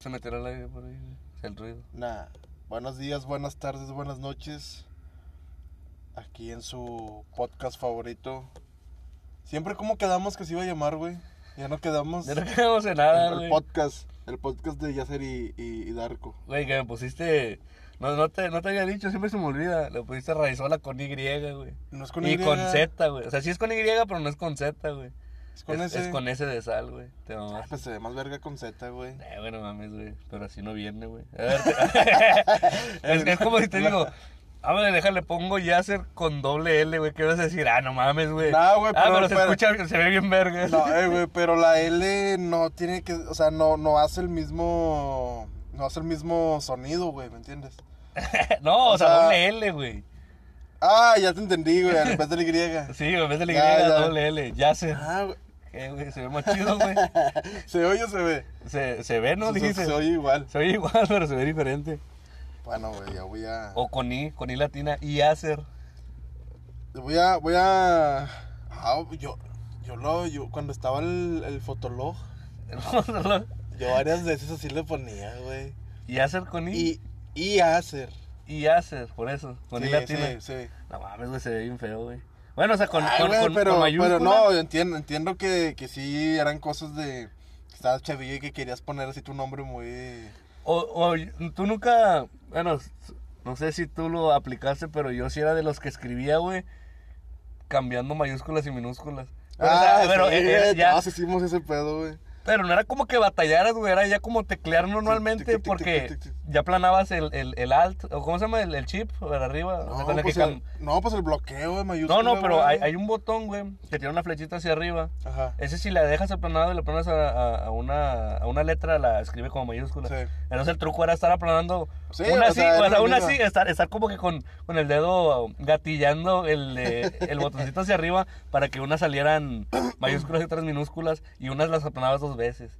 Se meterá el aire por ahí, el ruido. Nah. Buenos días, buenas tardes, buenas noches. Aquí en su podcast favorito. Siempre como quedamos que se iba a llamar, güey. Ya no quedamos. Ya no quedamos en nada, el, el güey. podcast. El podcast de Yasser y, y, y Darko. Güey, que me pusiste. No, no, te, no te había dicho, siempre se me olvida. Le pusiste Raizola con Y, güey. No es con y Y. con Z, güey. O sea, sí es con Y, pero no es con Z, güey. Es con es, S. es con S de sal, güey. Te Ah. Pues se ve más verga con Z, güey. Eh, bueno, mames, güey. Pero así no viene, güey. A ver, te- es, es como si te digo. Ah, güey, déjale, pongo Yasser con doble L, güey. ¿Qué vas a decir? Ah, no mames, güey. No, güey, Ah, pero- pero se pero- escucha, se ve bien verga. No, eh, güey, pero la L no tiene que. O sea, no, no hace el mismo. No hace el mismo sonido, güey, ¿me entiendes? no, o, o sea, sea- doble L, güey. Ah, ya te entendí, güey, en vez de la Y. Sí, en vez de la Y, doble L. Yasser. Ah, güey. Güey, se ve más chido, güey. ¿Se oye o se ve? Se, se ve, ¿no? se, Dijiste. se oye igual. Se oye igual, pero se ve diferente. Bueno, güey, ya voy a. O con I, con I latina. Y Yasser. Voy a. Voy a. Ah, yo. Yo lo. Yo, cuando estaba el, el fotolog, yo varias veces así le ponía, güey. Yasser con I. Y. Y hacer. Y Yasser, por eso. Con I latina. sí, sí. No mames, güey, se ve bien feo, güey. Bueno, o sea, con, Ay, con, güey, con- pero, con pero mayúscula. no, entiendo, entiendo que, que sí eran cosas de que estabas chavillo y que querías poner así tu nombre muy... O, o tú nunca, bueno, no sé si tú lo aplicaste, pero yo sí era de los que escribía, güey, cambiando mayúsculas y minúsculas. Pero, o sea, Ah, pero, sí, eh, ya- todos hicimos ese pedo, güey. pero no era como que batallaras, güey, era ya como teclear normalmente porque. Ya planabas el, el, el alt, o cómo se llama, el, el chip, para arriba. o sea, No, con pues el, no, pues el bloqueo de mayúscula, no, no, pero hay, hay un botón, güey, que tiene una flechita hacia arriba. Ajá. Ese si la dejas aplanado y le pones a, a- a una, a una letra, la escribe como mayúscula. Sí. Entonces el truco era estar aplanando Sí, una así, o sea, la una así, estar, estar como que con, con el dedo gatillando el, eh, el botoncito hacia arriba para que unas salieran mayúsculas y otras minúsculas y unas las aplanabas dos veces.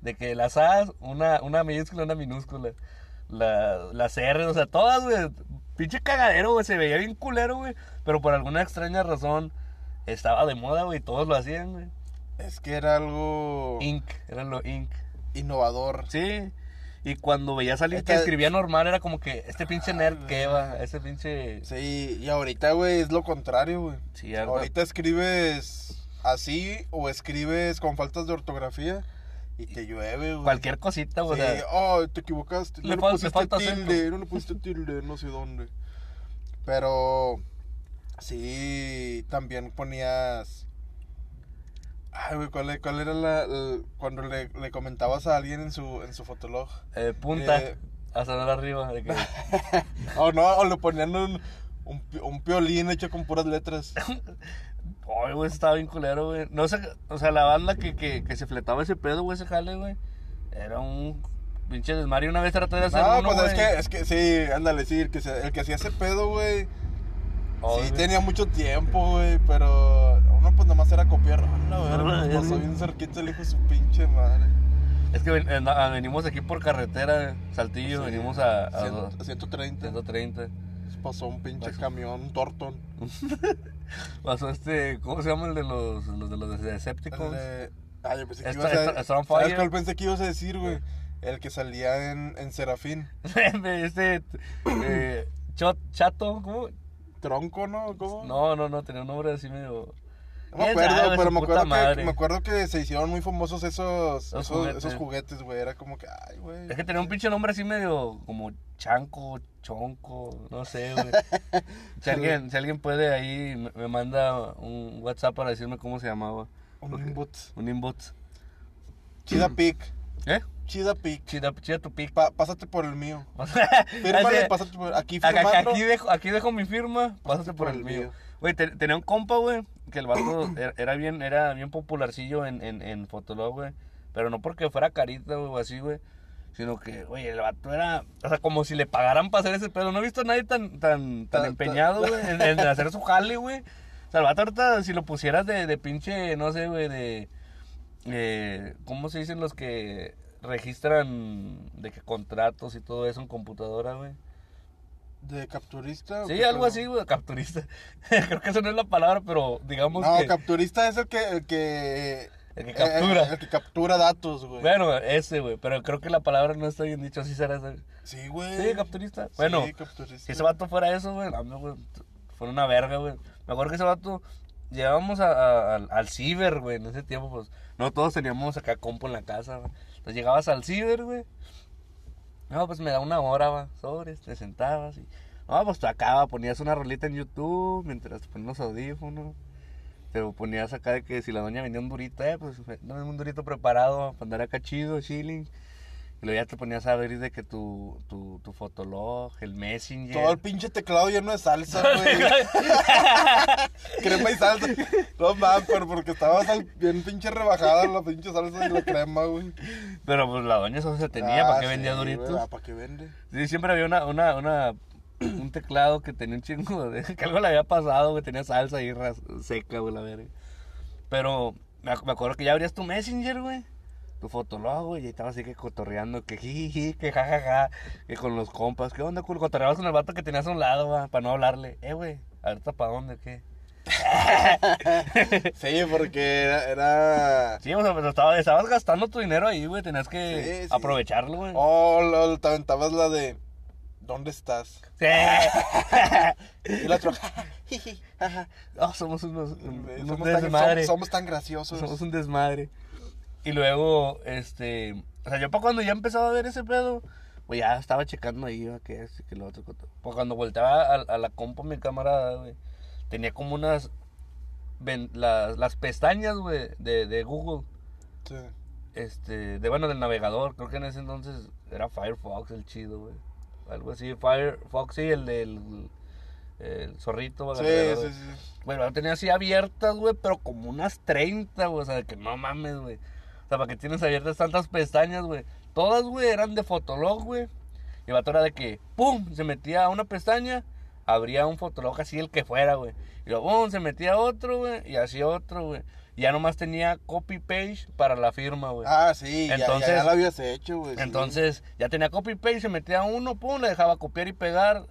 De que las A, una, una mayúscula y una minúscula. La, las R, o sea, todas, güey. Pinche cagadero, güey. Se veía bien culero, güey. Pero por alguna extraña razón estaba de moda, güey. Todos lo hacían, güey. Es que era algo Inc. Era lo Inc. innovador. Sí. Y cuando veías a alguien que escribía normal, era como que este pinche nerd que va, ese pinche. Sí, y ahorita, güey, es lo contrario, güey. Sí, ahorita- Ahorita escribes así o escribes con faltas de ortografía y te llueve, güey. Cualquier cosita, güey. Sí, sea, oh, te equivocaste. Le no le pusiste falta tilde, acento. no le pusiste tilde, no sé dónde. Pero sí, también ponías. Ay, güey, ¿cuál, cuál era la, la- cuando le, le comentabas a alguien en su en su fotolog? eh, punta Eh, hasta arriba. De que, O no, o le ponían un, un, un piolín hecho con puras letras. Ay, güey, estaba bien culero, güey. No sé, o sea, la banda que, que, que se fletaba ese pedo, güey, ese jale, güey. Era un pinche desmario. Una vez traté de hacer No, uno, pues es güey. que, es que sí, ándale, sí, el que, se- el que hacía ese pedo, güey. Sí, güey. tenía mucho tiempo, güey, pero uno pues nomás era copiar. A la verga, Ah, nos ya pasó vi. bien cerquita el hijo de su pinche madre. Es que ven- eh, no, venimos aquí por carretera, Saltillo, Sí, venimos a, a, cien- dos- a 130. 130. Pasó un pinche camión, un Torton. Pasó este, ¿cómo se llama el de los, los de los Decepticons? de- Ah, yo pensé que ibas a... está- está on ¿Sabes fire. cuál pensé que ibas a decir, güey? El que salía en, en Serafín. Este, eh, Chato, ¿cómo? Tronco, ¿no? ¿Cómo? No, no, no, tenía un nombre así medio... Me ¿Quién acuerdo, sabe, pero me acuerdo, que, me acuerdo que se hicieron muy famosos esos, esos, juguetes. esos juguetes, güey. Era como que, ay, güey. Es que tenía un pinche nombre así medio como chanco, chonco, no sé, güey. Si alguien, si alguien puede ahí, me, me manda un WhatsApp para decirme cómo se llamaba. Un input. Un inbox. Chida pic. ¿Eh? Chida pic. Chida, chida tu pic. Pa- pásate por el mío. Sea, Fírmale, pásate por aquí firmando. aquí, dejo, aquí dejo mi firma, pásate por el mío. Güey, te- tenía un compa, güey, que el vato era, era bien, era bien popularcillo en, en, en Fotolog, güey. Pero no porque fuera carita, güey, o así, güey. Sino que, güey, el vato era, o sea, como si le pagaran para hacer ese pedo. No he visto a nadie tan, tan, tan Ta- ta- empeñado, güey, en, en hacer su jale, güey. O sea, el vato ahorita, si lo pusieras de, de pinche, no sé, güey, de, eh, ¿cómo se dicen los que registran de que contratos y todo eso en computadora, güey? ¿De capturista? Sí, algo así, güey, capturista. Creo que esa no es la palabra, pero digamos No, que... capturista es el que, el que El que Eh, captura. El, que captura datos, güey. Bueno, ese, güey. Pero creo que la palabra no está bien dicho. Así será ese. Sí, güey. Sí, capturista. Bueno, Sí, capturista. Si ese vato fuera eso, güey, no, güey, fue una verga, güey. Me acuerdo que ese vato llegábamos a- a- al, al ciber, güey, en ese tiempo, pues, no todos teníamos acá compo en la casa, güey. Entonces llegabas al ciber, güey. No, pues me da una hora, va, sobres, te sentabas y... No, pues tú acá, ponías una rolita en YouTube mientras te ponías los audífonos. Te ponías acá de que si la doña vendía un durito, eh, pues dame un durito preparado para andar acá chido, chilling. Y luego ya te ponías a ver de que tu, tu, tu fotolog, el messenger. Todo el pinche teclado lleno de salsa, güey. crema y salsa. No mames, pero porque estaba sal- bien pinche rebajada la pinche salsa y la crema, güey. Pero pues la doña eso se tenía, Ah, ¿para qué vendía sí, duritos? ah, ¿Para qué vende? Sí, siempre había una, una, una, un teclado que tenía un chingo de, que algo le había pasado, güey, tenía salsa ahí ras- seca, güey, la verga. Pero me, ac- me acuerdo que ya abrías tu Messenger, güey, tu fotolog, güey, y ahí estaba así que cotorreando, que jiji, que jajaja, que con los compas, ¿qué onda, culo? Cotorreabas con el vato que tenías a un lado, va, para no hablarle, eh, güey, ahorita para dónde, qué. Sí, porque era... era... Sí, o sea, pues estaba, estabas gastando tu dinero ahí, güey, tenías que Sí, sí. aprovecharlo, güey. Oh, lo- te aventabas la de... ¿Dónde estás? Sí. Y la otra... Oh, somos unos, un- unos somos, tan, somos- somos tan graciosos. Somos un desmadre. Y luego, este. O sea, yo para cuando ya empezaba a ver ese pedo, pues ya estaba checando ahí, que este, que lo otro. Pues cuando volteaba a, a la compa mi camarada, güey, tenía como unas. ven- las, las pestañas, güey, de, de Google. Sí. Este, de bueno, del navegador. Creo que en ese entonces era Firefox el chido, güey. Algo así. Firefox, sí, el del. El zorrito, Sí, sí, sí. Bueno, tenía así abiertas, güey, pero como unas 30, güey. O sea, de que no mames, güey. Sea, ¿para qué tienes abiertas tantas pestañas, güey? Todas, güey, eran de Fotolog, güey. Y el vato era de que, pum, se metía a una pestaña, abría un Fotolog así el que fuera, güey. Y luego, pum, se metía otro, güey, y así otro, güey. Y ya nomás tenía copy page para la firma, güey. Ah, sí, ya- Entonces- ya, ya, lo habías hecho, güey. sí. Entonces, ya tenía copy paste, se metía uno, pum, le dejaba copiar y pegar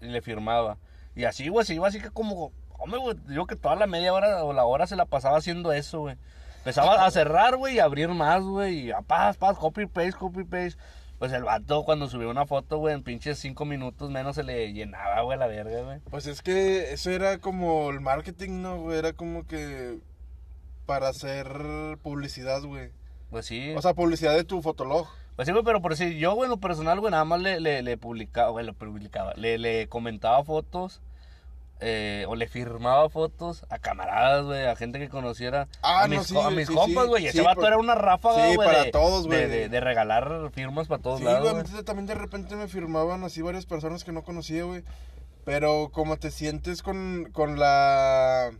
y le firmaba. Y así, güey, se iba así que como, hombre, güey, digo que toda la media hora o la hora se la pasaba haciendo eso, güey. Empezaba a cerrar, güey, y abrir más, güey, y a paz, paz, copy paste, copy paste. Pues el vato cuando subió una foto, güey, en pinches cinco minutos menos se le llenaba, güey, la verga, güey. Pues es que eso era como el marketing, ¿no, güey? Era como que para hacer publicidad, güey. Pues sí. O sea, publicidad de tu fotolog. Pues sí, güey, pero por si yo, güey, en lo personal, güey, nada más le, le, le publicaba, güey, lo publicaba, le, le comentaba fotos, eh, o le firmaba fotos a camaradas, güey, a gente que conociera, Ah, a mis, no, sí, co- a mis sí, compas, sí, güey, y ese sí, vato por- era una ráfaga, sí, güey, para de- todos, güey. de, de regalar firmas para todos Sí, lados, güey, también de repente me firmaban así varias personas que no conocía, güey. Pero como te sientes con, con la...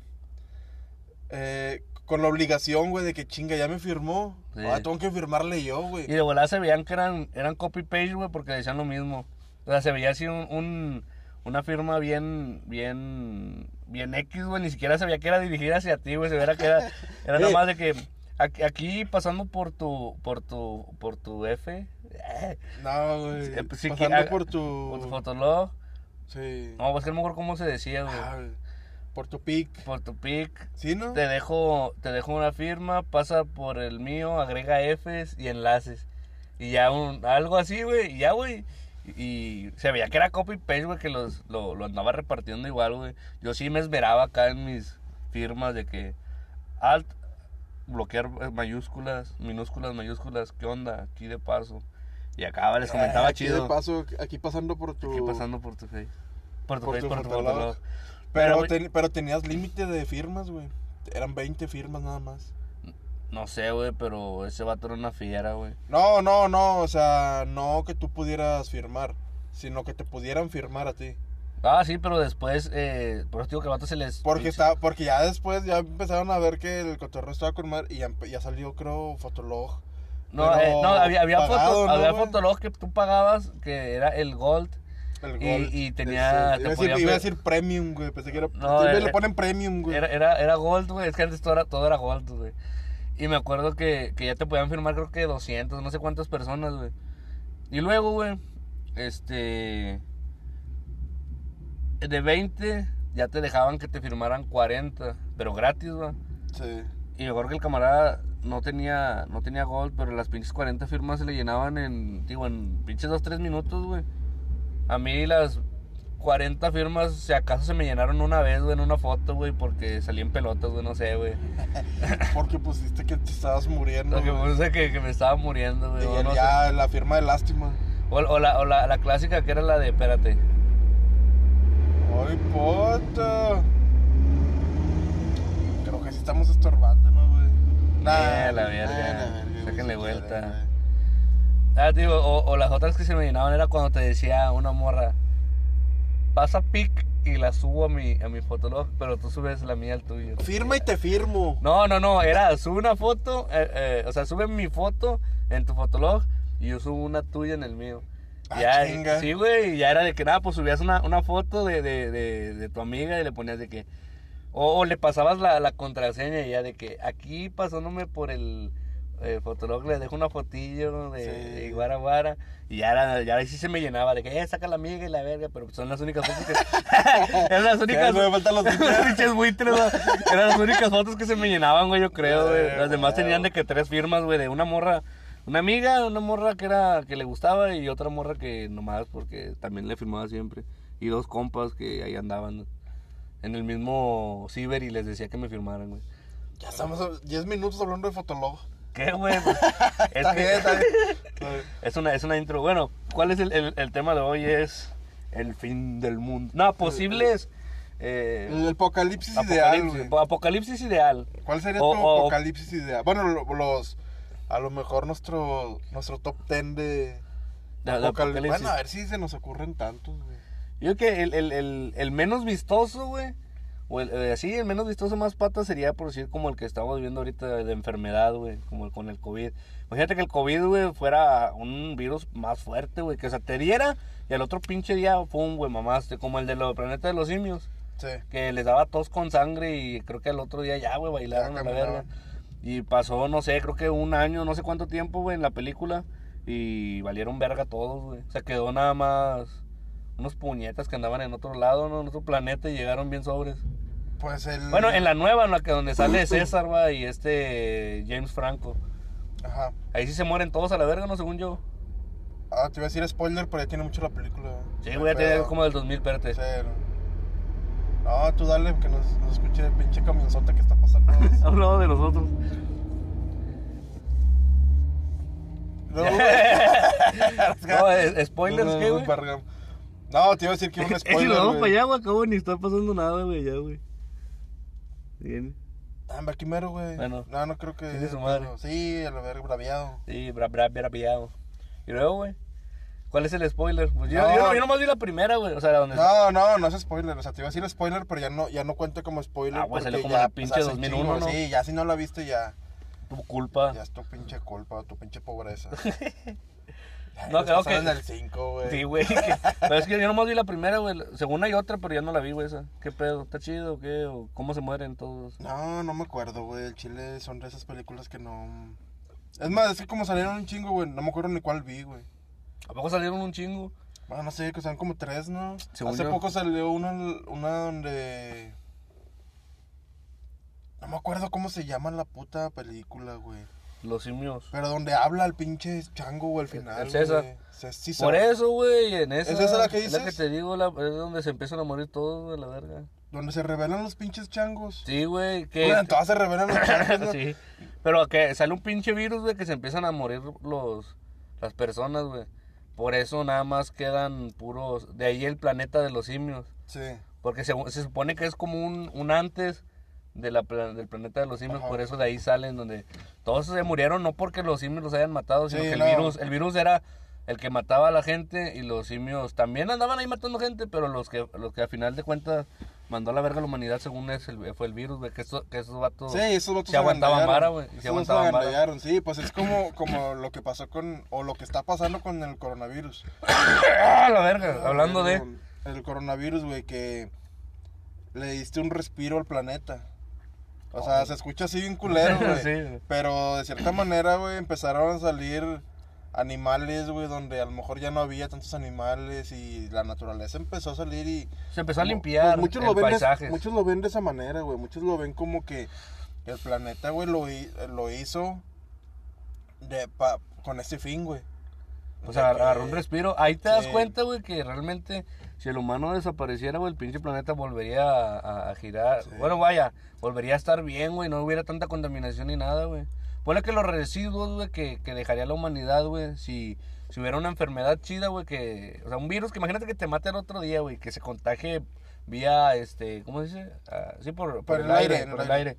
eh, con la obligación, güey, de que chinga, ya me firmó. Sí. Ah, tengo que firmarle yo, güey. Y de volada se veían que eran, eran copy paste, güey, porque decían lo mismo. O sea, se veía así un, un- una firma bien, bien, bien X, güey. Ni siquiera se veía que era dirigida hacia ti, güey. Se veía que era, era nada más de que aquí, pasando por tu, por tu, por tu F, eh, No, güey. Eh, pues sí Pasando haga- por tu... por tu fotolog. Sí. No, pues que no me acuerdo cómo se decía, güey. Ah, güey. por tu pic. Por tu pic. ¿Sí, no? Te dejo, te dejo una firma, pasa por el mío, agrega Fs y enlaces. Y ya un, algo así, güey, y ya, güey. Y, se veía que era copy paste, güey, que los, lo, lo andaba repartiendo igual, güey. Yo sí me esmeraba acá en mis firmas de que alt, bloquear mayúsculas, minúsculas, mayúsculas, ¿qué onda? Aquí de paso. Y acá les comentaba Ah, aquí chido. de paso, aquí pasando por tu... Aquí pasando por tu face. Por tu Por face, tu por tu. Pero, Pero, ten- pero tenías límite de firmas, güey. Eran 20 firmas nada más. No sé, güey, pero ese vato era una fiera, güey. No, no, no, o sea, no que tú pudieras firmar, sino que te pudieran firmar a ti. Ah, sí, pero después, eh, por eso digo que el vato se les... Porque está, porque ya después ya empezaron a ver que el cotorreo estaba con mar y ya, salió creo Fotolog. No, eh, no, había, había, pagado, foto, ¿no, había fotolog que tú pagabas, que era el Gold. El Gold. y tenía- Ese- te iba, decir, iba a decir premium, güey, pensé que era No, siempre eh, le ponen premium, güey. Era, era, era Gold, güey, es que antes todo era, todo era Gold, güey. Y me acuerdo que, que ya te podían firmar creo que 200, no sé cuántas personas, güey. Y luego, güey, este... De 20 ya te dejaban que te firmaran 40, pero gratis, güey. Sí. Y mejor que el camarada no tenía, no tenía Gold, pero las pinches 40 firmas se le llenaban en, digo, en pinches 2, 3 minutos, güey. A mí las 40 firmas, si acaso se me llenaron una vez, güey, en una foto, güey, porque salí en pelotas, güey, no sé, güey. Porque pusiste que te estabas muriendo. Lo que güey. puse que, que me estaba muriendo, güey. Y o no ya la firma de lástima. O, o la, o la, la clásica que era la de, espérate. ¡Ay, puta! Creo que sí estamos estorbando, ¿no, güey? Eh, la verga. nah, güey, Sáquenle vuelta. Ah, digo, o, o las otras que se me llenaban era cuando te decía una morra, pasa pic y la subo a mi, a mi fotolog, pero tú subes la mía al tuyo. Firma y te firmo. No, no, no, era sube una foto, eh, eh, o sea, sube mi foto en tu fotolog y yo subo una tuya en el mío. Ah, ya, chinga. sí, güey, y ya era de que nada, pues subías una, una foto de, de, de, de tu amiga y le ponías de que, o, o le pasabas la, la contraseña y ya de que aquí pasándome por el eh, fotolog le dejo una fotillo de, Sí. guara guara y ya era, ya ahí sí se me llenaba de que, eh, saca la amiga y la verga, pero son las únicas fotos que, eran las únicas, güey? Faltan los. Pinches buitres. Eran las únicas fotos que se me llenaban, güey, yo creo, güey. Las demás tenían de que tres firmas, güey, de una morra, una amiga, una morra que era que le gustaba y otra morra que nomás porque también le firmaba siempre. Y dos compas que ahí andaban en el mismo ciber y les decía que me firmaran, güey. Ya estamos a 10 minutos hablando de Fotolog. ¿Qué, güey? Pues, es, que- bien. es una, es una intro. Bueno, ¿cuál es el, el- el tema de hoy? Es el fin del mundo. No, posibles... eh, El apocalipsis ideal, apocalipsis, güey. apocalipsis ideal. ¿Cuál sería O- tu o- apocalipsis ideal? Bueno, lo- los. A lo mejor nuestro nuestro top 10 de. De- apocalipsis. Bueno, a ver si se nos ocurren tantos, güey. Yo creo que el, el menos vistoso, güey, o el, eh, sí, el menos vistoso más pata sería por decir como el que estamos viviendo ahorita de, enfermedad, güey, como el, con el COVID. Imagínate que el COVID, güey, fuera un virus más fuerte, güey, que o sea, te diera y al otro pinche día, pum, güey, mamaste, como el de los planeta de los simios, Sí. que les daba tos con sangre y creo que al otro día ya, güey, bailaron Ya a la verga. Y pasó, no sé, creo que un año, no sé cuánto tiempo, güey, en la película y valieron verga todos, güey. O sea, quedó nada más unos puñetas que andaban en otro lado, ¿no? En otro planeta y llegaron bien sobres. Pues el. Bueno, en la nueva, en la que donde sale César, va, y este James Franco. Ajá. Ahí sí se mueren todos a la verga, ¿no? Según yo. Ah, te iba a decir spoiler, pero ya tiene mucho la película. Sí, ya tiene pedo. como del 2000, espérate. Sí, no. Tú dale, que nos, nos escuche el pinche camionzota que está pasando. Hablado de nosotros. no, No, spoilers, No, no, ¿qué, güey? No, te iba a decir que un Eh, si spoiler. nos vamos para allá, güey, acabo ni está pasando nada, güey, ya, güey. Bien. Ah, aquí mero, güey. Bueno. No, no creo que. Chingue su madre. pero Sí, a la verga, braviado. Sí, bra, bra, bra, pillado. Y luego, güey, ¿cuál es el spoiler? Pues yo, No. yo, yo nomás vi la primera, güey, o sea, la donde... No, no, no es spoiler. O sea, te iba a decir spoiler, pero ya no, ya no cuenta como spoiler. Ah, güey, salió como ya el pinche hace 2001, chingo. ¿no? Sí, ya si no la viste, ya. Tu culpa. Ya es tu pinche culpa, tu pinche pobreza. No, creo creo que- en el 5, güey. Sí, güey. que- Pero es que yo nomás vi la primera, güey. Según hay otra, pero ya no la vi, güey, esa. ¿Qué pedo? ¿Está chido o qué? ¿O cómo se mueren todos? No, no me acuerdo, güey. El Chile son de esas películas que no. Es más, es que como salieron un chingo, güey. No me acuerdo ni cuál vi, güey. ¿A poco salieron un chingo? Bueno, no sé, que son como tres, ¿no? Según Hace yo. poco salió una, una donde. No me acuerdo cómo se llama la puta película, güey. Los simios. Pero donde habla el pinche chango, güey, al final. el César. güey. Ce- sí, Por eso, güey, en esa... ¿Es esa la que es la que dices? te digo, la, es donde se empiezan a morir todos, güey, la verga. Donde se revelan los pinches changos. Sí, güey, que... Bueno, en todas se revelan los changos, ¿no? sí. Pero que sale un pinche virus, güey, que se empiezan a morir los... Las personas, güey. Por eso nada más quedan puros... De ahí el planeta de los simios. Sí. Porque se, se supone que es como un, un antes de la, del planeta de los simios, Ajá. por eso de ahí salen donde todos se murieron no porque los simios los hayan matado, sino Sí, que el virus, el virus era el que mataba a la gente y los simios también andaban ahí matando gente, pero los que los que a final de cuentas mandó a la verga a la humanidad según es el, fue el virus, güey, que, eso- que esos vatos Sí, esos vatos se aguantaban vara, güey, se aguantaban vara. Sí, pues es como, como lo que pasó con, o lo que está pasando con el coronavirus. ¡Ah, la verga! Hablando de El coronavirus, güey, que le diste un respiro al planeta. O sea, se escucha así bien culero, güey. Sí. Pero de cierta manera, güey, empezaron a salir animales, güey, donde a lo mejor ya no había tantos animales y la naturaleza empezó a salir y... se empezó a limpiar pues muchos el lo ven de- paisaje. muchos lo ven de esa manera, güey. Muchos lo ven como que El planeta, güey, lo, lo hizo de, pa, con ese fin, güey. Agar- que- agarró un respiro. Ahí te das cuenta, güey, que realmente si el humano desapareciera, güey, el pinche planeta volvería a, a- a girar. Sí. Bueno, vaya, volvería a estar bien, güey, no hubiera tanta contaminación ni nada, güey. Ponle que los residuos, güey, que, que dejaría la humanidad, güey, si, si hubiera una enfermedad chida, güey, que... O sea, un virus que imagínate que te mate el otro día, güey, que se contagie vía, este, ¿cómo se dice? Ah, sí, por, por Por el, el aire, por el aire.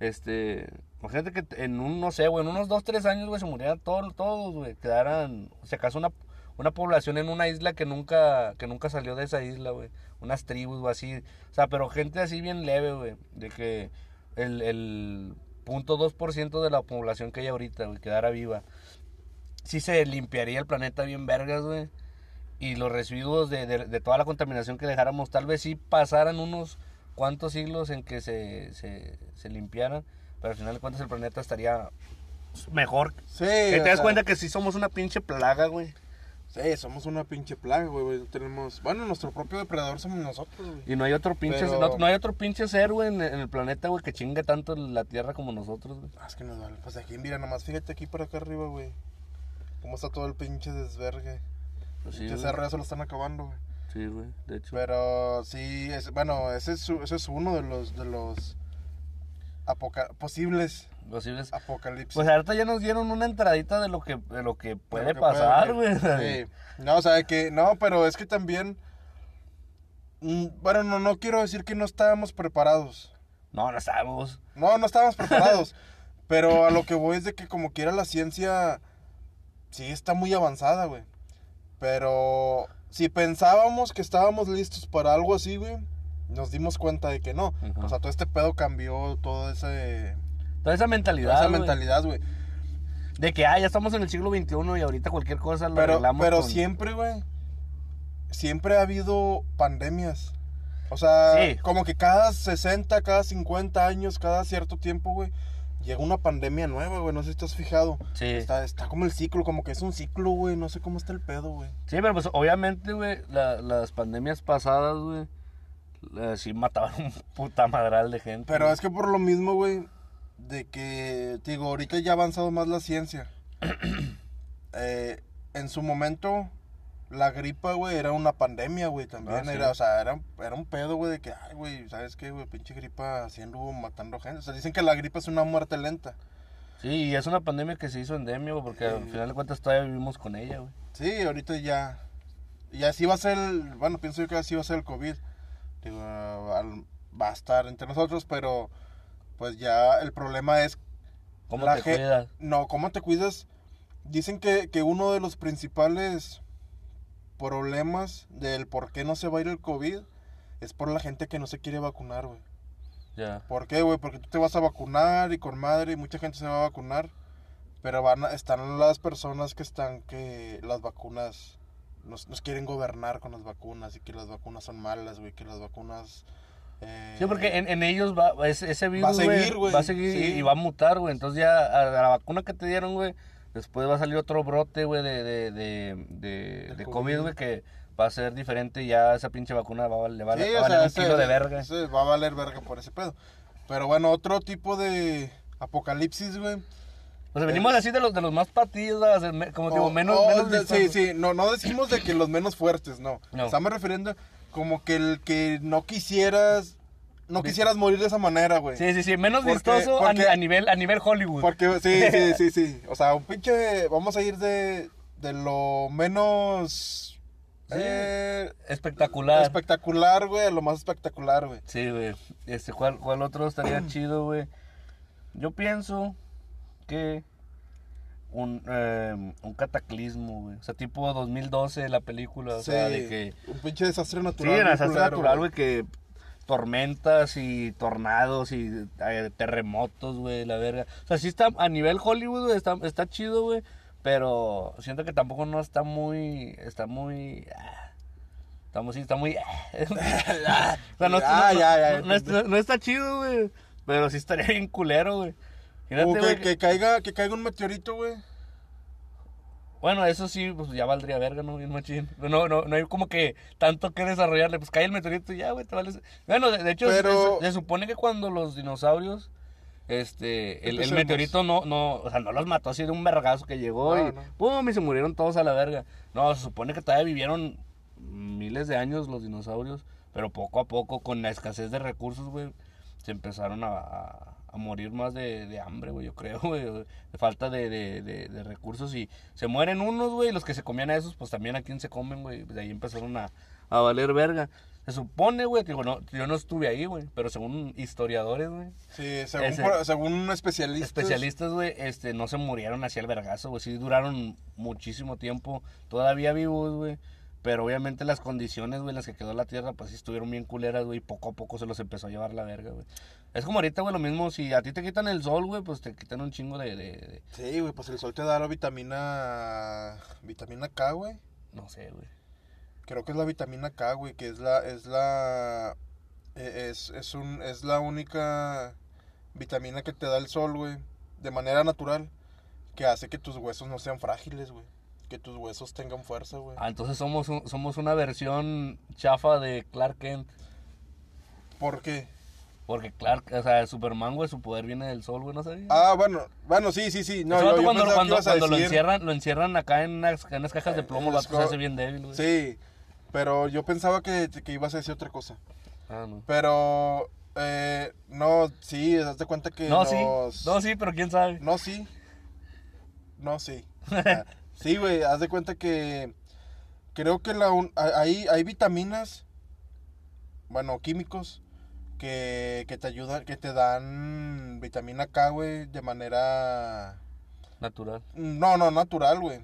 Este, imagínate que en un, no sé, güey, en unos dos, tres años, güey, se murieran todos, todos, güey, quedaran, si acaso una, una población en una isla que nunca, que nunca salió de esa isla, güey, unas tribus o así, o sea, pero gente así bien leve, güey, de que el, el punto dos por ciento de la población que hay ahorita, güey, quedara viva, sí se limpiaría el planeta bien vergas, güey, y los residuos de, de, de toda la contaminación que dejáramos, tal vez sí pasaran unos cuantos siglos en que se, se, se limpiaran, pero al final de cuentas el planeta estaría mejor. Sí, Que te das sea, cuenta que sí somos una pinche plaga, güey. Sí, somos una pinche plaga, güey. Tenemos... Bueno, nuestro propio depredador somos nosotros, güey. Y no hay otro pinche, Pero- no, no hay otro pinche ser, güey, en, en el planeta, güey, que chingue tanto la Tierra como nosotros, güey. Ah, es que nos vale. Pues aquí, mira, nomás fíjate aquí por acá arriba, güey. Cómo está todo el pinche desvergue. Pues sí, Pinche cerro ya se lo están acabando, güey. Sí, güey, de hecho. Pero sí, es, bueno, ese es, ese es uno de los, de los apoca- posibles Posibles. apocalipsis. Pues ahorita ya nos dieron una entradita de lo que, de lo que De puede lo que pasar, güey. Sí. No, o sea, que no, pero es que también mm, bueno, no no quiero decir que no estábamos preparados. No, no sabemos. No, no estábamos preparados. pero a lo que voy es de que como quiera la ciencia sí está muy avanzada, güey. Pero si pensábamos que estábamos listos para algo así, güey, nos dimos cuenta de que no. Ajá. O sea, todo este pedo cambió todo ese Toda esa toda mentalidad, esa güey, mentalidad, güey. de que, ah, ya estamos en el siglo XXI y ahorita cualquier cosa lo Pero, arreglamos pero con- siempre, güey, siempre ha habido pandemias. O sea, Sí. como que cada 60, cada 50 años, cada cierto tiempo, güey, llega una pandemia nueva, güey. No sé si has fijado. Sí. Está, está como el ciclo, como que es un ciclo, güey. No sé cómo está el pedo, güey. Sí, pero pues obviamente, güey, la- las pandemias pasadas, güey, la- sí mataban un puta madral de gente. Pero güey. es que por lo mismo, güey, de que, te digo, ahorita ya ha avanzado más la ciencia. Eh, en su momento, la gripa, güey, era una pandemia, güey, también. Ah, sí. era, o sea, era, era un pedo, güey, de que, ay, güey, ¿sabes qué, güey? Pinche gripa así anduvo matando gente. O sea, dicen que la gripa es una muerte lenta. Sí, y es una pandemia que se hizo endemia, güey, porque al final de cuentas todavía vivimos con ella, güey. Sí, ahorita ya. Y así va a ser, el- bueno, pienso yo que así va a ser el COVID. Digo, al- va a estar entre nosotros, pero pues ya el problema es ¿Cómo La te cuidas? No, ¿cómo te cuidas? Dicen que, que uno de los principales problemas del por qué no se va a ir el COVID es por la gente que no se quiere vacunar, güey. Ya. ¿Por qué, güey? Porque tú te vas a vacunar y con madre y mucha gente se va a vacunar. Pero van a, están las personas que están que las vacunas nos, nos quieren gobernar con las vacunas y que las vacunas son malas, güey, que las vacunas... eh, Sí, porque en, en ellos va, ese, ese virus, a seguir, güey, va a seguir y- sí. y va a mutar, güey. Entonces ya a, a la vacuna que te dieron, güey, después va a salir otro brote, güey, de, de, de, de, De COVID. Güey, que va a ser diferente y ya esa pinche vacuna va a, valer- le va, Sí, va a valer sea, un ese- kilo de verga. ese va a valer verga por ese pedo. Pero bueno, otro tipo de apocalipsis, güey. O sea, venimos así de los, de los más me- como digo, menos, o menos de- sí, sí, no, no decimos de que los menos fuertes, no. No. Estamos refiriendo como que el que no quisieras, no quisieras morir de esa manera, güey. Sí, sí, sí, menos Porque- vistoso a, porque- ni- a nivel, a nivel Hollywood. Porque, sí, sí, sí, sí. O sea, un pinche, vamos a ir de, de lo menos Sí. eh, Espectacular. espectacular, güey, a lo más espectacular, güey. Sí, güey. Este, ¿cuál, ¿Cuál otro estaría chido, güey? Yo pienso que un, eh, un cataclismo, güey. O sea, tipo 2012 la película, o sea, Sí, de que... Un pinche desastre Sí, natural. en bien desastre culero, natural, güey, que tormentas y tornados y eh, terremotos, güey, la verga. O sea, sí está a nivel Hollywood, güey, está, está chido, güey, pero siento que tampoco no está muy, está muy... ah, Estamos, sí, está muy... o sea, no, Ah, no- ya, no está chido, güey, pero sí estaría bien culero, güey. O Imagínate, que, caiga, que caiga un meteorito, güey. Bueno, eso sí, pues ya valdría verga, ¿no? Bien machín. No, no, no hay como que tanto que desarrollarle. Pues cae el meteorito y ya, güey, te vales. Bueno, de, de hecho, se- Pero- se, se supone que cuando los dinosaurios Este, el, meteorito no, no, o sea, no los mató así de un vergazo que llegó No, y no. pum, y se murieron todos a la verga. No, se supone que todavía vivieron miles de años los dinosaurios, pero poco a poco, con la escasez de recursos, güey, se empezaron a, a- a morir más de, de hambre, güey, yo creo, güey, de falta de, de- de- de recursos y se mueren unos, güey, y los que se comían a esos, pues también a quién se comen, güey, de ahí empezaron a, a valer verga. Se supone, güey, que digo, no, yo no estuve ahí, güey, pero según historiadores, güey, Sí, según, Ese- por- según especialistas. especialistas, güey, este, no se murieron hacia el vergazo, güey. Sí duraron muchísimo tiempo todavía vivos, güey. Pero obviamente las condiciones, güey, en las que quedó la Tierra, pues sí estuvieron bien culeras, güey. Y poco a poco se los empezó a llevar la verga, güey. Es como ahorita, güey, lo mismo. Si a ti te quitan el sol, güey, pues te quitan un chingo de... de- de- Sí, güey, pues el sol te da la vitamina. Vitamina K, güey. no sé, güey. Creo que es la vitamina K, güey, que es la. Es la. eh, Es, es, un, es la única vitamina que te da el sol, güey. De manera natural. Que hace que tus huesos no sean frágiles, güey. Que tus huesos tengan fuerza, güey. Ah, entonces somos, un- somos una versión chafa de Clark Kent. ¿Por qué? Porque Clark, o sea, Superman, güey, su poder viene del sol, güey, ¿no sabía? Ah, bueno, bueno, sí, sí, sí. No, yo, yo cuando, lo encierran, lo encierran acá en unas, en unas cajas de plomo, el vato se hace bien débil, güey. Sí, pero yo pensaba que, que ibas a decir otra cosa. Ah, no. Pero, eh, no, sí, haz de cuenta que No, sí. No, sí, pero quién sabe. No, sí. No, sí. Sí, güey, haz de cuenta que creo que la un- hay, hay vitaminas, bueno, químicos, que, que te ayudan, que te dan vitamina K, güey, de manera... Natural. No, no, natural, güey.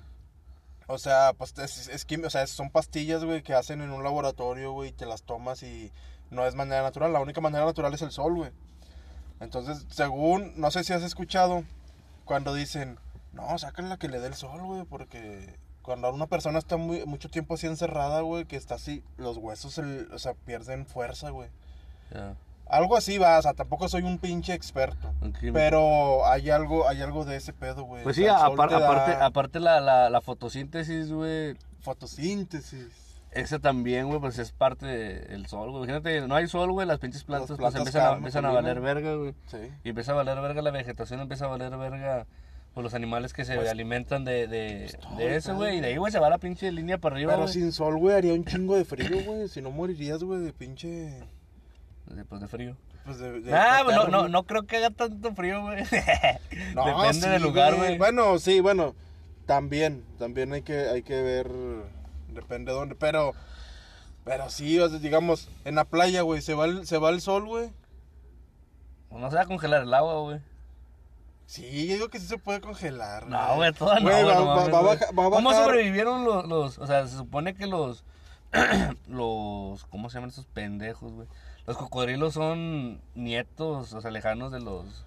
O sea, pues es, es quimi- o sea, son pastillas, güey, que hacen en un laboratorio, güey, te las tomas y no es manera natural. La única manera natural es el sol, güey. Entonces, según, no sé si has escuchado, cuando dicen, no, sácala que le dé el sol, güey, porque cuando una persona está muy, mucho tiempo así encerrada, güey, que está así, los huesos, el- o sea, pierden fuerza, güey. Ya. Algo así va, o sea, tampoco soy un pinche experto. Químico. Pero hay algo, hay algo de ese pedo, güey. Pues sí, sea, el sol apar- te da aparte, aparte la, la, la fotosíntesis, güey, Fotosíntesis. esa también, güey, pues es parte del sol, güey. Imagínate, no hay sol, güey, las pinches plantas, pues plantas empiezan, a, empiezan a valer verga, güey. Sí. Y empieza a valer verga la vegetación, empieza a valer verga pues los animales que se Pues, alimentan de, de, todo de eso, güey. Y de ahí, güey, se va la pinche línea para arriba, Pero güey. sin sol, güey, haría un chingo de frío, güey. Si no morirías, güey, de pinche. Después de frío. Pues de. de Ah, pues no, no, no creo que haga tanto frío, güey. No, Depende sí, del lugar, güey. Bueno, sí, bueno. También, también hay que, hay que ver. Depende de dónde. Pero. Pero sí, o sea, digamos, en la playa, güey, se va el, se va el sol, güey. No se va a congelar el agua, güey. Sí, yo digo que sí se puede congelar. No, güey, toda no, Güey, güey, va- no va- mames, va a güey. bajar- va a ¿Cómo sobrevivieron los, los, o sea, se supone que los, los, ¿cómo se llaman esos pendejos, güey? Los cocodrilos son nietos, o sea, lejanos de los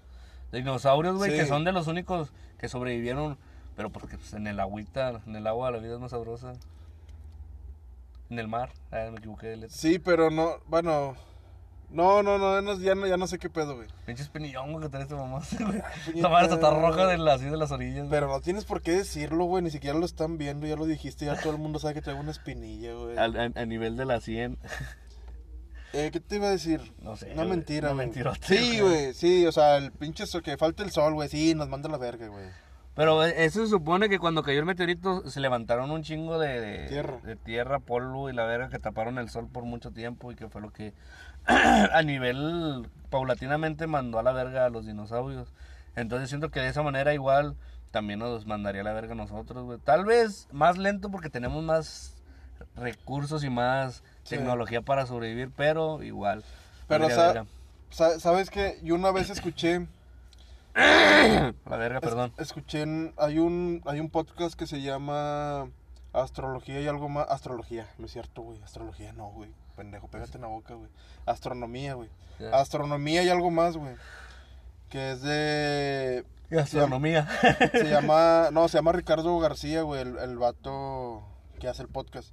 dinosaurios, güey, Sí. que son de los únicos que sobrevivieron, pero porque pues, en el agüita, en el agua la vida es más sabrosa. En el mar, ah, me equivoqué de letra. Sí, pero no, bueno. No, no, no, no, ya no, ya no sé qué pedo, güey. Pinches pinillón, güey, que trae este mamá, madre está roja de la, así de las orillas, güey. Pero no tienes por qué decirlo, güey. Ni siquiera lo están viendo, ya lo dijiste. Ya todo el mundo sabe que traigo una espinilla, güey. Al- a, a nivel de la 100. Eh, ¿Qué te iba a decir? No sé, güey, mentira, güey. mentirote, Sí, güey. sí. O sea, el pinche so- que falta el sol, güey. Sí, nos manda la verga, güey. Pero eso se supone que cuando cayó el meteorito se levantaron un chingo de, de- Tierra. de tierra, polvo y la verga que taparon el sol por mucho tiempo y que fue lo que a nivel paulatinamente mandó a la verga a los dinosaurios. Entonces siento que de esa manera igual también nos mandaría a la verga a nosotros, güey. Tal vez más lento porque tenemos más recursos y más Sí. tecnología para sobrevivir, pero igual. Pero, valdría sa- verga. sa- ¿sabes qué? Yo una vez escuché... La verga, perdón. es- escuché... hay, un, hay un podcast que se llama... Astrología y algo más. Astrología, no es cierto, güey. Astrología no, güey. Pendejo, pégate en la boca, güey. Astronomía, güey. Astronomía y algo más, güey. Que es de. Astronomía. Se llama. No, se llama Ricardo García, güey. El, el vato que hace el podcast.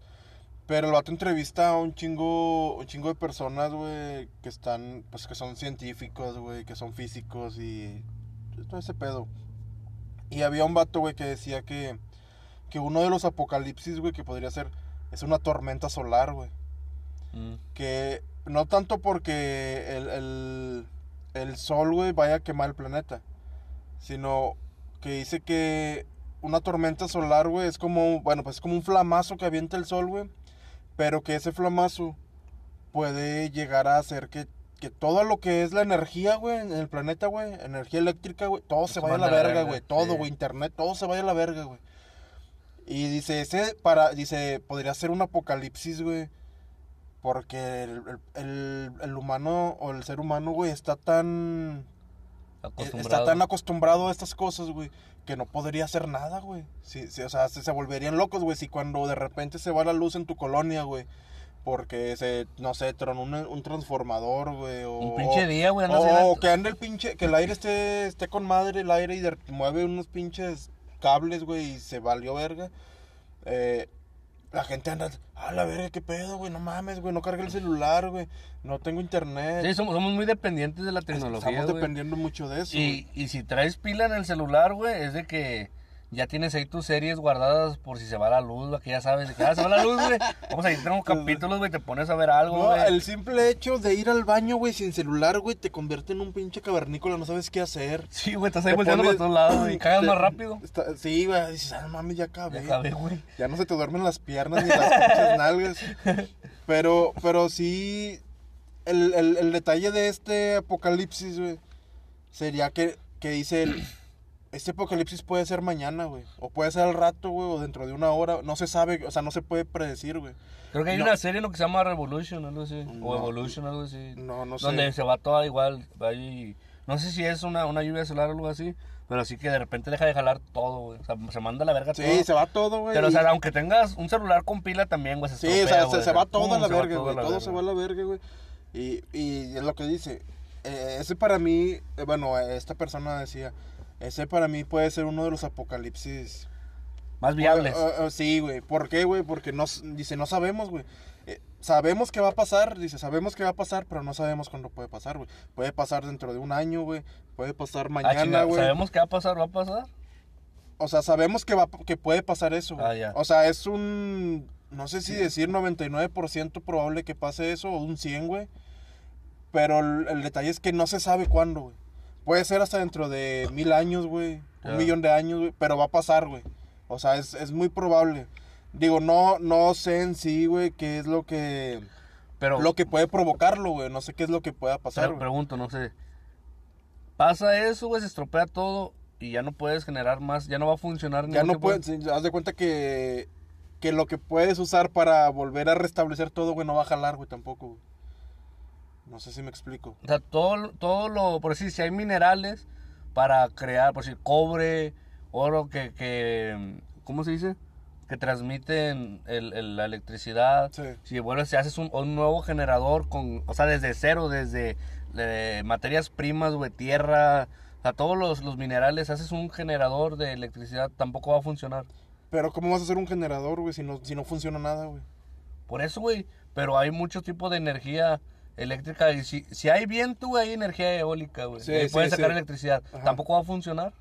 Pero el vato entrevista a un chingo. Un chingo de personas, güey. Que están. Pues que son científicos, güey. Que son físicos y. Todo ese pedo. Y había un vato, güey, que decía que. Que uno de los apocalipsis, güey, que podría ser. Es una tormenta solar, güey Mm. que no tanto porque el, el, el sol, güey, vaya a quemar el planeta. Sino que dice que una tormenta solar, güey, es como, bueno, pues es como un flamazo que avienta el sol, güey. Pero que ese flamazo puede llegar a hacer que, que todo lo que es la energía, güey, en el planeta, güey, energía eléctrica, güey, todo se vaya a la verga, güey. Todo, güey, internet, todo se vaya a la verga, güey. Y dice, ese para, dice, podría ser un apocalipsis, güey. Porque el, el- el- humano o el ser humano, güey, está tan... eh, Está tan acostumbrado a estas cosas, güey, que no podría hacer nada, güey. Sí, sí, o sea, se, se volverían locos, güey, si cuando de repente se va la luz en tu colonia, güey. Porque se, no sé, tronó un, un transformador, güey. O, Un pinche día, güey. o, andas en o que ande el pinche, que el aire esté, esté con madre el aire y de- mueve unos pinches cables, güey, y se valió verga. Eh, la gente anda, a la verga, qué pedo, güey, no mames, güey, no cargué el celular, güey, no tengo internet. Sí, somos, somos muy dependientes de la tecnología, Estamos güey. dependiendo mucho de eso. güey. Y, y si traes pila en el celular, güey, es de que ya tienes ahí tus series guardadas por si se va la luz, güey, que ya sabes que ah, se va la luz, güey. Vamos a ir, tenemos capítulos, güey, te pones a ver algo, No, güey. el simple hecho de ir al baño, güey, sin celular, güey, te convierte en un pinche cavernícola, no sabes qué hacer. Sí, güey, estás ahí Te volteando pones- para todos lados, güey, y cagas te- más rápido. está- sí, güey, dices, ah, mames, ya acabé. Ya acabé, güey. Ya no se te duermen las piernas ni las pinches nalgas. Pero, pero sí, el, el, el detalle de este apocalipsis, güey, sería que, que dice él, este apocalipsis puede ser mañana, güey. O puede ser al rato, güey, o dentro de una hora. No se sabe, o sea, no se puede predecir, güey. Creo que hay No. una serie lo que se llama Revolution, algo así. No. O Evolution, algo así. No, no sé. Donde se va toda igual. ahí- no sé si es una, una lluvia solar o algo así. Pero sí que de repente deja de jalar todo, güey. O sea, se manda a la verga todo. Sí, se va todo, güey. Pero, o sea, aunque tengas un celular con pila también, güey, se Sí, o estropea, sea, se, güey. se va todo a la se verga, todo güey. Todo verga. se va a la verga, güey. Y, y es lo que dice. eh, ese para mí, eh, bueno, esta persona decía, ese para mí puede ser uno de los apocalipsis. Más viables. Eh, eh, sí, güey. ¿Por qué, güey? Porque no, dice, no sabemos, güey. Eh, sabemos que va a pasar, dice, sabemos que va a pasar, pero no sabemos cuándo puede pasar, güey. Puede pasar dentro de un año, güey. Puede pasar Ah, mañana, güey. ¿Sabemos qué va a pasar? ¿Va a pasar? O sea, sabemos que va que puede pasar eso, güey. Ah. O sea, es un no sé si decir 99% probable que pase eso o un 100, güey. Pero el, el detalle es que no se sabe cuándo, güey. Puede ser hasta dentro de mil años, güey. Un millón de años, güey. Pero va a pasar, güey. O sea, es, es muy probable. Digo, no, no sé en sí, güey, qué es lo que, Pero, lo que puede provocarlo, güey. No sé qué es lo que pueda pasar, pero güey. pregunto, no sé. Pasa eso, güey, se estropea todo y ya no puedes generar más, ya no va a funcionar ni Ya no puedes, sí, haz de cuenta que, que lo que puedes usar para volver a restablecer todo, güey, no va a jalar, güey, tampoco, güey. No sé si me explico. O sea, todo, todo lo, por decir, si hay minerales para crear, por decir, cobre, oro, que, que ¿cómo se dice? Que transmiten el, el- la electricidad. Sí. Si vuelves, si haces un, un nuevo generador con, o sea, desde cero, desde eh, materias primas, güey, tierra, o sea, todos los, los minerales, haces un generador de electricidad, tampoco va a funcionar. Pero ¿cómo vas a hacer un generador, güey, si no, si no funciona nada, güey? Por eso, güey, pero hay muchos tipos de energía eléctrica y si, si hay viento, güey, hay energía eólica, güey. Sí, puedes sacar sí. electricidad. Ajá. Tampoco va a funcionar.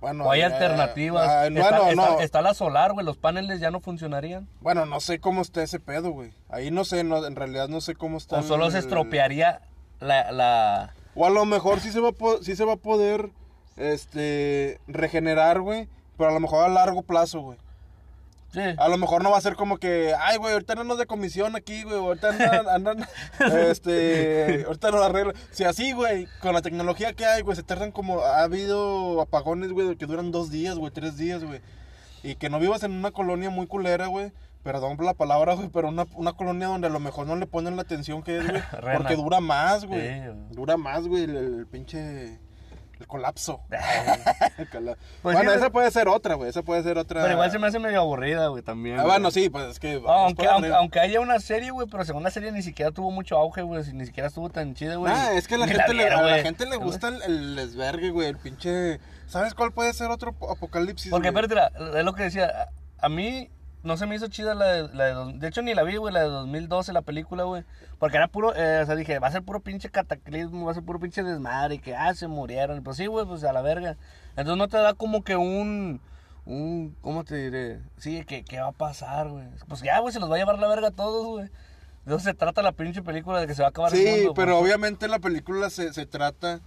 Bueno, o hay alternativas. ah, está, bueno, está- no. está la solar, güey, los paneles ya no funcionarían. Bueno, no sé cómo está ese pedo, güey. Ahí no sé, no, en realidad no sé cómo está. O solo se el- estropearía la... la... O a lo mejor sí se va a, sí se va a poder, este, regenerar, güey. Pero a lo mejor a largo plazo, güey. Sí. A lo mejor no va a ser como que, ay, güey, ahorita no nos de comisión aquí, güey, ahorita andan, andan, este, ahorita no arreglan. Si así, güey, con la tecnología que hay, güey, se tardan como, ha habido apagones, güey, que duran dos días, güey, tres días, güey. Y que no vivas en una colonia muy culera, güey. Perdón por la palabra, güey, pero una, una colonia donde a lo mejor no le ponen la atención que es, güey. Porque dura más, güey. Sí. Dura más, güey, el, el pinche, el colapso. El Pues bueno, sí, esa puede ser otra, güey, esa puede ser otra. Pero igual se me hace medio aburrida, güey, también. Ah, bueno, sí, pues es que... Aunque, aunque, haya una serie, güey, pero según la serie ni siquiera tuvo mucho auge, güey, ni siquiera estuvo tan chida, güey. Ah, es que a la gente, le, vieron, a la gente le gusta el, el desvergue, güey, el pinche... ¿Sabes cuál puede ser otro ap- apocalipsis, Porque, espérate, la- es lo que decía. A mí no se me hizo chida la de, la de... dos- De hecho, ni la vi, güey, la de 2012, la película, güey. Porque era puro... eh, o sea, dije, va a ser puro pinche cataclismo, va a ser puro pinche desmadre. Y que, ah, se murieron. Pues sí, güey, pues a la verga. Entonces no te da como que un... Un... ¿Cómo te diré? Sí, que, que va a pasar, güey. Pues ya, güey, se los va a llevar la verga a todos, güey. De eso se trata la pinche película, de que se va a acabar el Sí, mundo. pero obviamente la película se, se trata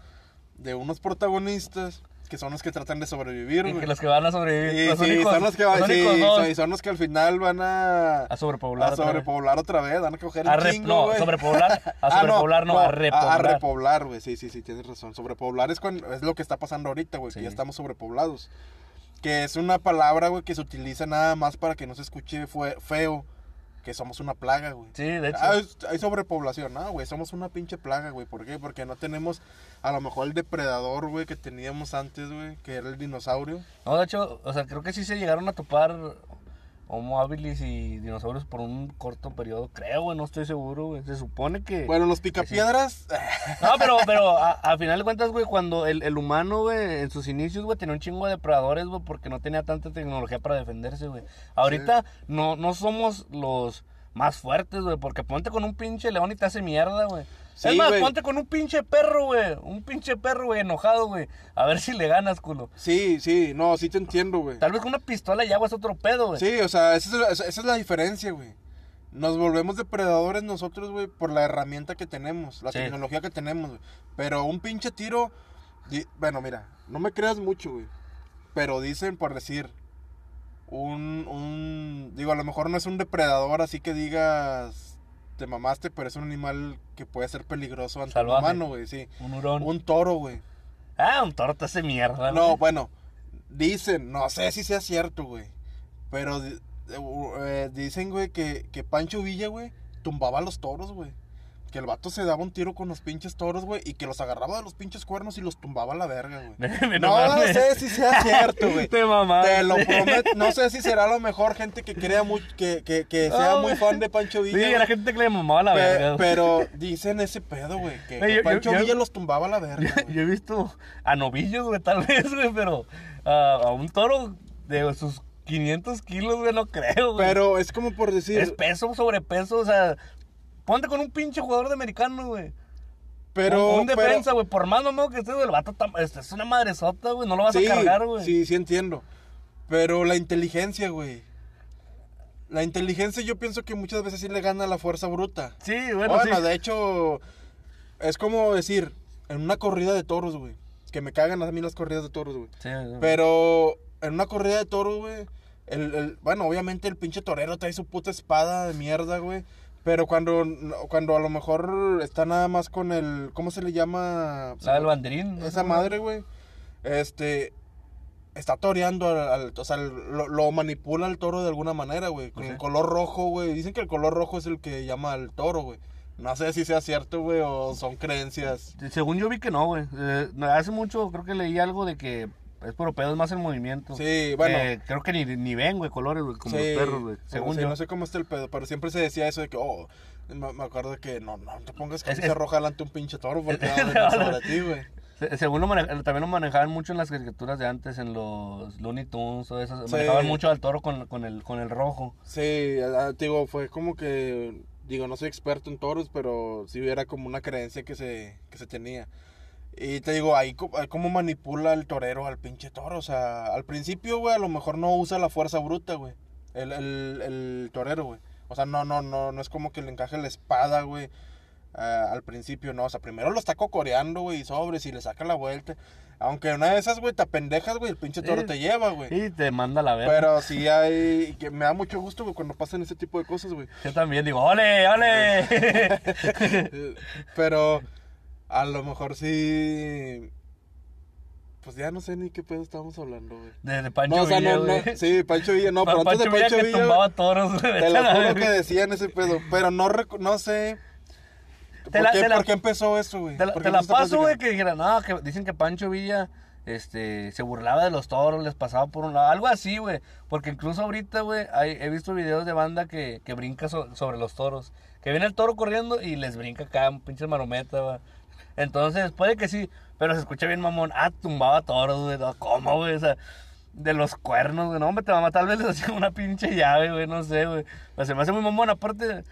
de unos protagonistas que son los que tratan de sobrevivir, Y que los que van a sobrevivir. Los sí, únicos, son los que, los sí, son- los que al final van a, a sobrepoblar. a sobrepoblar otra vez, van a coger A el chingo, no, sobrepoblar, a Ah, sobrepoblar, no, a repoblar. A, repoblar, güey, sí, sí, sí, tienes razón. Sobrepoblar es, cuando, es lo que está pasando ahorita, güey, que ya estamos sobrepoblados. Que es una palabra, güey, que se utiliza nada más para que no se escuche fue- feo, que somos una plaga, güey. Sí, de hecho. Ah, hay sobrepoblación, ¿no, güey? Somos una pinche plaga, güey. ¿Por qué? Porque no tenemos a lo mejor el depredador, güey, que teníamos antes, güey, que era el dinosaurio. No, de hecho, o sea, creo que sí se llegaron a topar Homo habilis y dinosaurios por un corto periodo, creo, güey, no estoy seguro, güey. Se supone que... Bueno, los picapiedras, No, pero, pero a, a final de cuentas, güey, cuando el, el humano, güey, en sus inicios, güey, tenía un chingo de depredadores, güey, porque no tenía tanta tecnología para defenderse, güey. Ahorita no, no somos los más fuertes, güey, porque ponte con un pinche león y te hace mierda, güey. Sí, es más, ponte con un pinche perro, güey. Un pinche perro, güey, enojado, güey. A ver si le ganas, culo. sí, sí, no, sí te entiendo, güey. Tal vez con una pistola y agua es otro pedo, güey. Sí, o sea, esa es, la- esa es la diferencia, güey. Nos volvemos depredadores nosotros, güey, por la herramienta que tenemos, la Sí. tecnología que tenemos, güey. Pero un pinche tiro, bueno, mira, no me creas mucho, güey. Pero dicen, por decir, un, un, digo, a lo mejor no es un depredador, así que digas, te mamaste, pero es un animal que puede ser peligroso ante el humano, güey, sí. Un hurón. Un toro, güey. Ah, un toro te hace mierda, No, güey. bueno, dicen, no sé si sea cierto, güey. Pero di- eh, dicen, güey, que, que Pancho Villa, güey, tumbaba a los toros, güey. Que el vato se daba un tiro con los pinches toros, güey, y que los agarraba de los pinches cuernos y los tumbaba a la verga, güey. No sé si sea cierto, güey. Te mamaste. Te lo prometo. No sé si será a lo mejor gente que crea muy, que, que, que sea muy güey. fan de Pancho Villa. Sí, güey. la gente que le mamaba la Pe- verga. pero dicen ese pedo, güey, que, yo- Pancho yo- Villa los tumbaba a la verga. Yo he visto a novillos, güey, tal vez, güey, pero ah, a un toro de sus 500 kilos, güey, no creo, güey. Pero es como por decir. Es peso sobre peso, o sea, ponte con un pinche jugador de americano, güey. Pero. un, un defensa, güey, por más mamado que esté, güey, el vato tam- es, una madresota, güey, no lo vas sí, a cargar, güey. Sí, sí entiendo. Pero la inteligencia, güey. La inteligencia yo pienso que muchas veces sí le gana la fuerza bruta. Sí, bueno, Bueno, sí. de hecho, es como decir, en una corrida de toros, güey. Que me cagan a mí las corridas de toros, güey. Sí, sí. Pero en una corrida de toros, güey, el, el- bueno, obviamente el pinche torero trae su puta espada de mierda, güey. Pero cuando, cuando a lo mejor está nada más con el, ¿cómo se le llama? La del banderín. Esa madre, güey, este, está toreando al, al- o sea, lo, lo manipula el toro de alguna manera, güey, con el color rojo, güey. Dicen que el color rojo es el que llama al toro, güey. No sé si sea cierto, güey, o son creencias. Según yo vi que no, güey. Eh, hace mucho creo que leí algo de que es por pedo, es más el movimiento. Sí, bueno. Eh, creo que ni, ni ven, güey, colores, güey, como Sí, los perros, güey. Según yo. No sé cómo está el pedo, pero siempre se decía eso de que, oh, me, me acuerdo de que no, no te pongas camisa es- roja delante de un pinche toro porque va a ti, güey. Se- Según lo maneja- también lo manejaban mucho en las caricaturas de antes, en los Looney Tunes o eso. Sí. Manejaban mucho al toro con, con, el, con el rojo. Sí, digo, fue como que, digo, no soy experto en toros, pero sí era como una creencia que se, que se tenía. Y te digo, ahí cómo manipula el torero al pinche toro. O sea, al principio, güey, a lo mejor no usa la fuerza bruta, güey. El, el, el torero, güey. O sea, no, no, no, no es como que le encaje la espada, güey. ah, al principio, no. O sea, primero lo está cocoreando, güey, y sobres y le saca la vuelta. Aunque una de esas, güey, te apendejas, güey, el pinche toro Sí. te lleva, güey. Y te manda la verga. Pero sí hay. que me da mucho gusto, güey, cuando pasan ese tipo de cosas, güey. Yo también digo, ¡ole, ole! Pero a lo mejor sí. Pues ya no sé ni qué pedo estábamos hablando, güey. de, de Pancho No, o sea, Villa, no. Sí, Pancho Villa, no, Pa- pero antes de Villa Pancho que Villa. tumbaba güey, toros, güey. Te lo la juro que decían ese pedo. Pero no, no sé. ¿Por, la- qué, te la- por qué empezó eso, güey? Te la, ¿Por te la paso, güey, que dijeran, no, que dicen que Pancho Villa este, se burlaba de los toros, les pasaba por un lado, algo así, güey. Porque incluso ahorita, güey, he visto videos de banda que, que brinca so- sobre los toros. Que viene el toro corriendo y les brinca acá, un pinche marometa, güey. Entonces, puede que sí, pero se escucha bien mamón. Ah, tumbaba toros, güey. No, ¿Cómo, güey? O sea, de los cuernos, güey. No, hombre, te va a matar. Tal vez les hacía una pinche llave, güey. No sé, güey. O sea, se me hace muy mamón. Aparte,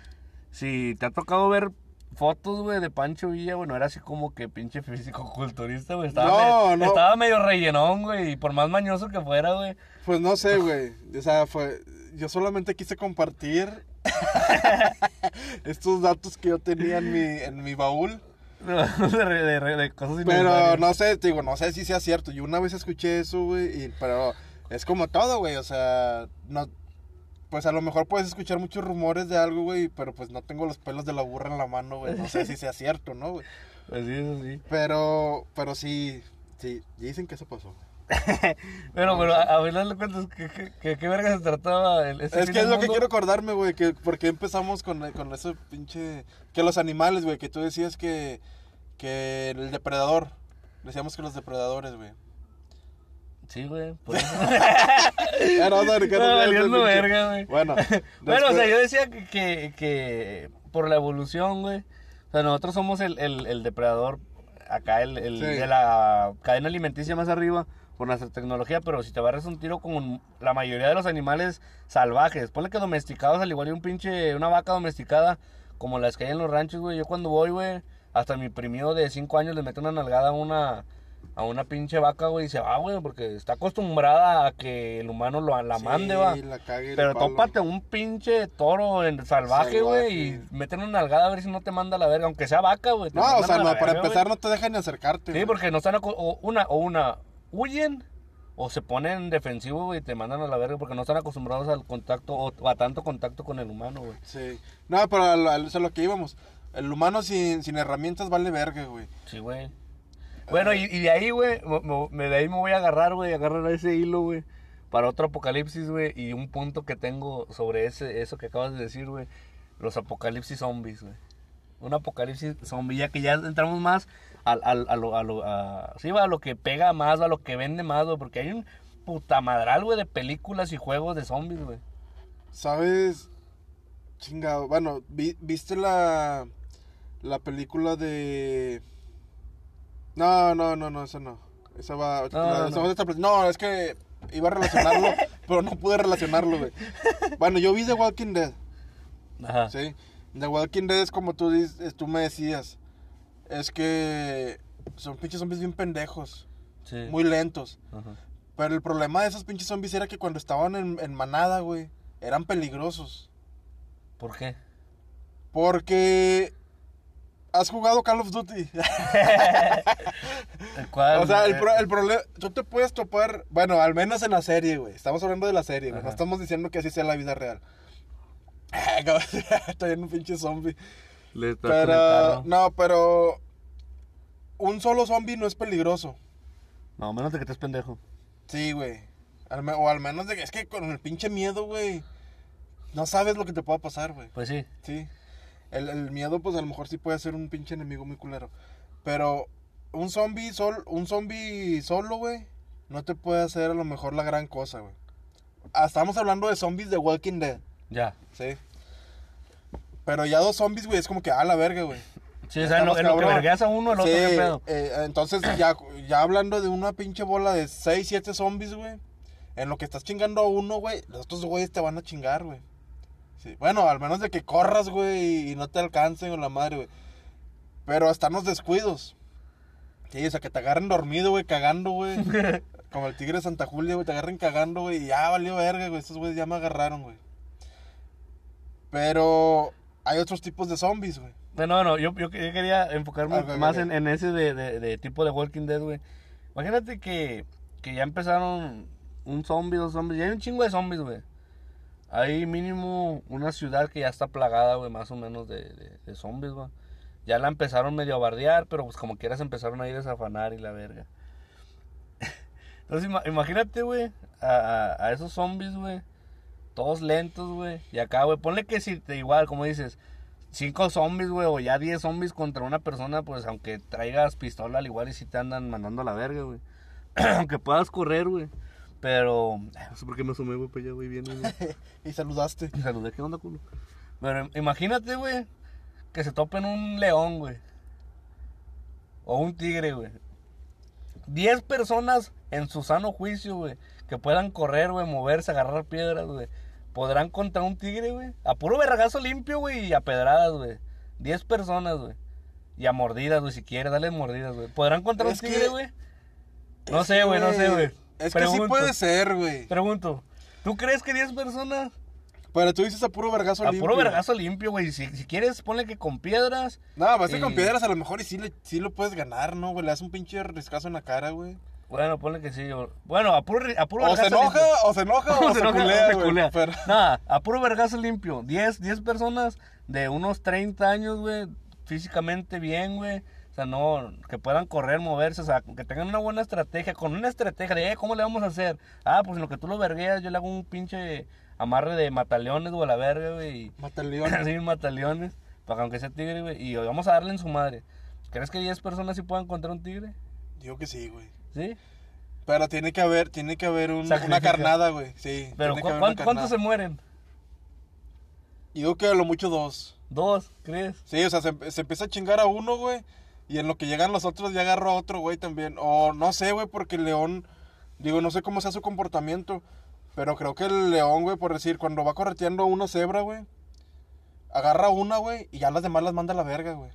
si te ha tocado ver fotos, güey, de Pancho Villa, güey, no era así como que pinche físico culturista, güey. Estaba, No, medio, no. estaba medio rellenón, güey. Y por más mañoso que fuera, güey. Pues no sé, güey. O sea, fue. yo solamente quise compartir estos datos que yo tenía en mi, en mi baúl. de, de- de- cosas Pero no sé, te digo, no sé si sea cierto. Yo una vez escuché eso, güey, pero es como todo, güey, o sea, no... Pues a lo mejor puedes escuchar muchos rumores de algo, güey, pero pues no tengo los pelos de la burra en la mano, güey. No sé si sea cierto, ¿no, güey? Pues sí, eso sí. Pero, pero sí, sí, dicen que eso pasó. Pero, pero, a, ver, dale cuentas, ¿qué, qué, verga se trataba? El, ese Es que es lo que quiero acordarme, güey, que por qué empezamos con, con eso pinche... Que los animales, güey, que tú decías que, que el depredador. Decíamos que los depredadores, güey. Sí, güey. por eso. Ya no, no, no, No, no, valiendo no, verga, güey. Bueno, Bueno, o sea, después- yo decía que, que, que por la evolución, güey. O sea, nosotros somos el, el, el depredador acá, el, el Sí. de la cadena alimenticia más arriba por nuestra tecnología, pero si te barres un tiro con la mayoría de los animales salvajes, ponle que domesticados, al igual que un pinche, una vaca domesticada, como las que hay en los ranchos, güey. Yo cuando voy, güey, hasta mi primido de 5 años le mete una nalgada a una, a una pinche vaca, güey, y se va, güey, porque está acostumbrada a que el humano lo, la Sí, mande, va. la Pero tópate un pinche toro en salvaje, güey, y meten una nalgada a ver si no te manda a la verga, aunque sea vaca, güey. No, o sea, no, para empezar no te dejan ni acercarte. Sí, porque no están, o una, o una, huyen o se ponen defensivos, güey, y te mandan a la verga porque no están acostumbrados al contacto o, a tanto contacto con el humano, güey. Sí. No, pero a lo, a lo- que íbamos. El humano sin, sin herramientas vale verga, güey. Sí, güey. Bueno, y, y de ahí, güey, de ahí me voy a agarrar, güey, agarrar ese hilo, güey, para otro apocalipsis, güey, y un punto que tengo sobre ese, eso que acabas de decir, güey, los apocalipsis zombies, güey. Un apocalipsis zombie, ya que ya entramos más al, al- a, lo, a, lo, a, sí, va, a lo que pega más, a lo que vende más, güey, porque hay un puta madral, güey, de películas y juegos de zombies, güey. ¿Sabes? Chingado. Bueno, vi- ¿viste la, la película de... No, no, no, no, esa no. Esa va... No, la- no, esa no. va a no, es que iba a relacionarlo, pero no pude relacionarlo, güey. Bueno, yo vi The Walking Dead. Ajá. Sí. The Walking Dead es como tú, dices, tú me decías. Es que son pinches zombies bien pendejos. Sí. Muy lentos. Ajá. Pero el problema de esos pinches zombies era que cuando estaban en, en manada, güey, eran peligrosos. ¿Por qué? Porque... ¿Has jugado Call of Duty? ¿El cual, o sea, el, pro- el problema... Tú te puedes topar... Bueno, al menos en la serie, güey. Estamos hablando de la serie, güey. No estamos diciendo que así sea la vida real. Estoy en un pinche zombie. Le Pero... No, pero... Un solo zombie no es peligroso. No, menos de que estés pendejo. Sí, güey. Al me- o al menos de que... Es que con el pinche miedo, güey... No sabes lo que te pueda pasar, güey. Pues sí. Sí. El, el miedo, pues a lo mejor sí puede ser un pinche enemigo muy culero. Pero un zombie, sol, un zombie solo, güey, no te puede hacer a lo mejor la gran cosa, güey. Ah, estamos hablando de zombies de Walking Dead, Ya. sí. Pero ya dos zombies, güey, es como que a la verga, güey. Sí, o sea, en lo, Estamos en lo que vergueas a uno, el otro, Sí, pedo. eh, entonces ya, ya hablando de una pinche bola de 6, 7 zombies, güey. En lo que estás chingando a uno, güey, los otros güeyes te van a chingar, güey. Sí, bueno, al menos de que corras, güey, y no te alcancen o la madre, güey. Pero están los descuidos. Sí, o sea, que te agarren dormido, güey, cagando, güey. Como el tigre de Santa Julia, güey, te agarren cagando, güey, y ya valió verga, güey. Estos güeyes ya me agarraron, güey. Pero hay otros tipos de zombies, güey. No, no, yo, yo, yo quería enfocarme Ah, más en, en ese de, de, de tipo de Walking Dead, güey. Imagínate que, que ya empezaron un zombie, dos zombies. Ya hay un chingo de zombies, güey. Hay mínimo una ciudad que ya está plagada, güey, más o menos de, de, de zombies, güey. Ya la empezaron medio a bardear, pero pues como quieras empezaron a ir a desafanar y la verga. Entonces ima- imagínate, güey, a, a, a esos zombies, güey. Todos lentos, güey. Y acá, güey, ponle que si te igual, como dices, cinco zombies, güey, o ya diez zombies contra una persona, pues aunque traigas pistola al igual y si te andan mandando a la verga, güey. aunque puedas correr, güey. Pero, no sé por qué me asomé, güey, para allá, güey, bien, güey. y saludaste. Y saludé, ¿qué onda, culo? Pero imagínate, güey, que se topen un león, güey. O un tigre, güey. Diez personas en su sano juicio, güey, que puedan correr, güey, moverse, agarrar piedras, güey. Podrán contra un tigre, güey. A puro vergazo limpio, güey, y a pedradas, güey. Diez personas, güey. Y a mordidas, güey, si quieres, dale mordidas, güey. ¿Podrán contra Es un tigre, güey? No sé, güey, no sé, güey. Es que sí puede ser, güey. Pregunto, ¿tú crees que 10 personas Pero tú dices a puro vergazo A limpio. puro vergazo limpio, güey. Si, si quieres, ponle que con piedras. No, pues este con Y- piedras a lo mejor y sí, le, sí lo puedes ganar, ¿no, güey? Le das un pinche riscazo en la cara, güey. Bueno, ponle que sí. o- Bueno, a puro, a puro O se enoja, o se enoja, o se, enoja, culea, se güey. culea. Pero... Nada, a puro vergazo limpio. 10, 10 personas de unos 30 años, güey, físicamente bien, güey. O sea, no, que puedan correr, moverse, o sea, que tengan una buena estrategia, con una estrategia de, eh, ¿cómo le vamos a hacer? Ah, pues en lo que tú lo vergueas, yo le hago un pinche amarre de mataleones, güey, a la verga, güey. Mataleón. Así, mataleones, para que aunque sea tigre, güey. Y vamos a darle en su madre. ¿Crees que 10 personas sí puedan encontrar un tigre? Digo que sí, güey. ¿Sí? Pero tiene que haber, tiene que haber un- una carnada, güey. Sí. Pero tiene que ¿cu- haber cuán- una ¿cuántos se mueren? Digo que a lo mucho dos. ¿Dos? ¿Crees? Sí, o sea, se, se empieza a chingar a uno, güey. Y en lo que llegan los otros ya agarro a otro, güey, también. O no sé, güey, porque el león, digo, no sé cómo sea su comportamiento. Pero creo que el león, güey, por decir, cuando va correteando a una cebra, güey, agarra una, güey, y ya las demás las manda a la verga, güey.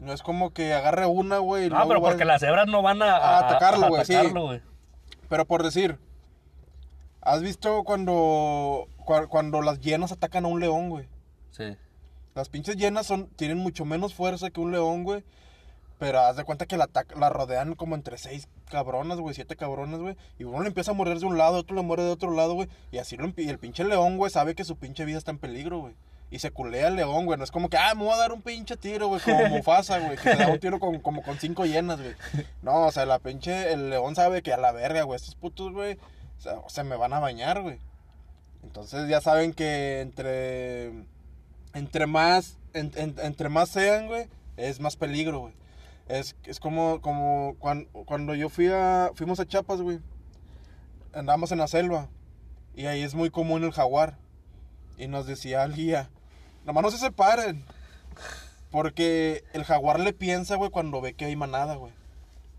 No es como que agarre una, güey. No, pero porque las cebras no van a, A atacarlo, güey, sí. Pero por decir, ¿has visto cuando, cua- cuando las hienas atacan a un león, güey? Sí. Las pinches hienas son, tienen mucho menos fuerza que un león, güey. Pero haz de cuenta que la, la rodean como entre seis cabronas, güey, siete cabronas, güey. Y uno le empieza a morder de un lado, otro le muerde de otro lado, güey. Y así lo y el pinche león, güey, sabe que su pinche vida está en peligro, güey. Y se culea el león, güey. No es como que, ah, me voy a dar un pinche tiro, güey, como Mufasa, güey. Que se da un tiro con, como con cinco hienas, güey. No, o sea, la pinche, el león sabe que a la verga, güey, estos putos, güey, o sea, se me van a bañar, güey. Entonces ya saben que entre entre más en- en- entre más sean, güey, es más peligro, güey. Es, es como como cuando, cuando yo fui a fuimos a Chiapas, güey. Andábamos en la selva y ahí es muy común el jaguar. Y nos decía el guía, nomás no se separen. Porque el jaguar le piensa, güey, cuando ve que hay manada, güey.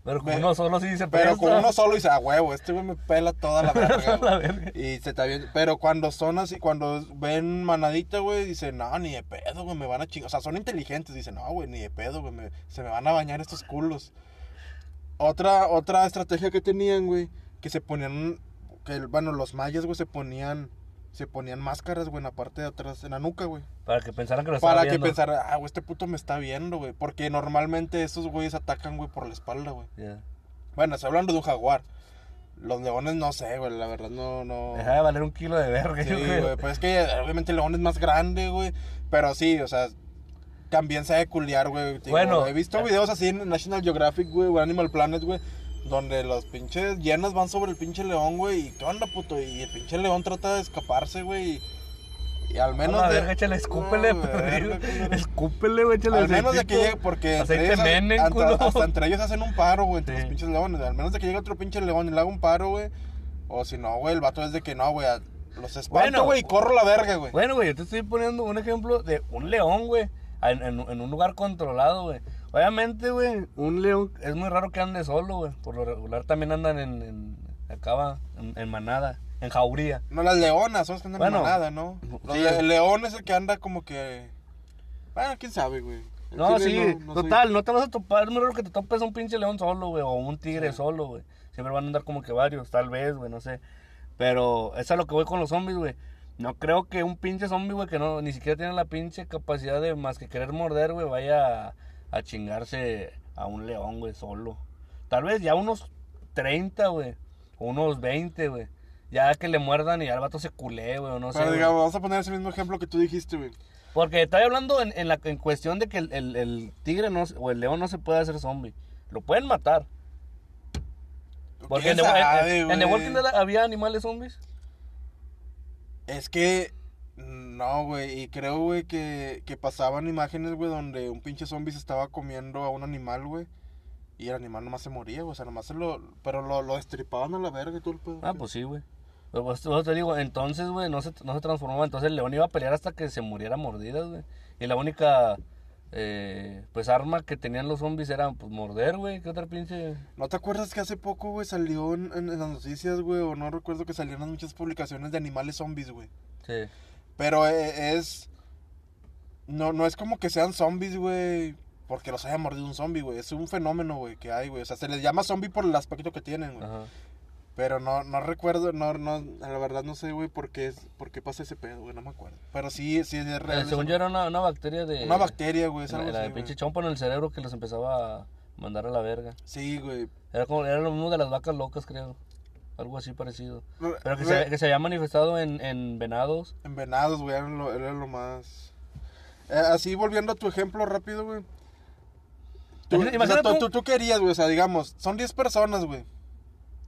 Pero con Ve- uno solo sí se Pero presta. con uno solo dice, a huevo, este güey me pela toda la verga, La güey". verga. Y se está bien. Pero cuando son así, cuando ven manadita, güey, dicen, no, ni de pedo, güey, me van a chingar. O sea, son inteligentes. Dicen, no, güey, ni de pedo, güey, me- se me van a bañar estos culos. Otra, otra estrategia que tenían, güey, que se ponían, que, bueno, los mayas, güey, se ponían, se ponían máscaras, güey, en la parte de atrás, en la nuca, güey. Para que pensaran que lo Para que viendo. pensara, ah, güey, este puto me está viendo, güey. Porque normalmente esos güeyes atacan, güey, por la espalda, güey. Ya. Bueno, estoy hablando de un jaguar. Los leones no sé, güey, la verdad no, no. Deja de valer un kilo de verga, Sí, güey, pues es que obviamente el león es más grande, güey. Pero sí, o sea, también sabe culiar, güey. Bueno. he visto videos así en National Geographic, güey, o Animal Planet, güey. Donde los pinches hienas van sobre el pinche león, güey. Y qué onda, puto. Y el pinche león trata de escaparse, güey. Y, al menos. a la de- échale, escúpele, No. Escúpele, güey, échale Al menos de que llegue, porque entre ellos, Menem, hasta, entre ellos hacen un paro, güey, entre Sí. los pinches leones. Al menos de que llegue otro pinche león y le haga un paro, güey. O si no, güey, el vato es de que no, güey. Los espanto, Bueno. güey, y corro la verga, güey. Bueno, güey, yo te estoy poniendo un ejemplo de un león, güey, en, en- en un lugar controlado, güey. Obviamente, güey, un león es muy raro que ande solo, güey. Por lo regular también andan en, en acá va, en, en manada, en jauría. No, las leonas son las que andan Bueno, en manada, ¿no? Sí. le- el león es el que anda como que. Bueno, quién sabe, güey. No, sí, no- no soy- total, no te vas a topar, es muy raro que te topes un pinche león solo, güey, o un tigre solo, güey. Siempre van a andar como que varios, tal vez, güey, no sé. Pero eso es a lo que voy con los zombies, güey. No creo que un pinche zombie, güey, que no, ni siquiera tiene la pinche capacidad de más que querer morder, güey, vaya a, chingarse a un león, güey, solo. Tal vez ya unos 30, güey, unos 20, güey. Ya que le muerdan y ya el vato se culé, güey, o no sé. Pero digamos, vamos a poner ese mismo ejemplo que tú dijiste, güey. Porque estoy hablando en, en la en cuestión de que el, el- el tigre no, o el león no se puede hacer zombie. Lo pueden matar. Porque en ¿Quién The, en- sabe, en- The? Walking Dead había animales zombies. Es que. No, güey. Y creo, güey, que, que pasaban imágenes, güey, donde un pinche zombie se estaba comiendo a un animal, güey. Y el animal nomás se moría, güey. O sea, nomás se lo. Pero lo, lo destripaban a la verga y todo el pedo. Ah, pues sí, güey. Pero pues, te digo, entonces, güey, no se, no se transformaba. Entonces el león iba a pelear hasta que se muriera mordidas, güey. Y la única, eh, pues, arma que tenían los zombies era, pues, morder, güey. ¿Qué otra pinche...? ¿No te acuerdas que hace poco, güey, salió en, en- en las noticias, güey? O no recuerdo que salieron muchas publicaciones de animales zombies, güey. Sí. Pero eh, es. No, no es como que sean zombies, güey. Porque los haya mordido un zombie, güey. Es un fenómeno, güey, que hay, güey. O sea, se les llama zombie por el aspecto que tienen, güey. Pero no, no recuerdo, no, no, la verdad no sé, güey, por qué, es, por qué pasa ese pedo, güey, no me acuerdo. Pero sí, sí es real. Eh, según yo era una, una bacteria de... Una bacteria, güey, es La, algo la así, de pinche chompa en el cerebro que los empezaba a mandar a la verga. Sí, güey. Era, como, era lo mismo de las vacas locas, creo. Algo así parecido. Pero que, se, que se había manifestado en, en venados. En venados, güey, era lo, era lo más... Eh, así, volviendo a tu ejemplo rápido, güey. Tú, o sea, tú, tú, tú querías, güey, o sea, digamos, son 10 personas, güey,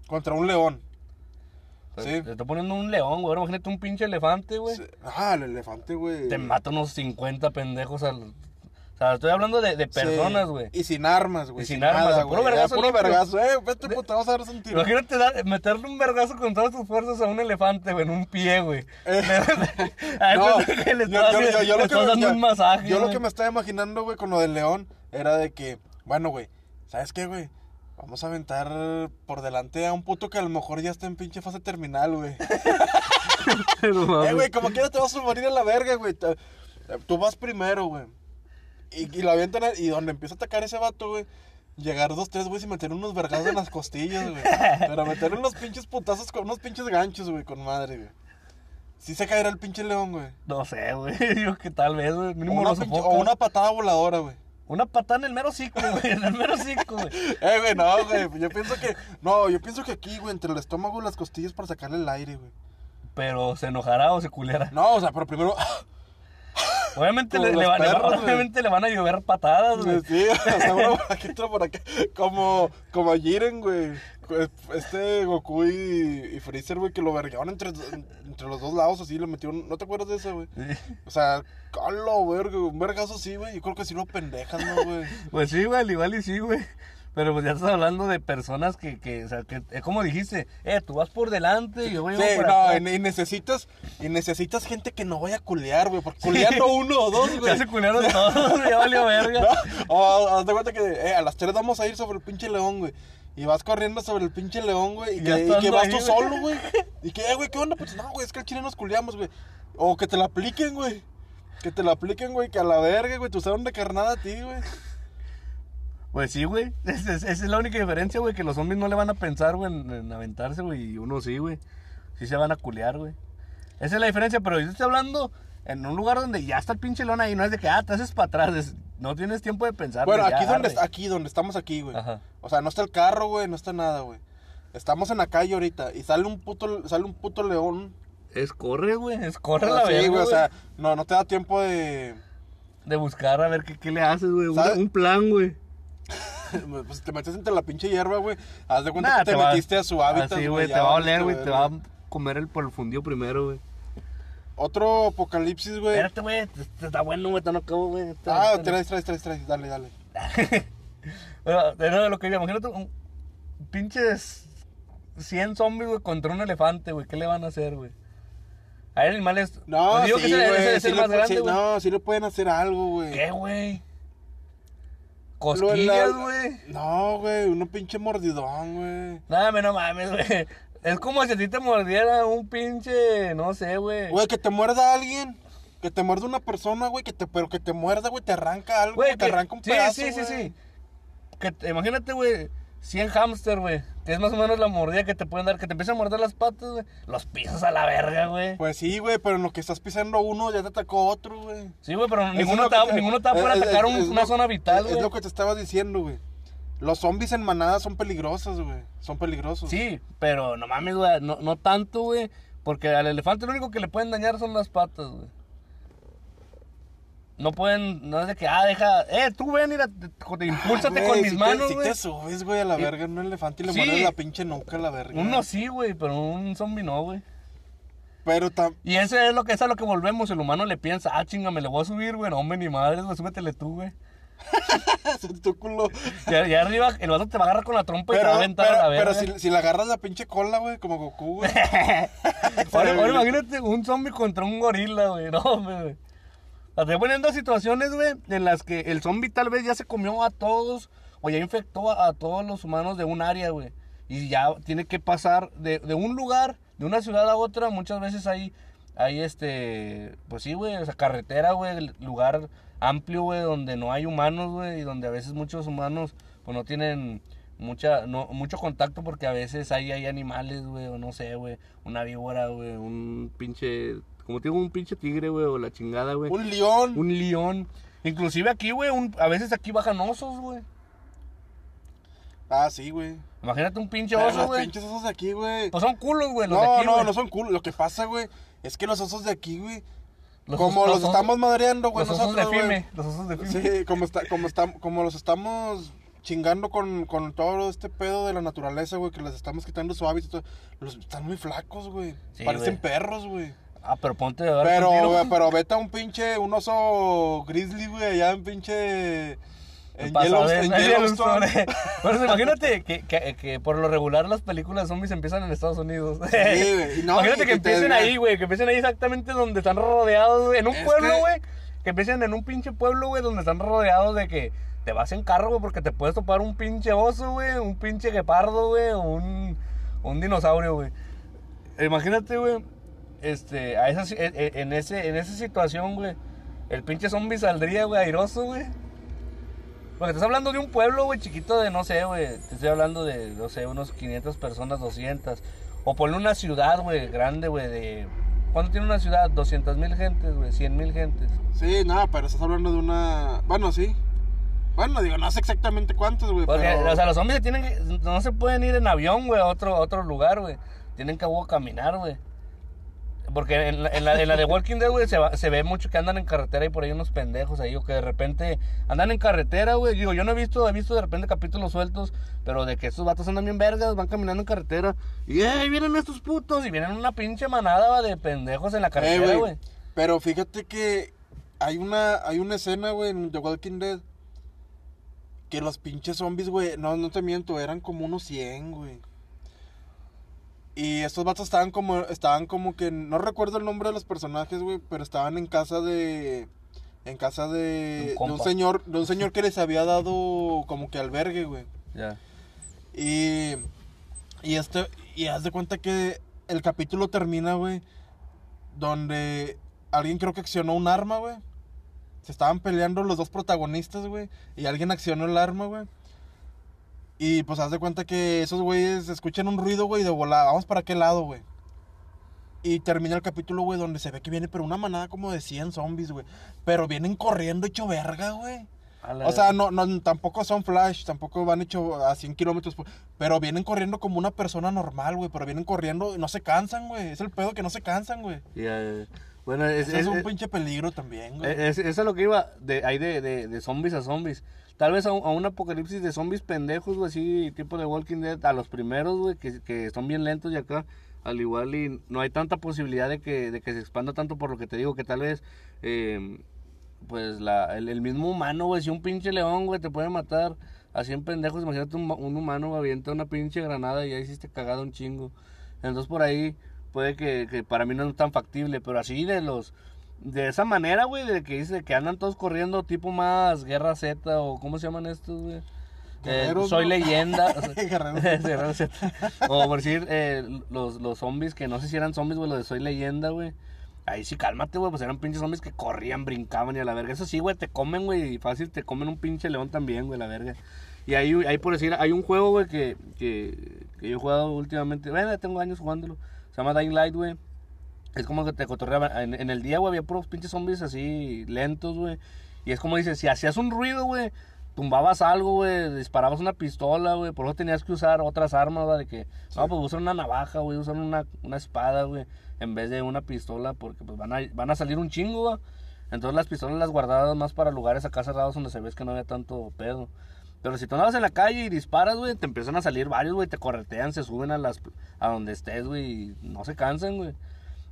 contra un león. Sí. Te está poniendo un león, güey. Imagínate un pinche elefante, güey. Sí. Ah, el elefante, güey. Te mata unos 50 pendejos al... O sea, estoy hablando de, personas, güey. Y sin armas, güey. Y sin armas, a puro vergazo puro vergazo. Eh, vete, puta, vamos a darnos un tiro. Imagínate dar- meterle un vergazo con todas tus fuerzas a un elefante, güey, en un pie, güey. Eh, Ay, no, que le yo- estás, yo- yo- yo le lo que estás me- dando un masaje, Yo lo que me estaba imaginando, güey, con lo del león, era de que, bueno, güey, ¿sabes qué, güey? Vamos a aventar por delante a un puto que a lo mejor ya está en pinche fase terminal, güey. Eh, güey, como quiera te vas a morir a la verga, güey. Tú vas primero, güey. Y, y lo avientan, y donde empieza a atacar ese vato, güey. Llegar dos, tres, güey, y meter unos vergazos en las costillas, güey. Pero meter unos pinches putazos con unos pinches ganchos, güey, con madre, güey. Sí se caerá el pinche león, güey. No sé, güey. Digo que tal vez, güey. O Mínimo una, pinche- sofoca. o una patada voladora, güey. Una patada en el mero cico, güey. En el mero cico, güey. Eh, güey, no, güey. Yo pienso que. No, yo pienso que aquí, güey, entre el estómago y las costillas para sacarle el aire, güey. Pero se enojará o se culiará. No, o sea, pero primero. Obviamente, le, le va- le va- perros, güey. obviamente le van a llover patadas, güey. Sí, o sea, por aquí, otro por acá. Como, como a Jiren, güey. Este Goku y, y Freezer, güey, que lo vergaron entre, entre los dos lados, así, le metieron. ¿No te acuerdas de eso, güey? O sea, calo, verga, un vergazo así, güey. Yo creo que sí lo pendejan, ¿no, güey? Pues sí, güey, al igual y sí, güey. Pero pues ya estás hablando de personas que, que, o sea, que es como dijiste, eh, tú vas por delante y yo voy Sí, por no, acá. y, y necesitas, y necesitas gente que no vaya a culear, güey, porque culeando uno o dos, güey. Ya se culiaron todos, ya valió verga. No, o haz de cuenta que eh, a las 3 vamos a ir sobre el pinche león, güey. Y vas corriendo sobre el pinche león, güey. Y, Ya que, y que vas ahí, tú güey. solo, güey. Y que, eh, güey, ¿qué onda? Pues no, güey, es que al chile nos culiamos, güey. O que te la apliquen, güey. Que te la apliquen, güey, que a la verga, güey. Te usaron de carnada a ti, güey. Pues sí, güey. Esa es, la única diferencia, güey, que los zombies no le van a pensar, güey, en, en aventarse, güey, y uno sí, güey. Sí se van a culear, güey. Esa es la diferencia, pero yo estoy hablando en un lugar donde ya está el pinche león ahí, no es de que, ah, te haces para atrás, es- no tienes tiempo de pensar. Bueno, güey, ya, aquí donde, arre. aquí donde estamos aquí, güey. Ajá. O sea, no está el carro, güey, no está nada, güey. Estamos en la calle ahorita y sale un puto, sale un puto león. Es corre, güey, es corre Ah, la sí, verga, güey, o sea, no, no te da tiempo de... De buscar a ver qué, qué le haces, güey. Un, un plan, güey. Pues te metes entre la pinche hierba, güey. Haz de cuenta Nah, que te, metiste a su hábitat, Así, güey, te va a oler, güey, te va a comer el fundido primero, güey. Otro apocalipsis, güey. Espérate, güey, está bueno, güey, está no acabo, güey. Ah, traes, traes, traes, traes. Dale, dale. Bueno, de lo que digo, imagínate un pinches 100 zombies, güey, contra un elefante, güey. ¿Qué le van a hacer, güey? Hay animales. No, pues digo sí, que ese- ese es sí el más grande, sí, no, sí le pueden hacer algo, güey. ¿Qué, güey? Cosquillas, la- güey. No, güey, uno pinche mordidón, güey. Nada, me no mames, güey. Es como si a ti te mordiera un pinche, no sé, güey. Güey, que te muerda alguien. Que te muerda una persona, güey, que te, pero que te muerda, güey, te arranca algo, Güey, te que- arranca un sí, pedazo, Sí, sí, sí. Que te- imagínate, güey, 100 hámster, güey. Que es más o menos la mordida que te pueden dar. Que te empiezan a morder las patas, güey. Los pisas a la verga, güey. Pues sí, güey, pero en lo que estás pisando uno, ya te atacó otro, güey. Sí, güey, pero ninguno es te- ninguno está por es- es- atacar un- es una lo- zona vital, es- güey. Es lo que te estaba diciendo, güey. Los zombies en manada son peligrosos, güey. Son peligrosos. Sí, pero no mames, güey. No, no tanto, güey. Porque al elefante lo único que le pueden dañar son las patas, güey. No pueden, no es de que, ah, deja, eh, tú ven, mira, te, te impúlsate Güey, con si mis te- manos, Si güey. te subes, güey, a la verga, un elefante y le Sí. la pinche nuca a la verga. Uno sí, güey, pero un zombie no, güey. Pero tam... Y eso es lo que es a lo que volvemos. El humano le piensa, ah, chinga, me le voy a subir, güey. No, hombre, ni madre, güey, súbetele tú, güey. tu culo. Y allá arriba, el vato te va a agarrar con la trompa y te va a aventar pero, a la verga. pero si, si le agarras la pinche cola, güey, como Goku, güey. Ahora, ahora imagínate un zombie contra un gorila, güey. No, hombre, güey. O sea, Estoy poniendo situaciones, güey, en las que el zombie tal vez ya se comió a todos o ya infectó a, todos los humanos de un área, güey. Y ya tiene que pasar de, de un lugar, de una ciudad a otra. Muchas veces hay, hay este, pues sí, güey, esa carretera, güey, lugar amplio, güey, donde no hay humanos, güey, y donde a veces muchos humanos, pues no tienen mucha, no, mucho contacto porque a veces hay, hay animales, güey, o no sé, güey, una víbora, güey, un pinche, como te digo, un pinche tigre, güey, o la chingada, güey. Un león. Un león. Inclusive aquí, güey, un- a veces aquí bajan osos, güey. Ah, sí, güey. Imagínate un pinche Pero oso, los güey. pinches osos de aquí, güey. Pues son culos, güey, los de No, aquí, no, no son cool. Lo que pasa, güey, es que los osos de aquí, güey, Los como osos- los, osos- estamos madreando, güey, Los osos de. Fime, los osos de Fime. Sí, como, está, como, está, como los estamos chingando con, con todo este pedo de la naturaleza, güey, que les estamos quitando su hábitat. Los, están muy flacos, güey. Sí, Parecen perros, güey. Ah, pero ponte de dar Pero, tiro. güey, pero vete a un pinche, un oso grizzly, güey, allá en pinche... En, Yellowstone. Bueno, imagínate que, que, que por lo regular las películas zombies empiezan en Estados Unidos. Sí, güey. no, imagínate que empiecen ahí, güey, que empiecen ahí exactamente donde están rodeados, güey, en un Es pueblo, que- güey. Que... empiecen en un pinche pueblo, güey, donde están rodeados de que te vas en carro, güey, porque te puedes topar un pinche oso, güey, un pinche guepardo, güey, o un, un dinosaurio, güey. Imagínate, güey, este, a esa, si- en, en ese, en esa situación, güey, el pinche zombie saldría, güey, airoso, güey. Porque estás hablando de un pueblo, güey, chiquito de, no sé, güey. Te estoy hablando de, no sé, unos 500 personas, 200. O ponle una ciudad, güey, grande, güey, de... ¿Cuánto tiene una ciudad? 200 mil gentes, güey, 100 mil gentes. Sí, nada, pero estás hablando de una... Bueno, sí. Bueno, digo, no sé exactamente cuántos, güey, Porque, pero... o sea, los zombies tienen que... No se pueden ir en avión, güey, a otro, a otro lugar, güey. Tienen que caminar, güey. Porque en la, en la, en la de Walking Dead, güey, se, va- se ve mucho que andan en carretera y por ahí unos pendejos ahí, o que de repente andan en carretera, güey. Digo, yo no he visto, he visto de repente capítulos sueltos, pero de que estos vatos andan bien vergas, van caminando en carretera. Y ¡eh! vienen estos putos! Y vienen una pinche manada de pendejos en la Eh, carretera, güey. Pero fíjate que hay una, hay una escena, güey, en The Walking Dead. Que los pinches zombies, güey, no, no te miento, eran como unos 100, güey. Y estos vatos estaban como, estaban como que, no recuerdo el nombre de los personajes, güey, pero estaban en casa de, en casa Un de, de un señor, de un señor que les había dado como que albergue, güey. Ya. Y, y este, y haz de cuenta que el capítulo termina, güey, donde alguien creo que accionó un arma, güey. Se estaban peleando los dos protagonistas, güey, y alguien accionó el arma, güey. Y pues haz de cuenta que esos güeyes escuchan un ruido, güey, de volada. Vamos para qué lado, güey. Y termina el capítulo, güey, donde se ve que viene, pero una manada como de 100 zombies, güey. Pero vienen corriendo hecho verga, güey. O sea, no, no, tampoco son flash, tampoco van hecho a 100 kilómetros, por- pero vienen corriendo como una persona normal, güey, pero vienen corriendo y no se cansan, güey, es el pedo que no se cansan, güey. Bueno, es, es, es- un es- pinche peligro también, güey. Es, es a lo que iba, de, ahí de, de, de zombies a zombies. Tal vez a un, a un apocalipsis de zombies pendejos, güey, así, tipo de Walking Dead, a los primeros, güey, que, que son bien lentos y acá, al igual y no hay tanta posibilidad de que, de que se expanda tanto por lo que te digo, que tal vez, eh, pues, la, el, mismo humano, güey, si un pinche león, güey, te puede matar a 100 pendejos, imagínate un, un humano, güey, avienta una pinche granada y ahí hiciste cagado un chingo. Entonces por ahí puede que, que para mí no es tan factible, pero así de los de esa manera, güey, de que dice que andan todos corriendo tipo más Guerra Z o cómo se llaman estos, güey. Eh, soy ¿no? leyenda. Guerrero Z. o por decir eh, los, los zombies, que no sé si eran zombies, güey, los de Soy leyenda, güey. Ahí sí, cálmate, güey, pues eran pinches zombies que corrían, brincaban y a la verga. Eso sí, güey, te comen, güey, y fácil te comen un pinche león también, güey, la verga. Y ahí, ahí por decir, hay un juego, güey, que, que, que yo he jugado últimamente. Bueno, ya tengo años jugándolo. Se llama Dying Light, güey. Es como que te cotorreaba. En, en el día, güey, había puros pinches zombies así lentos, güey. Y es como dices, si hacías un ruido, güey, tumbabas algo, güey, disparabas una pistola, güey. Por eso tenías que usar otras armas, güey, de que, no, pues usan una navaja, güey, usan una, una espada, güey, en vez de una pistola, porque pues van a, van a salir un chingo, güey. Entonces las pistolas las guardabas más para lugares acá cerrados donde se ves que no había tanto pedo. Pero si tú andabas en la calle y disparas, güey, te empiezan a salir varios, güey, te corretean, se suben a las a donde estés, güey, y no se cansan, güey.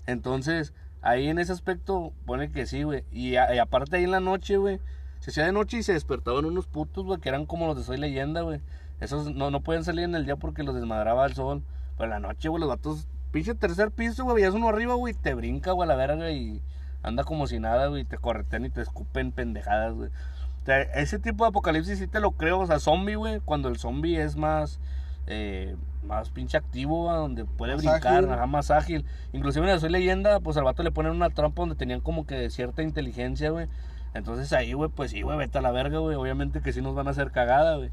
Entonces, ahí en ese aspecto, pone que sí, güey. Y, y aparte ahí en la noche, güey, se hacía de noche y se despertaban unos putos, güey, que eran como los de Soy Leyenda, güey. Esos no, no pueden salir en el día porque los desmadraba el sol. Pero en la noche, güey, los vatos, pinche tercer piso, güey, veías uno arriba, güey, te brinca, güey, a la verga y anda como si nada, güey, te corretean y te escupen pendejadas, güey. O sea, ese tipo de apocalipsis sí te lo creo, o sea, zombie, güey, cuando el zombie es más, eh, más pinche activo, donde puede Más brincar, ágil. ajá, más ágil. Inclusive en el Soy Leyenda, pues al vato le ponen una trampa donde tenían como que cierta inteligencia, güey. Entonces ahí, güey, pues sí, güey, vete a la verga, güey. Obviamente que sí nos van a hacer cagada, güey.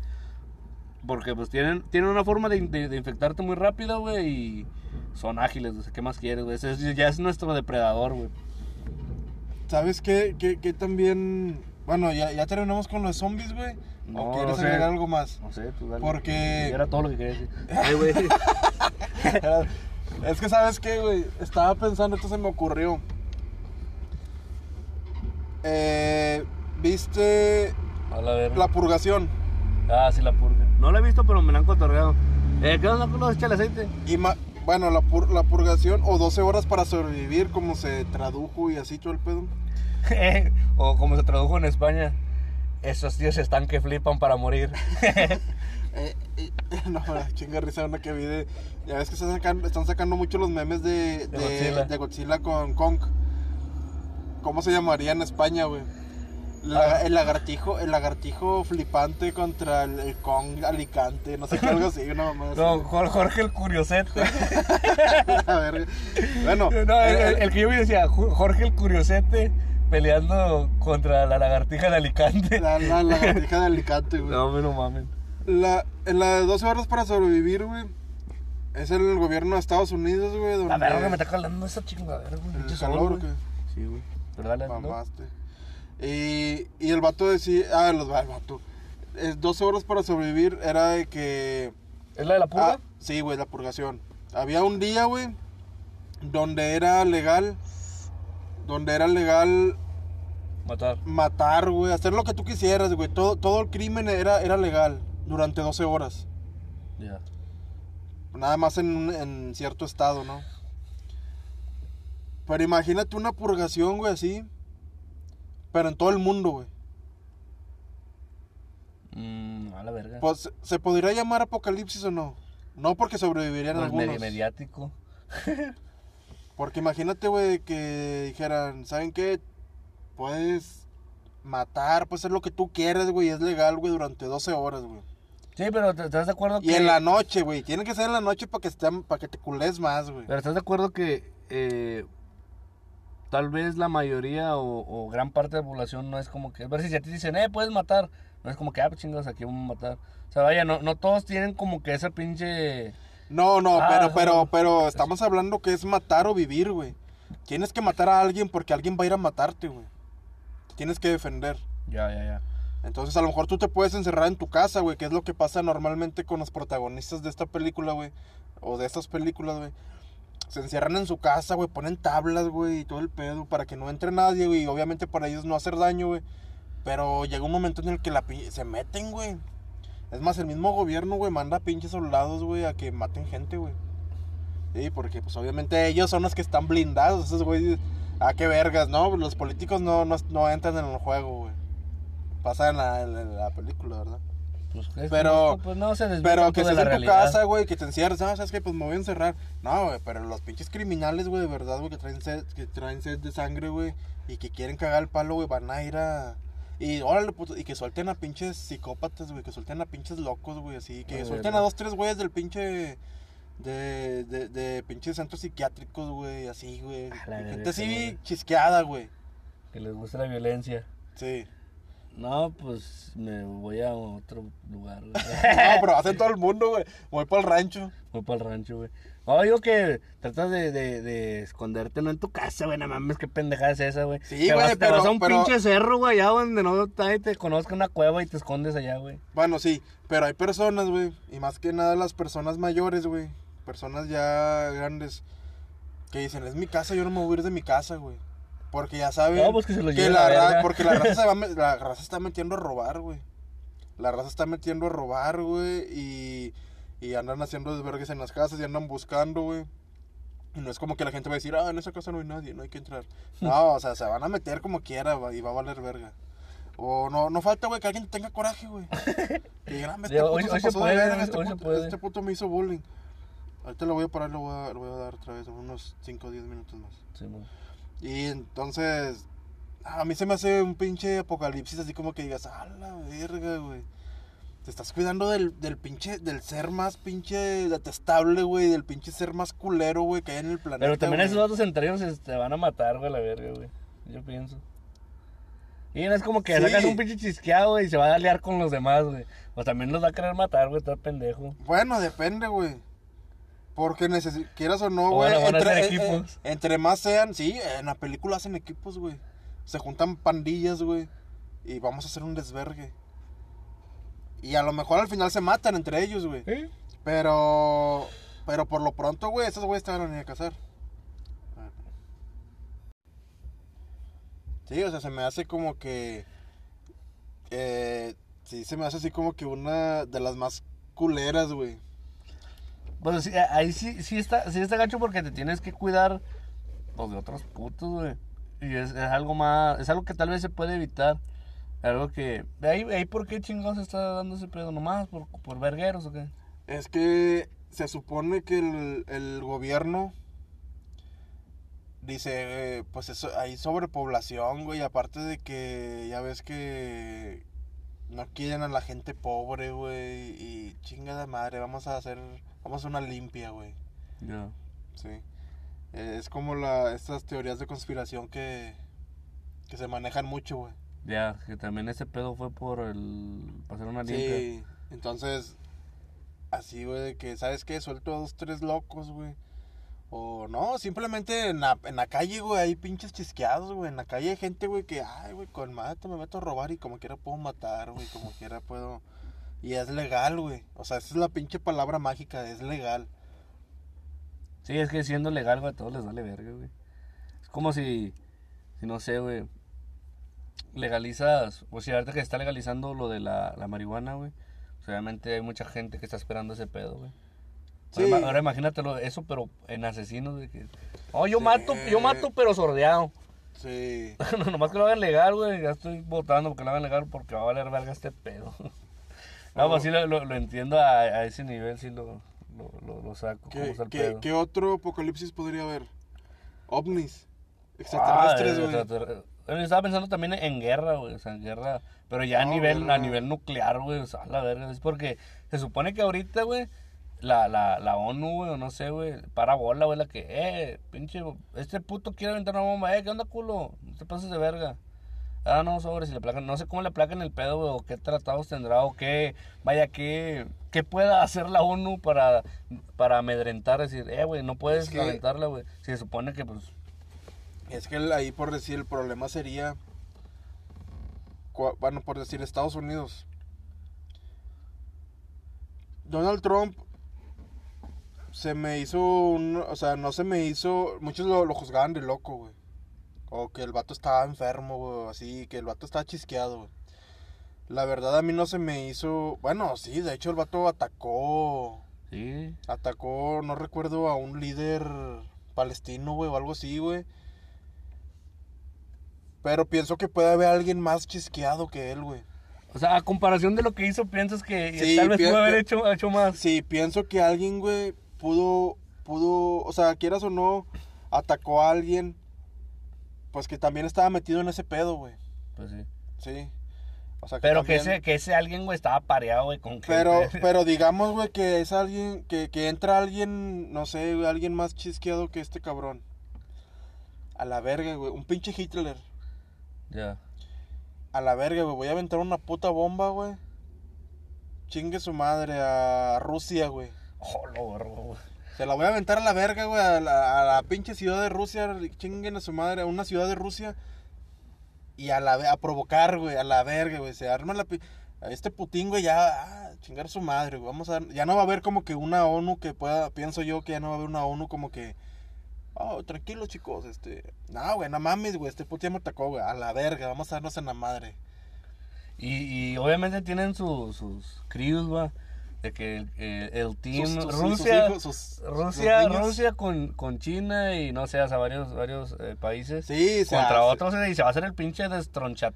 Porque pues tienen, tienen una forma de, de- de infectarte muy rápida, güey, y son ágiles, o sea, ¿qué más quieres, güey? Ese es- ya es nuestro depredador, güey. ¿Sabes qué? Que, que también... Bueno, ya, ya terminamos con los zombies, güey. No, ¿O quieres no sé. agregar algo más? No sé, tú dale. Porque- Era todo lo que quería decir. Ay, güey. Es que, ¿sabes qué, güey? Estaba pensando, esto se me ocurrió. Eh, ¿Viste A la. La Purgación? Ah, sí, la purga. No la he visto, pero me la han cotorreado. Eh, ¿qué onda con los échale aceite? Y ma- bueno, la, pur- la Purgación o 12 horas para sobrevivir, como se tradujo y así todo el pedo. o como se tradujo en España, esos tíos están que flipan para morir. Eh, eh, no, la chinga risa una que vi de... Ya ves que están sacando, están sacando mucho los memes de, de, Godzilla. de Godzilla con Kong. ¿Cómo se llamaría en España, güey? La- Ah. El lagartijo, el lagartijo flipante contra el, el Kong Alicante, no sé qué, algo así, una mamá no, Jor- Jorge el Curiosete. A ver, bueno, No, el, eh, el- el que yo vi decía, Jorge el Curiosete peleando contra la lagartija de Alicante. la, la lagartija de Alicante, güey. No, me no mamen. La, en la de 12 horas para sobrevivir, güey, es el gobierno de Estados Unidos, güey, donde... La verga me está calando esa chingadera, güey. ¿El calor güey. Sí, güey. Pero dale, ¿no? Mamaste. Y, y el vato decía, ah, los, el vato, es 12 horas para sobrevivir era de que... ¿Es la de la purga? Ah, sí, güey, la purgación. Había un día, güey, donde era legal, donde era legal Matar. matar, güey, hacer lo que tú quisieras, güey. Todo, todo el crimen era, era legal durante 12 horas. Ya. Nada más en, en cierto estado, ¿no? Pero imagínate una purgación, güey, así. Pero en todo el mundo, güey. Mm, a la verga. Pues, ¿se podría llamar apocalipsis o no? No porque sobrevivirían Pues algunos. medi- mediático. Porque imagínate, güey, que dijeran, ¿saben qué? Puedes matar, puedes hacer lo que tú quieras, güey, es legal, güey, durante 12 horas, güey. Sí, pero ¿te- ¿estás de acuerdo que... Y en la noche, güey, tiene que ser en la noche para que, estén- para que te cules más, güey. Pero ¿estás de acuerdo que eh, tal vez la mayoría o, o gran parte de la población no es como que... Ver si a ti dicen, eh, puedes matar. No es como que, ah, pues chingados, aquí vamos a matar. O sea, vaya, no, no todos tienen como que esa pinche... No, no, Ah, pero, pero, pero estamos hablando que es matar o vivir, güey. Tienes que matar a alguien porque alguien va a ir a matarte, güey. Tienes que defender. Ya, ya, ya. Entonces a lo mejor tú te puedes encerrar en tu casa, güey, que es lo que pasa normalmente con los protagonistas de esta película, güey. O de estas películas, güey. Se encierran en su casa, güey, ponen tablas, güey, y todo el pedo para que no entre nadie, güey. Y obviamente para ellos no hacer daño, güey. Pero llega un momento en el que la se meten, güey. Es más, el mismo gobierno, güey, manda pinches soldados, güey, a que maten gente, güey. Sí, porque pues obviamente ellos son los que están blindados, esos güeyes. Ah, qué vergas, ¿no? Los políticos no, no, no entran en el juego, güey. Pasa en la, en la- película, ¿verdad? Pues, es- Pero- no, pues no se desvía Pero que estés en tu realidad. casa, güey, que te encierres, ah, ¿sabes qué? Pues me voy a encerrar. No, güey, pero los pinches criminales, güey, de verdad, güey, que traen sed, que traen sed de sangre, güey, y que quieren cagar el palo, güey, van a ir a... Y órale, puto, y que suelten a pinches psicópatas, güey, que suelten a pinches locos, güey, así, que A suelten a dos, tres güeyes del pinche... De, de, de pinches centros psiquiátricos, güey, así, güey. Gente así chisqueada, güey. Que les gusta la violencia. Sí. No, pues me voy a otro lugar, güey. No, pero hacen todo el mundo, güey. Voy para el rancho. Voy para el rancho, güey. No, digo que tratas de, de, de esconderte no en tu casa, güey. No mames, qué pendejada es esa, güey. Sí, Te güey, vas- Te pero- vas a un pero- pinche cerro, güey, allá donde no nadie te conozca una cueva y te escondes allá, güey. Bueno, sí, pero hay personas, güey, y más que nada las personas mayores, güey, personas ya grandes, que dicen, es mi casa, yo no me voy a ir de mi casa, güey. Porque ya saben No, pues que se lo lleven la la porque la raza se va, la raza está metiendo a robar, güey. La raza está metiendo a robar, güey, y, y andan haciendo desvergues en las casas y andan buscando, güey. Y no es como que la gente va a decir, ah, en esa casa no hay nadie, no hay que entrar. No, o sea, se van a meter como quiera va- y va a valer verga. O no, no falta, güey, que alguien tenga coraje, güey. Que digan, "Ah, este Ya, puto se pasó de verga, este puto, este puto me hizo bullying. Ahorita lo voy a parar, lo voy a, lo voy a dar otra vez, unos 5 o 10 minutos más. Sí, güey. Y entonces, a mí se me hace un pinche apocalipsis así como que digas, a la verga, güey. Te estás cuidando del, del pinche, del ser más pinche detestable, güey, del pinche ser más culero, güey, que hay en el planeta. Pero también güey. esos datos entre ellos te van a matar, güey, la verga, güey. Yo pienso. Y no es como que Sí. sacas un pinche chisqueado, güey, y se va a aliar con los demás, güey. O también los va a querer matar, güey, todo pendejo. Bueno, depende, güey. Porque necesi- quieras o no, güey. a entre, eh, eh, equipos. entre más sean, sí, en la película hacen equipos, güey. Se juntan pandillas, güey. Y vamos a hacer un desvergue. Y a lo mejor al final se matan entre ellos, güey. Pero. Pero por lo pronto, güey, esos güeyes te van a venir a casar. Sí, o sea, se me hace como que. Eh, sí, se me hace así como que una de las más culeras, güey. Pues sí, ahí sí, sí está, sí está gacho porque te tienes que cuidar, pues, de otros putos, güey. Y es, es algo más, es algo que tal vez se puede evitar. Algo que, ahí, ahí por qué chingados está dando ese pedo nomás, por, por vergueros o qué. Es que se supone que el, el gobierno dice, eh, pues eso, hay sobrepoblación, güey, aparte de que ya ves que no quieren a la gente pobre, güey, y chinga de madre, vamos a hacer, vamos a una limpia, güey, Ya. sí. Eh, es como la, estas teorías de conspiración que, que se manejan mucho, güey. Ya, que también ese pedo fue por el, hacer una limpia. Sí, entonces, así, güey, de que, ¿sabes qué? Suelto a dos, tres locos, güey. O no, simplemente en la, en la calle, güey, hay pinches chisqueados, güey. En la calle hay gente, güey, que, ay, güey, con mata me meto a robar y como quiera puedo matar, güey, como quiera puedo. Y es legal, güey. O sea, esa es la pinche palabra mágica, es legal. Sí, es que siendo legal, güey, a todos les vale verga, güey. Es como si, si no sé, güey, legalizas, o si ahorita que está legalizando lo de la, la marihuana, güey, pues obviamente hay mucha gente que está esperando ese pedo, güey. Sí. Ahora, ahora imagínatelo, eso, pero en asesinos, de que, oh, yo Sí. mato, yo mato, pero sordeado. Sí. No, Nomás que lo hagan legal, güey, ya estoy votando porque lo hagan legal porque va a valer verga este pedo. No, pues sí lo, lo- lo entiendo a, a ese nivel, sí lo, lo, saco, ¿Qué, qué, otro apocalipsis podría haber? OVNIs. Ah, Extraterrestres, güey. Yo estaba pensando también en guerra, güey, o sea, en guerra, pero ya a nivel a nivel nuclear, güey, o sea, a la verga, es porque se supone que ahorita, güey, la, la, la ONU, güey, o no sé, güey, para bola, güey, la que, eh, pinche, este puto quiere aventar una bomba, eh, ¿qué onda, culo? No te pases de verga. Ah, no, sobre, si le placan, no sé cómo le placan el pedo, güey, o qué tratados tendrá, o qué, vaya, qué, qué pueda hacer la ONU para, para amedrentar, decir, eh, güey, no puedes Es que- aventarla, güey, si se supone que, pues, Es que ahí por decir el problema sería, bueno, por decir Estados Unidos. Donald Trump se me hizo un, o sea, no se me hizo, muchos lo, lo juzgaban de loco, güey. O que el vato estaba enfermo, güey, así, que el vato estaba chisqueado, güey. La verdad a mí no se me hizo, bueno, sí, de hecho el vato atacó, sí, atacó, no recuerdo, a un líder palestino, güey, o algo así, güey. Pero pienso que puede haber alguien más chisqueado que él, güey. O sea, a comparación de lo que hizo, piensas que Sí, tal vez pudo haber hecho, hecho más. Sí, pienso que alguien, güey, pudo, pudo, o sea, quieras o no, atacó a alguien, pues que también estaba metido en ese pedo, güey. Pues sí. Sí. O sea, Pero que ese, que ese alguien, güey, estaba pareado, güey, con Pero, gente. pero digamos, güey, que es alguien, que, que entra alguien, no sé, güey, alguien más chisqueado que este cabrón. A la verga, güey, un pinche Hitler. Ya. A la verga, güey. Voy a aventar una puta bomba, güey. Chingue su madre a Rusia, güey. Oh, lo vergo, güey. Se la voy a aventar a la verga, güey. A la, a la pinche ciudad de Rusia. Chinguen a su madre. A una ciudad de Rusia. Y a la a provocar, güey. A la verga, güey. Se arma la. A este Putin, güey, ya. ah, chingar su madre, güey. Vamos a. Ya no va a haber como que una ONU que pueda. Pienso yo que ya no va a haber una ONU como que. Oh, tranquilo, chicos. Este. No, güey, no mames, güey. Este puto ya me atacó, güey. A la verga. Vamos a darnos en la madre. Y, y obviamente tienen sus, sus crews, va. De que el, el- el team Sus- sus- sus Rusia, hijos, sus- Rusia. Rusia con, con China y no sé, o sea, varios, varios eh, países Sí, contra otros y se va a hacer el pinche destroncha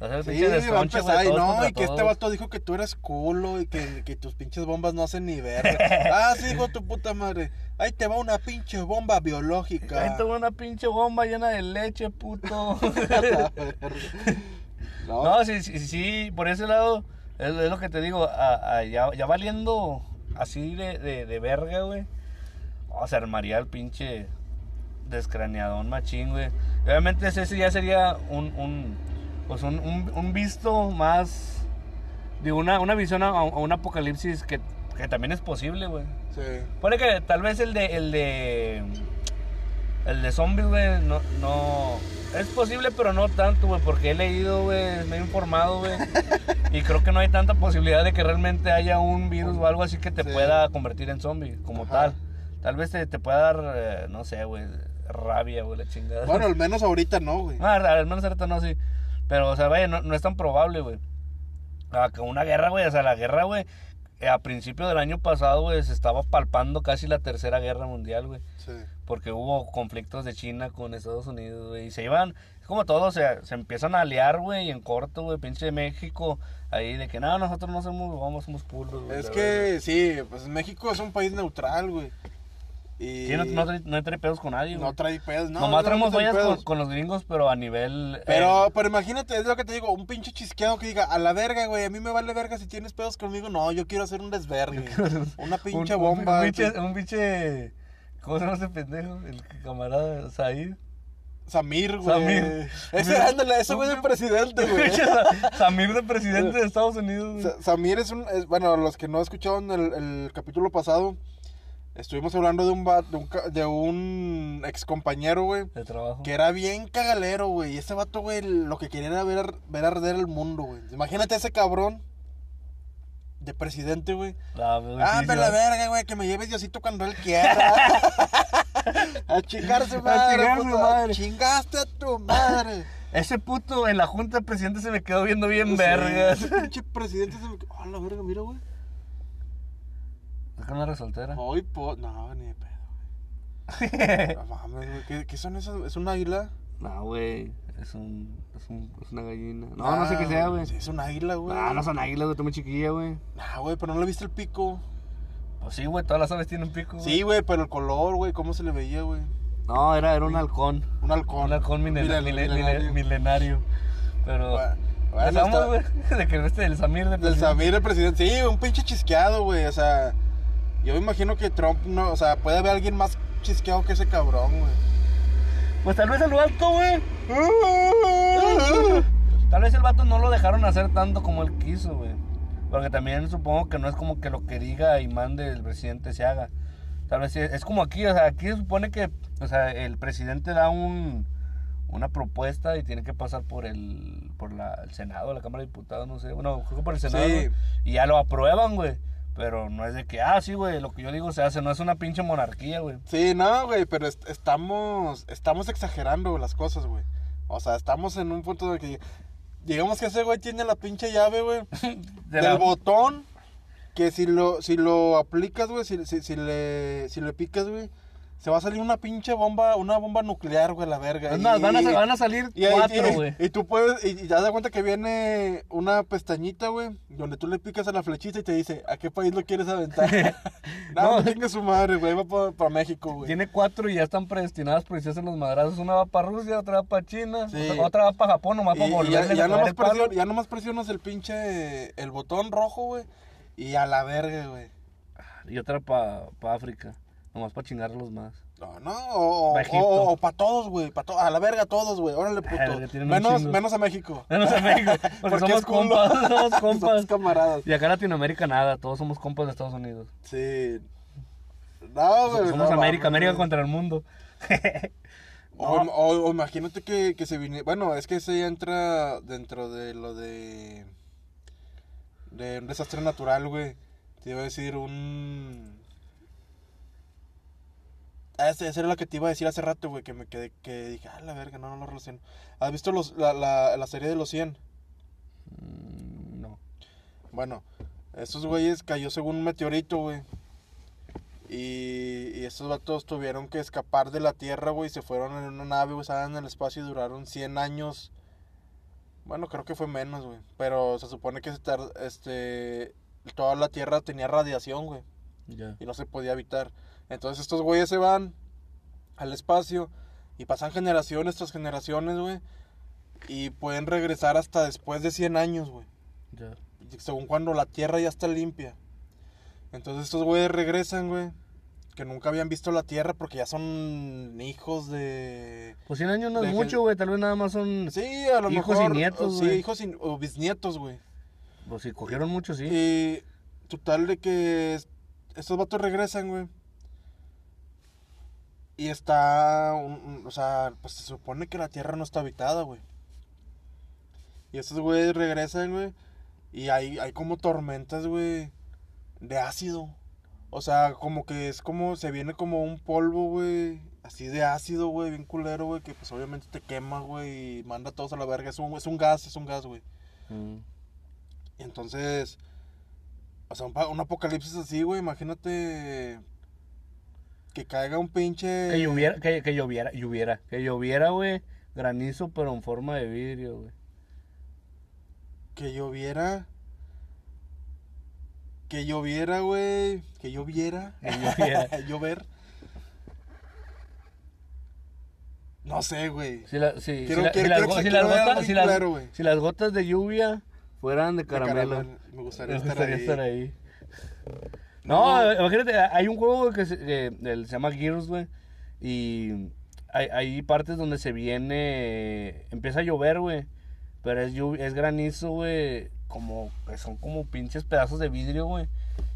Va Sí, va a empezar, y no, y que este todos. vato dijo que tú eres culo y que, que tus pinches bombas no hacen ni verga. ah, sí, hijo tu puta madre. Ahí te va una pinche bomba biológica. Ahí tengo una pinche bomba llena de leche, puto. no, No, sí, sí, sí, por ese lado, es, es lo que te digo, a- a- ya, ya valiendo así de, de, de verga, güey. O sea, armaría el pinche descraneadón machín, güey. Obviamente ese ya sería un, un, pues un, un, un visto más de una, una visión a, a un apocalipsis que, que también es posible, güey. Sí. Puede que tal vez el de el de el de zombies, güey, no no es posible, pero no tanto, güey, porque he leído, güey, me he informado, güey. y creo que no hay tanta posibilidad de que realmente haya un virus o algo así que te Sí. pueda convertir en zombie como Ajá. tal. Tal vez te, te pueda dar, eh, no sé, güey, rabia, güey, la chingada. Bueno, al menos ahorita no, güey. Ah, al menos ahorita no, sí. Pero, o sea, vaya, no, no es tan probable, güey. Ah, que una guerra, güey, o sea, la guerra, güey, eh, a principio del año pasado, güey, se estaba palpando casi la tercera guerra mundial, güey. Sí. Porque hubo conflictos de China con Estados Unidos, güey. Y se iban, es como todo, o sea, se empiezan a aliar, güey, y en corto, güey, pinche México. Ahí de que, no, nosotros no somos, vamos, somos culos, güey. Es verdad. que, sí, pues México es un país neutral, güey. Y Sí, no, no, trae, no trae pedos con nadie, güey. no trae pedos, no. Nomás no traemos trae fallas con, los gringos, pero a nivel... eh, Pero, pero imagínate, es lo que te digo, un pinche chisqueado que diga, a la verga, güey, a mí me vale verga si tienes pedos conmigo. No, yo quiero hacer un desvergue. Una pinche un- bomba. Un, pinche, un pinche. ¿Cómo se llama ese pendejo? El camarada Said. Samir, güey. Samir. Ese, ándale, ese güey es el presidente, güey. Samir de presidente de Estados Unidos. güey. Sa- Samir es un, es- bueno, los que no escucharon el, el capítulo pasado, estuvimos hablando de un, de un, de un ex compañero, güey, De trabajo. que era bien cagalero, güey. Y ese vato, güey, lo que quería era ver, ver arder el mundo, güey. Imagínate ese cabrón de presidente, güey. Ah, Ah, sí, me sí, la verga, güey, que me lleve Diosito cuando él quiera. a chingarse madre, puto. madre. Chingaste a tu madre. Ese puto en la junta de presidente se me quedó viendo bien Sí, vergas. ese pinche presidente se me... Ah, la verga, mira, güey. Es que no era soltera. Hoy, po... No, ni de pedo, güey. No mames, güey. ¿Qué, qué son esas? ¿Es un águila? No, güey. Es un, es un. Es una gallina. No, no sé qué sea, güey. Es un águila, güey. No, no son águilas, güey. Está muy chiquilla, güey. Ah, güey, pero no le viste el pico. Pues sí, güey. Todas las aves tienen pico. güey. Sí, güey, pero el color, güey, ¿cómo se le veía, güey? No, era, era un halcón. Un halcón. Un halcón milenario. mile- milenario. Pero. Bueno, bueno, Estamos, está- güey, de que este del Samir de Del presidente. Samir, el presidente. Sí, un pinche chisqueado, güey. O sea, yo me imagino que Trump no. O sea, puede haber alguien más chisqueado que ese cabrón, güey. Pues tal vez el vato, güey. Tal vez el vato no lo dejaron hacer tanto como él quiso, güey. Porque también supongo que no es como que lo que diga y mande el presidente se haga. Tal vez es como aquí, o sea, aquí se supone que, o sea, el presidente da un una propuesta y tiene que pasar por el por la, el Senado, la Cámara de Diputados, no sé, bueno, creo que por el Senado Sí. y ya lo aprueban, güey. Pero no es de que, ah, sí, güey, lo que yo digo se hace, no es una pinche monarquía, güey. Sí, no, güey, pero est- estamos. Estamos exagerando las cosas, güey. O sea, estamos en un punto de que. Digamos que ese güey tiene la pinche llave, güey. De del la- botón. Que si lo, si lo aplicas, güey, si, si, si le, si le picas, güey, se va a salir una pinche bomba, una bomba nuclear, güey, la verga. Más, Y- van a, y- van a salir Y, cuatro, güey. y tú puedes, y, y te das cuenta que viene una pestañita, güey, donde tú le picas a la flechita y te dice, ¿a qué país lo quieres aventar? no, No. no tenga su madre, güey, va para, para México, güey. Tiene cuatro y ya están predestinadas por si hacen los madrazos. Una va para Rusia, otra va para China, Sí. otra, otra va para Japón, nomás para y ya, ya nomás palo. presionas, ya nomás presionas el pinche, el botón rojo, güey, y a la verga, güey. Y otra para África, nomás para chingarlos más. No, no, o, Pa' Egipto. o, para todos, güey, pa' to- a la verga todos, güey, órale, puto. Verga, Menos, menos a México. Menos a México, porque, Porque somos compas, somos compas. Somos camaradas. Y acá en Latinoamérica nada, todos somos compas de Estados Unidos. Sí. No, güey. somos no, América, América contra el mundo. O, o- o imagínate que, que se viniera. Bueno, es que ese ya entra dentro de lo de. De un desastre natural, güey. Te iba a decir un. Ese era lo que te iba a decir hace rato, güey. Que me quedé. Que dije, ah, la verga, no, no lo relaciono. ¿Has visto los, la, la, la serie de los 100? Mm, no. Bueno, estos güeyes cayó según un meteorito, güey. Y, y estos vatos tuvieron que escapar de la Tierra, güey. Se fueron en una nave, güey, estaban en el espacio y duraron 100 años. Bueno, creo que fue menos, güey. Pero se supone que se este, toda la Tierra tenía radiación, güey. Ya. Y no se podía evitar. Entonces estos güeyes se van al espacio y pasan generaciones tras generaciones, güey. Y pueden regresar hasta después de 100 años, güey Ya. según cuando la tierra ya está limpia. Entonces estos güeyes regresan, güey. que nunca habían visto la Tierra porque ya son hijos de... Pues 100 años no es mucho, güey. Tal vez nada más son. Sí, a lo Hijos y nietos, Sí, güey. hijos y- o bisnietos, güey. Pues si cogieron mucho, sí. Y total de que es- estos vatos regresan, güey. Y está, un- un- o sea, pues se supone que la Tierra no está habitada, güey. Y estos güeyes regresan, güey. Y hay, hay como tormentas, güey, de ácido. O sea, como que es como, se viene como un polvo, güey. Así de ácido, güey, bien culero, güey. Que pues obviamente te quema, güey. Y manda a todos a la verga. Es un, es un gas, es un gas, güey. Mm. Entonces, o sea, un apocalipsis así, güey, imagínate que caiga un pinche... Que lloviera, que, que lloviera, lloviera. Que lloviera, güey. Granizo, pero en forma de vidrio, güey. Que lloviera... Que lloviera, güey. Que lloviera. Que lloviera. Llover. No sé, güey. Si, la- si, Quiero- si la- quiero- si quiero si las gotas, si, bien las, si las gotas de lluvia fueran de De caramelo. caramelo. Me gustaría, Me estar, gustaría ahí. estar ahí. No. No, imagínate, hay un juego que se, que se llama Gears, güey. Y hay, hay partes donde se viene. Empieza a llover, güey. Pero es, es granizo, güey. Como. Son como pinches pedazos de vidrio, güey.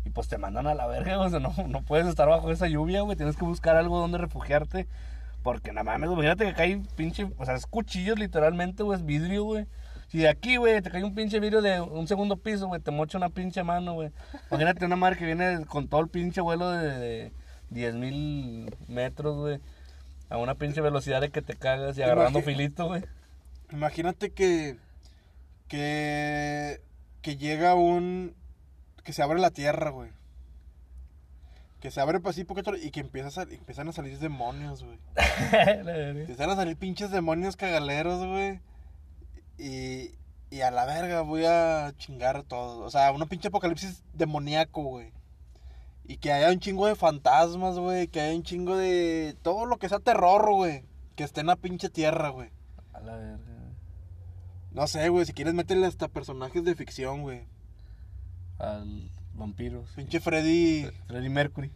Y pues te mandan a la verga, güey. O sea, no, no puedes estar bajo esa lluvia, güey. Tienes que buscar algo donde refugiarte. Porque nada más, imagínate que cae pinche. O sea, es cuchillos literalmente, güey. Es vidrio, güey. Si de aquí, güey, te cae un pinche vidrio de un segundo piso, güey, te mocha una pinche mano, güey. Imagínate una madre que viene con todo el pinche vuelo de, 10 mil metros, güey. A una pinche velocidad de que te cagas y agarrando filito, güey. Imagínate que. Que. Que llega un. Que se abre la tierra, güey. Que se abre así poquito y que empieza a sal- empiezan a salir demonios, güey. Empiezan a salir pinches demonios cagaleros, güey. Y. Y a la verga voy a chingar a todos. O sea, una pinche apocalipsis demoníaco, güey. Y que haya un chingo de fantasmas, güey. Que haya un chingo de. Todo lo que sea terror, güey. Que esté en la pinche tierra, güey. A la verga. No sé, güey, si quieres métele hasta personajes de ficción, güey. Al vampiros. Pinche Freddy. Freddie Mercury.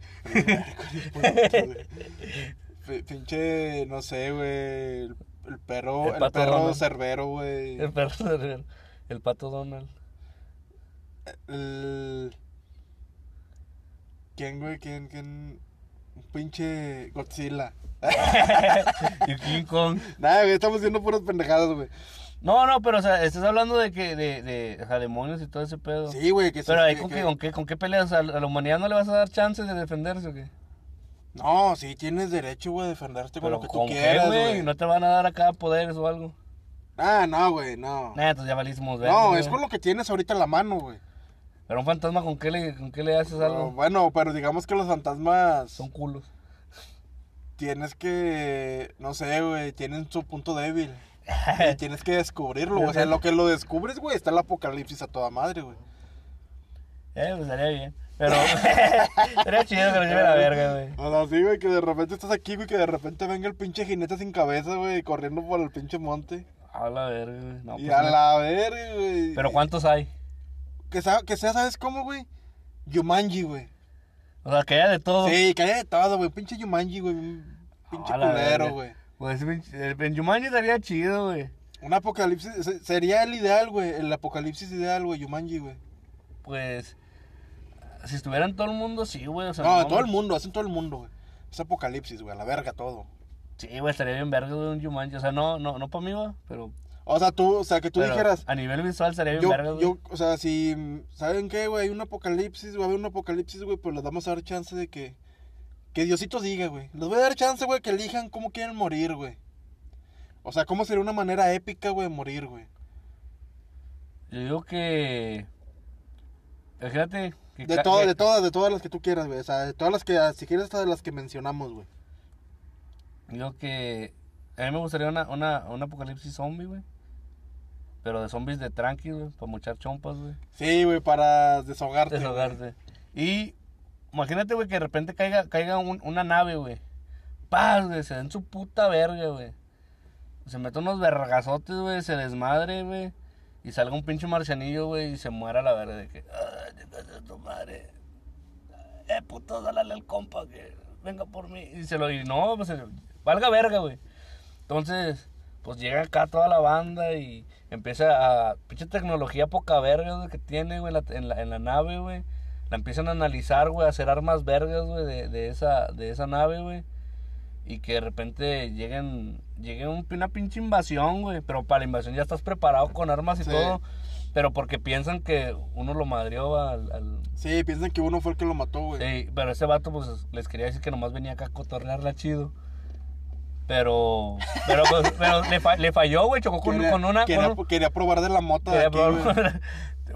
P- Pinche, no sé, güey. El, perro, El el, perro Donald. cerbero, güey. El perro de- El pato Donald. El. ¿Quién, güey? ¿Quién? ¿Quién? Un pinche Godzilla. Y King Kong. Nada, güey, estamos haciendo puras pendejadas, güey. No, no, pero o sea, estás hablando de que, de, de, demonios y todo ese pedo. Sí, güey, que Pero sí, ahí que- con, que- qué, con, qué, con qué peleas a la a la humanidad no le vas a dar chances de defenderse o qué? No, sí, tienes derecho, güey, a defenderte con Pero lo que tú con qué, quieras, güey, güey. no te van a dar acá poderes o algo. Ah, no, güey, no. Nah, entonces ya valimos ver. No, es con lo que tienes ahorita en la mano, güey. Pero un fantasma con qué le, con qué le haces algo? bueno, pero digamos que los fantasmas Son culos. tienes que, no sé, güey, tienen su punto débil. y tienes que descubrirlo, güey. O sea, en lo que lo descubres, güey, está el apocalipsis a toda madre, güey. Eh, pues estaría bien. Pero estaría chido que lo lleve a la verga, güey. O sea, sí, güey, que de repente estás aquí, güey, que de repente venga el pinche jinete sin cabeza, güey, corriendo por el pinche monte. A la verga, güey. No, y pues a no. la verga, güey. Pero ¿cuántos hay? Que sea, que sea, ¿sabes cómo, güey? Yumanji, güey. O sea, que haya de todo. Sí, que haya de todo, güey. Pinche Yumanji, güey. Pinche culero, güey. Pues pinche- en Jumanji estaría chido, güey. Un apocalipsis, se- sería el ideal, güey. El apocalipsis ideal, güey, Yumanji, güey. Pues, si estuviera en todo el mundo, sí, güey. O sea, No, no, todo el mundo, hacen todo el mundo, güey. Es apocalipsis, güey, a la verga todo. Sí, güey, estaría bien verga, güey, un Jumanji. O sea, no, no, no para mí, güey, pero... O sea, tú, o sea, que tú pero dijeras, A nivel visual estaría bien yo, verga, güey. yo, o sea, si, ¿saben qué, güey? Hay un apocalipsis, güey, va a haber un apocalipsis, güey, pues les vamos a dar chance de que, que Diosito diga, güey. Les voy a dar chance, güey, que elijan cómo quieren morir, güey. O sea, cómo sería una manera épica, güey, de morir, güey. Yo digo que... Fíjate. De todas, de todas, de todas las que tú quieras, güey. O sea, de todas las que, si quieres, hasta de las que mencionamos, güey. Digo que... A mí me gustaría una, una, un apocalipsis zombie, güey. Pero de zombies de tranqui, güey, para mochar chompas, güey. Sí, güey, para desahogarte. Desahogarte. Y imagínate, güey, que de repente caiga, caiga un- una nave, güey. Paz, güey, se den su puta verga, güey. Se mete unos vergazotes, güey, se desmadre, güey. Y salga un pinche marcianillo, güey, y se muera la verga de que, ay, tu madre. Eh, puto, dale al compa, que venga por mí. Y se lo, y no, pues, valga verga, güey. Entonces, pues llega acá toda la banda y empieza a, pinche tecnología poca verga, güey, que tiene, güey, en la, en la nave, güey. La empiezan a analizar, güey, a hacer armas vergas, güey, de, de, esa, de esa nave, güey. Y que de repente lleguen, llegue un- una pinche invasión, güey. Pero para la invasión ya estás preparado con armas y Sí. todo. Pero porque piensan que uno lo madrió al... al Sí, piensan que uno fue el que lo mató, güey. Sí, pero ese vato, pues, les quería decir que nomás venía acá a cotorrearla chido. Pero, pero, pues, pero le, fa- le falló, güey, chocó con, Quería, con una... quería, con un- quería probar de la mota de aquí, probar-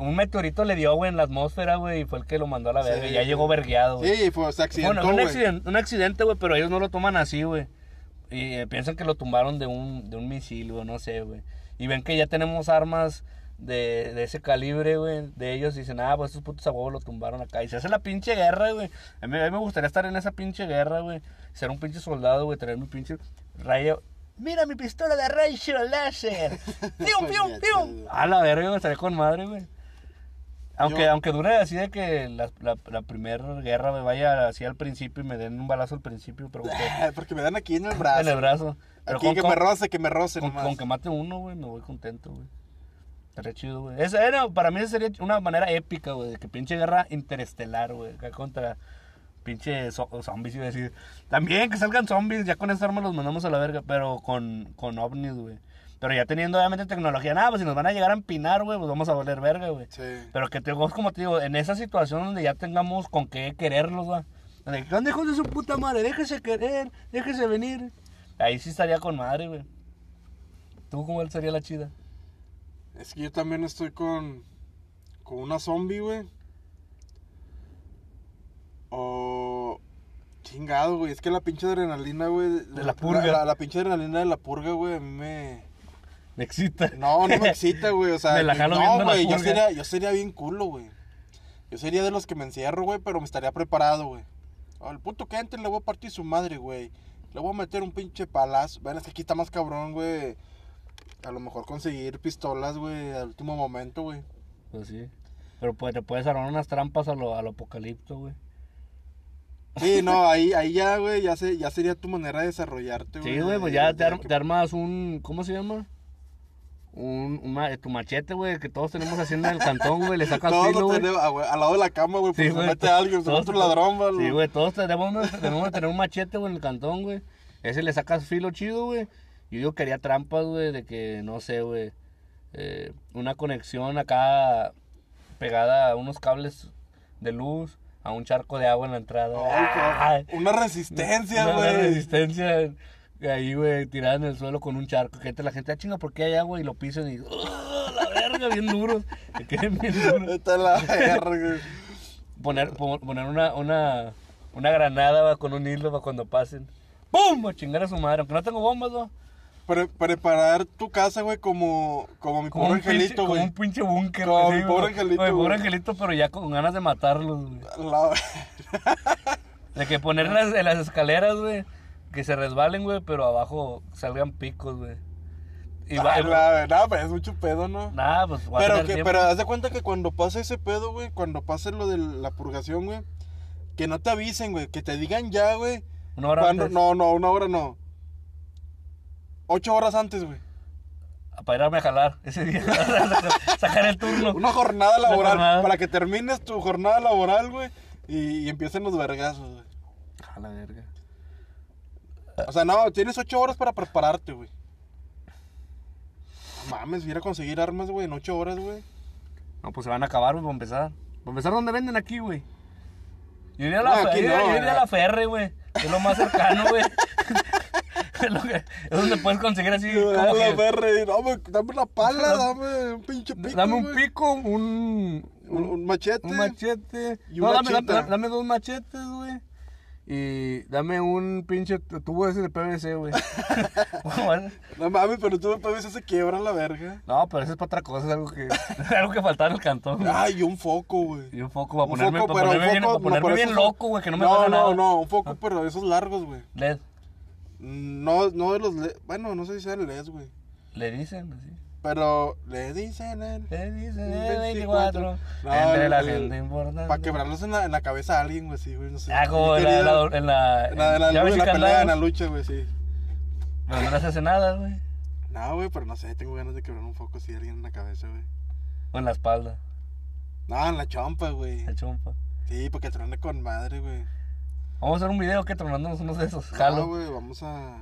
un meteorito le dio, güey, en la atmósfera, güey, y fue el que lo mandó a la verga. Sí. y ya llegó vergueado, güey. Sí, fue, se accidentó, Bueno, un güey. accidente, un accidente, güey, pero ellos no lo toman así, güey. Y eh, piensan que lo tumbaron de un, de un misil, güey, no sé, güey. Y ven que ya tenemos armas de, de ese calibre, güey, de ellos. Y dicen, ah, pues estos putos a huevo lo tumbaron acá. Y se hace la pinche guerra, güey. A mí, a mí me gustaría estar en esa pinche guerra, güey. Ser un pinche soldado, güey, tener mi pinche rayo. Mira mi pistola de rayo láser. ¡Pium, pium, pium! A la verga, güey, estaría con madre, güey. Aunque, Yo- aunque dure así de que la, la, la primera guerra me vaya así al principio y me den un balazo al principio, pero que- Porque me dan aquí en el brazo. en el brazo. Pero Aquí con, que con- me roce, que me roce con- nomás. con que mate uno, güey, me voy contento, güey. Estaría chido, güey. Esa era, para mí esa sería una manera épica, güey, de que pinche guerra interestelar, güey, acá contra pinche zo- zombies, iba a decir. También que salgan zombies, ya con esa arma los mandamos a la verga, pero con, con ovnis, güey. Pero ya teniendo obviamente tecnología, nada, pues si nos van a llegar a empinar, güey, pues vamos a valer verga, güey. Sí. Pero que te como te digo, en esa situación donde ya tengamos con qué quererlos, va. Donde, ¿Dónde de su puta madre? Déjese querer, déjese venir. Ahí sí estaría con madre, güey. ¿Tú cómo sería la chida? Es que yo también estoy con. Con una zombie, güey. O. Chingado, güey. Es que la pinche adrenalina, güey. De la purga. La, la pinche adrenalina de la purga, güey. A mí me. Me excita. No, no me excita, güey. O sea, Me la jalo no, güey. Yo sería, yo sería bien culo, güey. Yo sería de los que me encierro, güey, pero me estaría preparado, güey. Al puto que entre le voy a partir su madre, güey. Le voy a meter un pinche palazo. Ven, es que aquí está más cabrón, güey. A lo mejor conseguir pistolas, güey, al último momento, güey. Pues sí. Pero pues te puedes armar unas trampas a lo, a lo apocalipto, güey. Sí, no, ahí, ahí ya, güey, ya, se, ya sería tu manera de desarrollarte, güey. Sí, güey, pues ya de te, ar- que- te armas un. ¿Cómo se llama? Un, un tu machete, güey, que todos tenemos haciendo en el cantón, güey. Le sacas Todos filo, lo güey. tenemos, güey, al lado de la cama, güey, Sí, pues se güey, mete alguien, se mete un ladrón, güey. Sí, güey, todos tenemos, tenemos que tener un machete, güey, en el cantón, güey. Ese le sacas filo chido, güey. Yo digo que haría trampas, güey, de que, no sé, güey. eh, una conexión acá pegada a unos cables de luz, a un charco de agua en la entrada. Ay, ¡Ah! Una resistencia, Una- una güey. resistencia ahí, güey, tirada en el suelo con un charco. Entra la gente, ah, chinga, ¿por qué hay agua? Y lo pisan y, ¡oh, la verga! Bien duros. Que queden bien duros a la verga, poner, po- poner una, una, una granada va, con un hilo para cuando pasen. ¡Pum! A chingar a su madre. Aunque no tengo bombas, va. Pre- preparar tu casa, güey, como, como mi Como pobre angelito, como güey. un pinche búnker. Como güey, mi pobre angelito, Como mi pobre güey. angelito, pero ya con ganas de matarlos, güey. La- De que poner en las, en las escaleras, güey, que se resbalen, güey, pero abajo salgan picos, güey. Y va, Ay, la- Nada, pero es mucho pedo, ¿no? Nada, pues va Pero, que, pero haz de cuenta que cuando pase ese pedo, güey, cuando pase lo de la purgación, güey, que no te avisen, güey, que te digan ya, güey. Una hora cuando- antes, No, no, una hora no. Ocho horas antes, güey. para irme a jalar ese día. Sacar el turno. Una jornada laboral. jornada. Para que termines tu jornada laboral, güey. Y, y empiecen los vergazos, güey. A la verga. O sea, no, tienes ocho horas para prepararte, güey. No mames, ir a conseguir armas, güey, en ocho horas, güey. No, pues se van a acabar, güey, para empezar. Para empezar, ¿dónde venden aquí, güey? Yo iría a la, No, fe- yo iría- no, yo iría a la Ferre, güey. Es lo más cercano, güey. es, donde puedes conseguir así. como Dame que- la ferre, dame, dame una pala, dame un pinche pico. dame un pico, un, Un, un machete. un machete. Y no, dame, dame, dame dos machetes, güey. Y dame un pinche tubo ese de PVC, güey. Bueno, No mames, pero tú me veces se quiebra la verga. no, pero eso es para otra cosa, es algo que, algo que faltaba en el cantón. güey. Ay, y un foco, güey. Y un foco para Un ponerme, foco, para pero ponerme un bien, foco, para ponerme pero bien esos loco, güey, que no me No, no, nada. no, un foco, pero de esos largos, güey. LED, No, no de los LED. Bueno, no sé si sean LEDs, güey. le dicen así. Pero le dicen el... ¿Qué dice el 24? 24? No, entre la el- gente importante. Para quebrarlos en la, en la cabeza a alguien, güey, sí, güey, no sé. Ah, como en la, en la, en la, En la, en la- en la pelea, en la lucha, güey, sí. Pero no les hace nada, güey. No, güey, pero no sé, tengo ganas de quebrar un foco a alguien en la cabeza, güey. O en la espalda, No, en la chompa, güey. el chompa. Sí, porque truene con madre, güey. Vamos a hacer un video que tronándonos unos de esos. No, Jalo. güey, vamos a...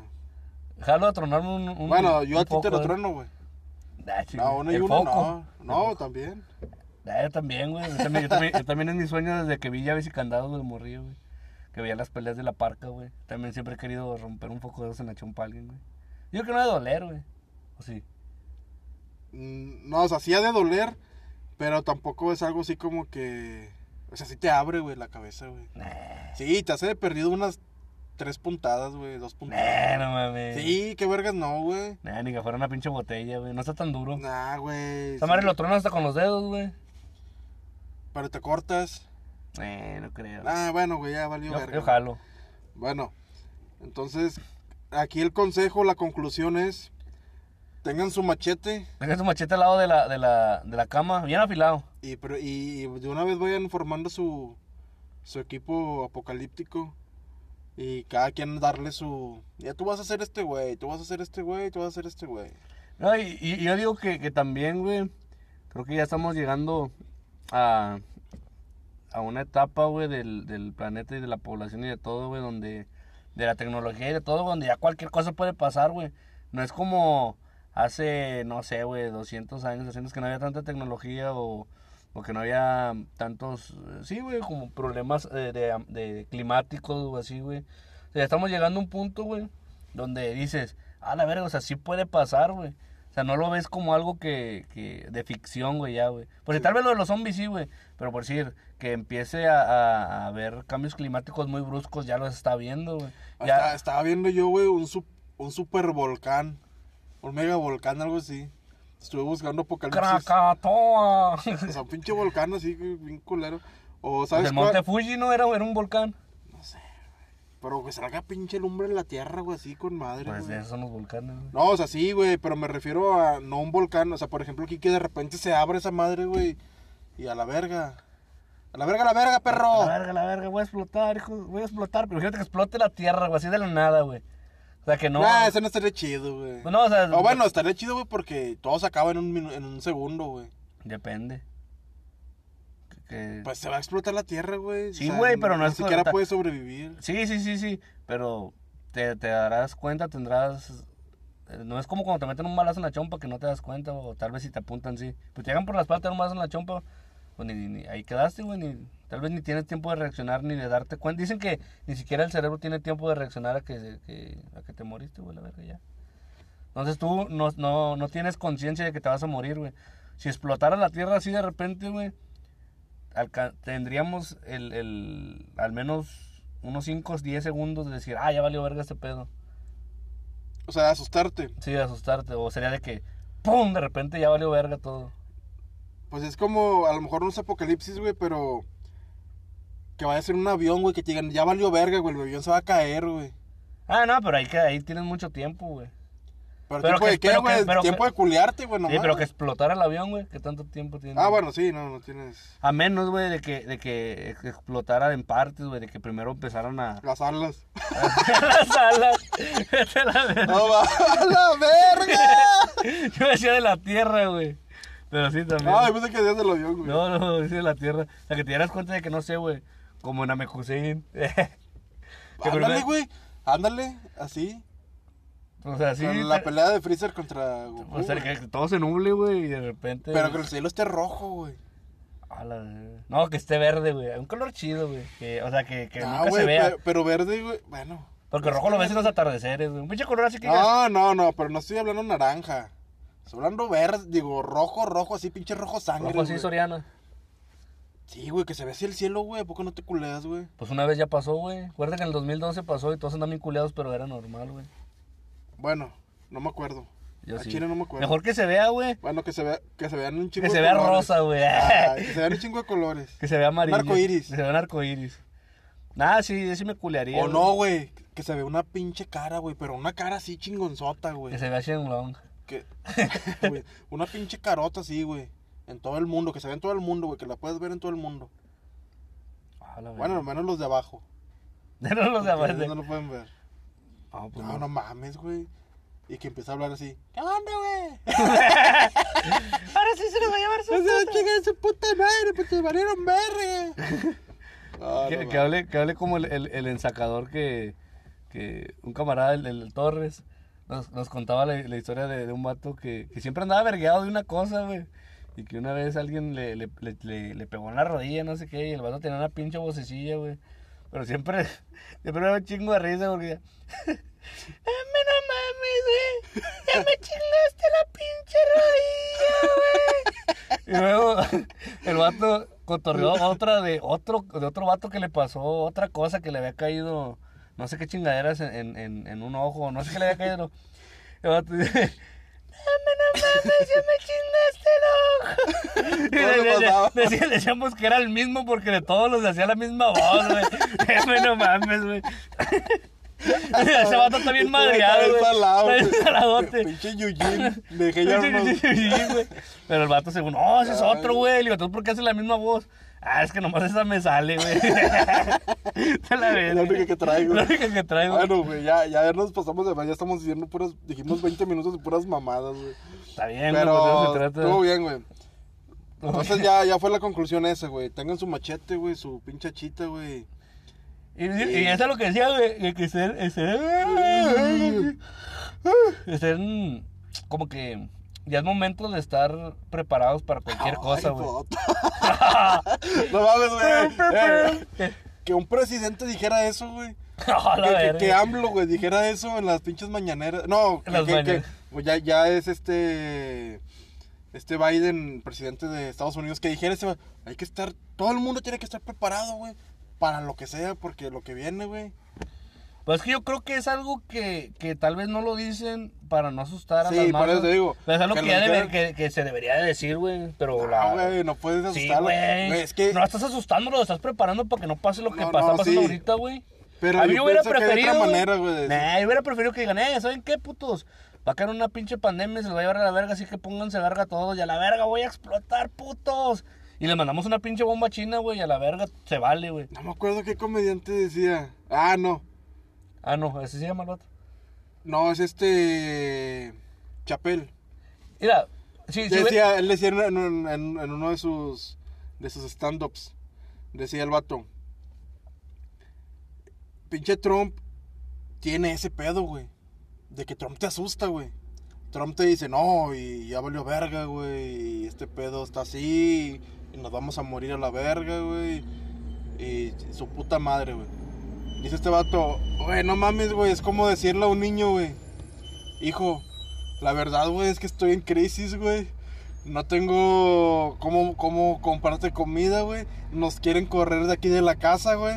Jalo a tronarme un, un Bueno, yo un a ti te lo trueno, güey. No, uno y el uno foco. no. No, también. Yo también, güey. Yo también, yo también, yo también es mi sueño desde que vi llaves y candados del morrillo, güey. Que veía las peleas de la parca, güey. También siempre he querido romper un foco de esos en la chompa a alguien, güey. Yo creo que no debe doler, güey. ¿O sí? Mm, No, o sea, sí ha de doler, pero tampoco es algo así como que... O sea, sí te abre, güey, la cabeza, güey. Nah, Sí, te hace de perdido unas tres puntadas, güey, dos nah, puntadas. no mames. Sí, qué vergas no, güey. Nah, ni que fuera una pinche botella, güey. No está tan duro. Nah, güey. Esa sí. madre lo tronas hasta con los dedos, güey. Pero te cortas. Eh, no creo. Ah, bueno, güey, ya valió yo, verga. yo jalo. Bueno, entonces, aquí el consejo, la conclusión es, tengan su machete Deja su machete al lado de la, de la, de la cama, bien afilado. y, pero- y de una vez vayan formando su, su equipo apocalíptico y cada quien darle su... Ya tú vas a hacer este güey, tú vas a hacer este güey, tú vas a hacer este güey. No, y, y yo digo que, que también, güey, creo que ya estamos llegando a, a una etapa, güey, del, del planeta y de la población y de todo, güey, donde, de la tecnología y de todo, donde ya cualquier cosa puede pasar, güey. No es como hace, no sé, güey, 200 años, 300 que no había tanta tecnología o, o que no había tantos, eh, sí, güey, como problemas eh, de, de climáticos o así, güey. O sea, ya estamos llegando a un punto, güey, donde dices, a la verga, o sea, sí puede pasar, güey. O sea, no lo ves como algo que, que de ficción, güey, ya, güey. Porque tal vez lo de los zombies sí, güey. Pero por decir, que empiece a, a, a haber cambios climáticos muy bruscos, ya los está viendo, güey. Ya, estaba viendo yo, güey, un, un super volcán, un mega volcán, algo así. Estuve buscando apocalipsis. Krakatoa. O sea, pinche volcán así, bien culero. O, Pues ¿sabes el cuál? monte Fuji no era, era un volcán. No sé, güey. Pero que salga pinche lumbre en la tierra, güey, así con madre, Pues güey. esos son los volcanes, güey. No, o sea, sí, güey, pero me refiero a no un volcán. O sea, por ejemplo, aquí que de repente se abre esa madre, güey. Y a la verga. A la verga, a la verga, perro. La verga, la verga, voy a explotar, hijo, voy a explotar. Pero fíjate que explote la tierra, güey, así de la nada, güey. Sea, que no... Nah, eso no estaría chido, güey. Pues no, o sea... O bueno, estaría chido, güey, porque todo se acaba en un, minu- en un segundo, güey. Depende. Que- Pues se va a explotar la tierra, güey. Sí, güey, pero no Ni es siquiera correcta. puede sobrevivir. Sí, sí, sí, sí, pero te, te darás cuenta, tendrás... eh, No es como cuando te meten un balazo en la chompa que no te das cuenta, o tal vez si te apuntan, sí. Pues te llegan por las patas, te dan un balazo en la chompa, pues ni, ni- ahí quedaste, güey, ni, tal vez ni tienes tiempo de reaccionar ni de darte cuenta. Dicen que ni siquiera el cerebro tiene tiempo de reaccionar a que, que- a que te moriste, güey, la verga, ya. Entonces tú no, no, no tienes conciencia de que te vas a morir, güey. Si explotara la tierra así de repente, güey, tendríamos el, el, al menos unos 5 o 10 segundos de decir, ah, ya valió verga este pedo. O sea, asustarte. Sí, de asustarte. O sería de que, ¡pum! De repente ya valió verga todo. Pues es como, a lo mejor no es apocalipsis, güey, pero... Que vaya a ser un avión, güey, que te digan, ya valió verga, güey, el avión se va a caer, güey. Ah, no, pero ahí, que, ahí tienes mucho tiempo, güey. Pero, Pero tiempo que- de qué, que- güey? tiempo que- de culiarte, güey, Sí, nomás. pero que explotara el avión, güey. ¿Qué tanto tiempo tiene? Ah, bueno, sí, no, no tienes... A menos, güey, de que, de que ex- explotara en partes, güey. De que primero empezaran a... Las alas. las alas. La verga. ¡No va a la verga! Yo decía de la tierra, güey. Pero sí también. Ay, pensé que decías del avión, güey. No, no, dice la tierra. O sea, que te dieras cuenta de que no sé, güey. Como en Amekusein. que Ándale, primero- güey. Ándale, así. O sea, sí. Con la pelea de Freezer contra Goku. O sea, güey. que todo se nuble, güey, y de repente. Pero que el cielo esté rojo, güey. La. No, que esté verde, güey. Un color chido, güey. Que, o sea, que, que Ah, nunca se vea. pero, pero verde, güey. Bueno. Porque rojo lo ves en los atardeceres, güey. Un pinche color así que. No, no, no, pero no estoy hablando naranja. Hablando verde, digo, rojo, rojo, así, pinche rojo sangre. rojo así, güey. Soriana. Sí, güey, que se ve así el cielo, güey. ¿A poco no te culeas, güey? Pues una vez ya pasó, güey. Recuerda que en el 2012 pasó y todos andaban bien culeados, pero era normal, güey. Bueno, no me acuerdo. Yo A sí. Chile no me acuerdo. Mejor que se vea, güey. Bueno, que se vea, que se vean un chingo Que de se vea colores. rosa, güey. Ah, que se vean un chingo de colores. Que se vea amarillo. Un arcoíris. Que se vea un arcoíris. Nada, sí, sí me culearía. O güey. no, güey. Que se vea una pinche cara, güey. Pero una cara así chingonzota, güey. Que se vea Shenlong. Que. güey, una pinche carota así, güey. En todo el mundo, que se ve en todo el mundo, güey. Que la puedes ver en todo el mundo. Ah, Bueno, al menos los de abajo. no los de abajo. No lo pueden ver. No, pues No, no. no mames, güey. Y que empieza a hablar así. ¿Qué onda, güey? Ahora sí se los va a llevar su No se puta. chingan su puta madre, pues te valieron verga. Ah, que, no que hable, que hable como el, el, el ensacador que, que un camarada, el, el Torres, nos, nos contaba la, la historia de, de un vato que, que siempre andaba vergueado de una cosa, güey. Y que una vez alguien le, le, le, le- le pegó en la rodilla, no sé qué, y el vato tenía una pinche vocecilla, güey. Pero siempre, siempre era un chingo de risa porque... Dame no mames, güey. Ya me chingaste la pinche rodilla, güey. Y luego el vato cotorreó otra de otro, de otro vato que le pasó otra cosa que le había caído, no sé qué chingaderas en, en, en un ojo, no sé qué le había caído. El vato dice, no mames, ya me chingaste el ojo. Y ¿Cómo le pasaba? decía- decíamos que era el mismo porque de todos los hacía la misma voz, güey. Dame no mames, güey. Ese vato está bien madreado, güey. Está saladote. Pinche Yujin. Le dejé ya. Pero el vato según, no, ese es otro, güey. Le digo, ¿tú por qué haces la misma voz? Ah, es que nomás esa me sale, güey. Te la ves. La única que traigo. La única que traigo. Bueno, güey, ya, ya nos pasamos de ya estamos diciendo puras, dijimos 20 minutos de puras mamadas, güey. Está bien, güey, pues Pero se trata. estuvo bien, güey. Entonces ya, ya fue la conclusión esa, güey. Tengan su machete, güey, su pinche chita, güey. Y, y eso es lo que decía, güey, que- que ser, ser, ser, como que ya es momento de estar preparados para cualquier cosa, güey. no mames, güey. Eh, que un presidente dijera eso, güey. Que, que, que AMLO, güey, dijera eso en las pinches mañaneras. No, que, que- pues ya, ya es este. Este Biden, presidente de Estados Unidos, que dijera eso. Hay que estar. Todo el mundo tiene que estar preparado, güey. Para lo que sea, porque lo que viene, güey. Pues es que yo creo que es algo que, que tal vez no lo dicen para no asustar a Sí, las por eso te digo, Pero es algo que ya debe- dijeran. que, que se debería de decir, güey. Pero la... Ah, güey, no puedes Sí, asustarlo. güey. Es que. No estás asustándolo, lo estás preparando para que no pase lo que No, pasa no, pasando sí. ahorita, güey. Pero a mí yo hubiera preferido. otra güey. manera, güey, de. Nah, yo hubiera preferido que digan, eh, ¿saben qué, putos? Va a caer una pinche pandemia se los va a llevar a la verga, así que pónganse verga todos. Y a la verga voy a explotar, putos. Y le mandamos una pinche bomba china, güey, y a la verga se vale, güey. No me acuerdo qué comediante decía. Ah, no. Ah, no, ese se llama el vato. No, es este. Chapel. Mira, sí. Decía, él decía en, en- en- en uno de sus de sus stand-ups, decía el vato, pinche Trump tiene ese pedo, güey, de que Trump te asusta, güey. Trump te dice, no, y ya valió verga, güey, y este pedo está así, y nos vamos a morir a la verga, güey, y su puta madre, güey. Dice este vato, güey, no mames, güey, es como decirle a un niño, güey, hijo, la verdad, güey, es que estoy en crisis, güey. No tengo cómo, cómo comprarte comida, güey. Nos quieren correr de aquí de la casa, güey.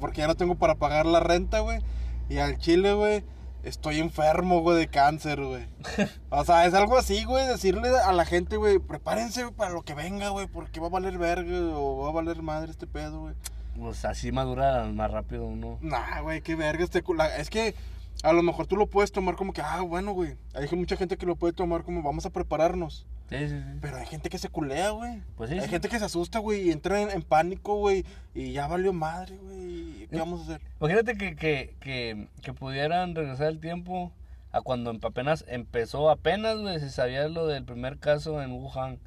Porque ya no tengo para pagar la renta, güey. Y al chile, güey, estoy enfermo, güey, de cáncer, güey. O sea, es algo así, güey, decirle a la gente, güey, prepárense para lo que venga, güey, porque va a valer verga o va a valer madre este pedo, güey. Pues así madura más rápido uno. Nah, güey, qué verga este. Es que a lo mejor tú lo puedes tomar como que, ah, bueno, güey. Hay mucha gente que lo puede tomar como vamos a prepararnos. Sí, sí, sí. Pero hay gente que se culea, güey. Pues sí, Hay sí. gente que se asusta, güey, y entra en, en pánico, güey. Y ya valió madre, güey. ¿Qué ¿Eh? vamos a hacer? Imagínate que, que, que, que pudieran regresar el tiempo a cuando apenas empezó, apenas, güey, se sabía lo del primer caso en Wuhan.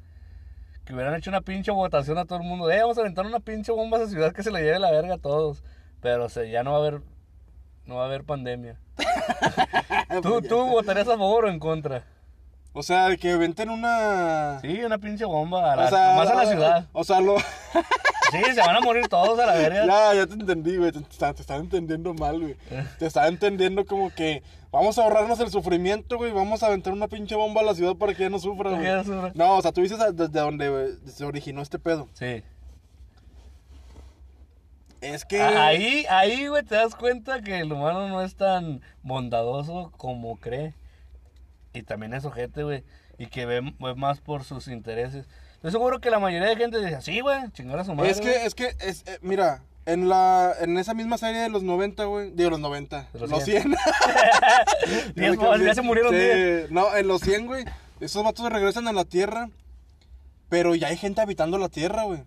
Que hubieran hecho una pinche votación a todo el mundo. Eh, vamos a aventar una pinche bomba a esa ciudad que se le lleve la verga a todos. Pero se, ya no va a haber, no va a haber pandemia. ¿Tú, ¿Tú votarías a favor o en contra? O sea, que venten una. Sí, una pinche bomba, a la, o sea, más a la ciudad. O sea, lo. Sí, se van a morir todos a la verga. ya, ya te entendí, güey. Te, te, te están entendiendo mal, güey. Te están entendiendo como que vamos a ahorrarnos el sufrimiento, güey. Vamos a aventar una pinche bomba a la ciudad para que ya no sufra, güey. no sufra. No, o sea, tú dices a- desde donde se originó este pedo. Sí. Es que. Ahí, ahí, güey, te das cuenta que el humano no es tan bondadoso como cree. Y también es ojete, güey. Y que ve, ve más por sus intereses. Estoy seguro que la mayoría de gente dice, sí, güey, chingar a su madre. Es que, güey". es que, es, eh, mira, En la en esa misma serie de los 90, güey. Digo, los 90. De los los 100. Diez, pues, ya se murieron Sí. No, en los 100, güey. Esos vatos regresan a la Tierra. Pero ya hay gente habitando la Tierra, güey.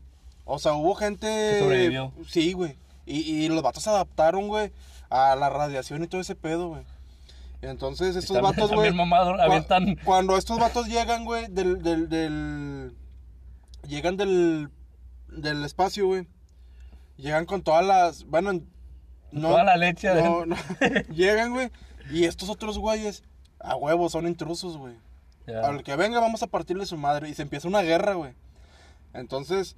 O sea, hubo gente... Que sobrevivió. Sí, güey. Y, y los vatos se adaptaron, güey, a la radiación y todo ese pedo, güey. Entonces, estos Están- vatos, güey... Cuando estos vatos llegan, güey, del, del, del... Llegan del... Del espacio, güey. Llegan con todas las... Bueno, en- no, Toda la leche no. Llegan, güey. Y estos otros güeyes, a huevo, son intrusos, güey. Al que venga, vamos a partirle su madre. Y se empieza una guerra, güey. Entonces,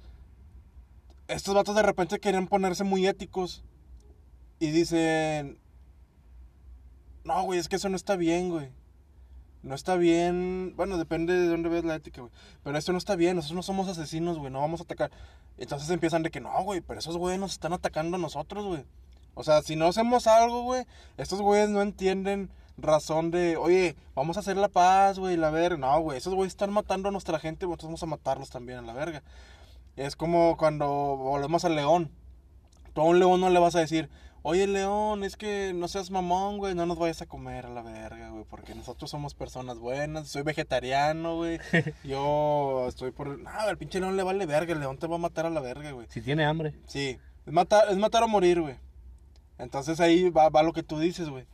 estos vatos de repente querían ponerse muy éticos. Y dicen: No, güey, es que eso no está bien, güey. No está bien. Bueno, depende de dónde ves la ética, güey. Pero esto no está bien. Nosotros no somos asesinos, güey. No vamos a atacar. Entonces empiezan de que no, güey. Pero esos güeyes nos están atacando a nosotros, güey. O sea, si no hacemos algo, güey. Estos güeyes no entienden razón de, oye, vamos a hacer la paz, güey, la verga. No, güey. Esos güeyes están matando a nuestra gente. Nosotros vamos a matarlos también a la verga. Es como cuando volvemos al león. Tú a un león no le vas a decir, oye, león, es que no seas mamón, güey, no nos vayas a comer a la verga, güey, porque nosotros somos personas buenas, soy vegetariano, güey, yo estoy por... No, al pinche león le vale verga, el león te va a matar a la verga, güey. Si tiene hambre. Sí, es matar, es matar o morir, güey. Entonces ahí va, va lo que tú dices, güey.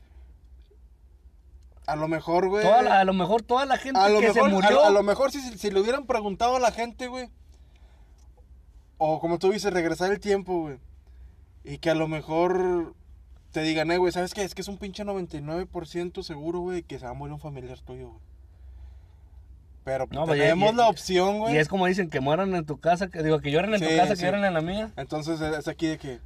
A lo mejor, güey... Toda la- a lo mejor toda la gente A lo que mejor, se murió. a, a lo mejor si, si le hubieran preguntado a la gente, güey. O como tú dices, regresar el tiempo, güey. Y que a lo mejor te digan, eh, güey, ¿sabes qué? Es que es un pinche 99% seguro, güey, que se va a morir un familiar tuyo, güey. Pero No, pues, tenemos y- la opción, güey. Y es como dicen que mueran en tu casa, que digo que lloren en tu Sí, casa, que lloren en la mía. Entonces es aquí de que...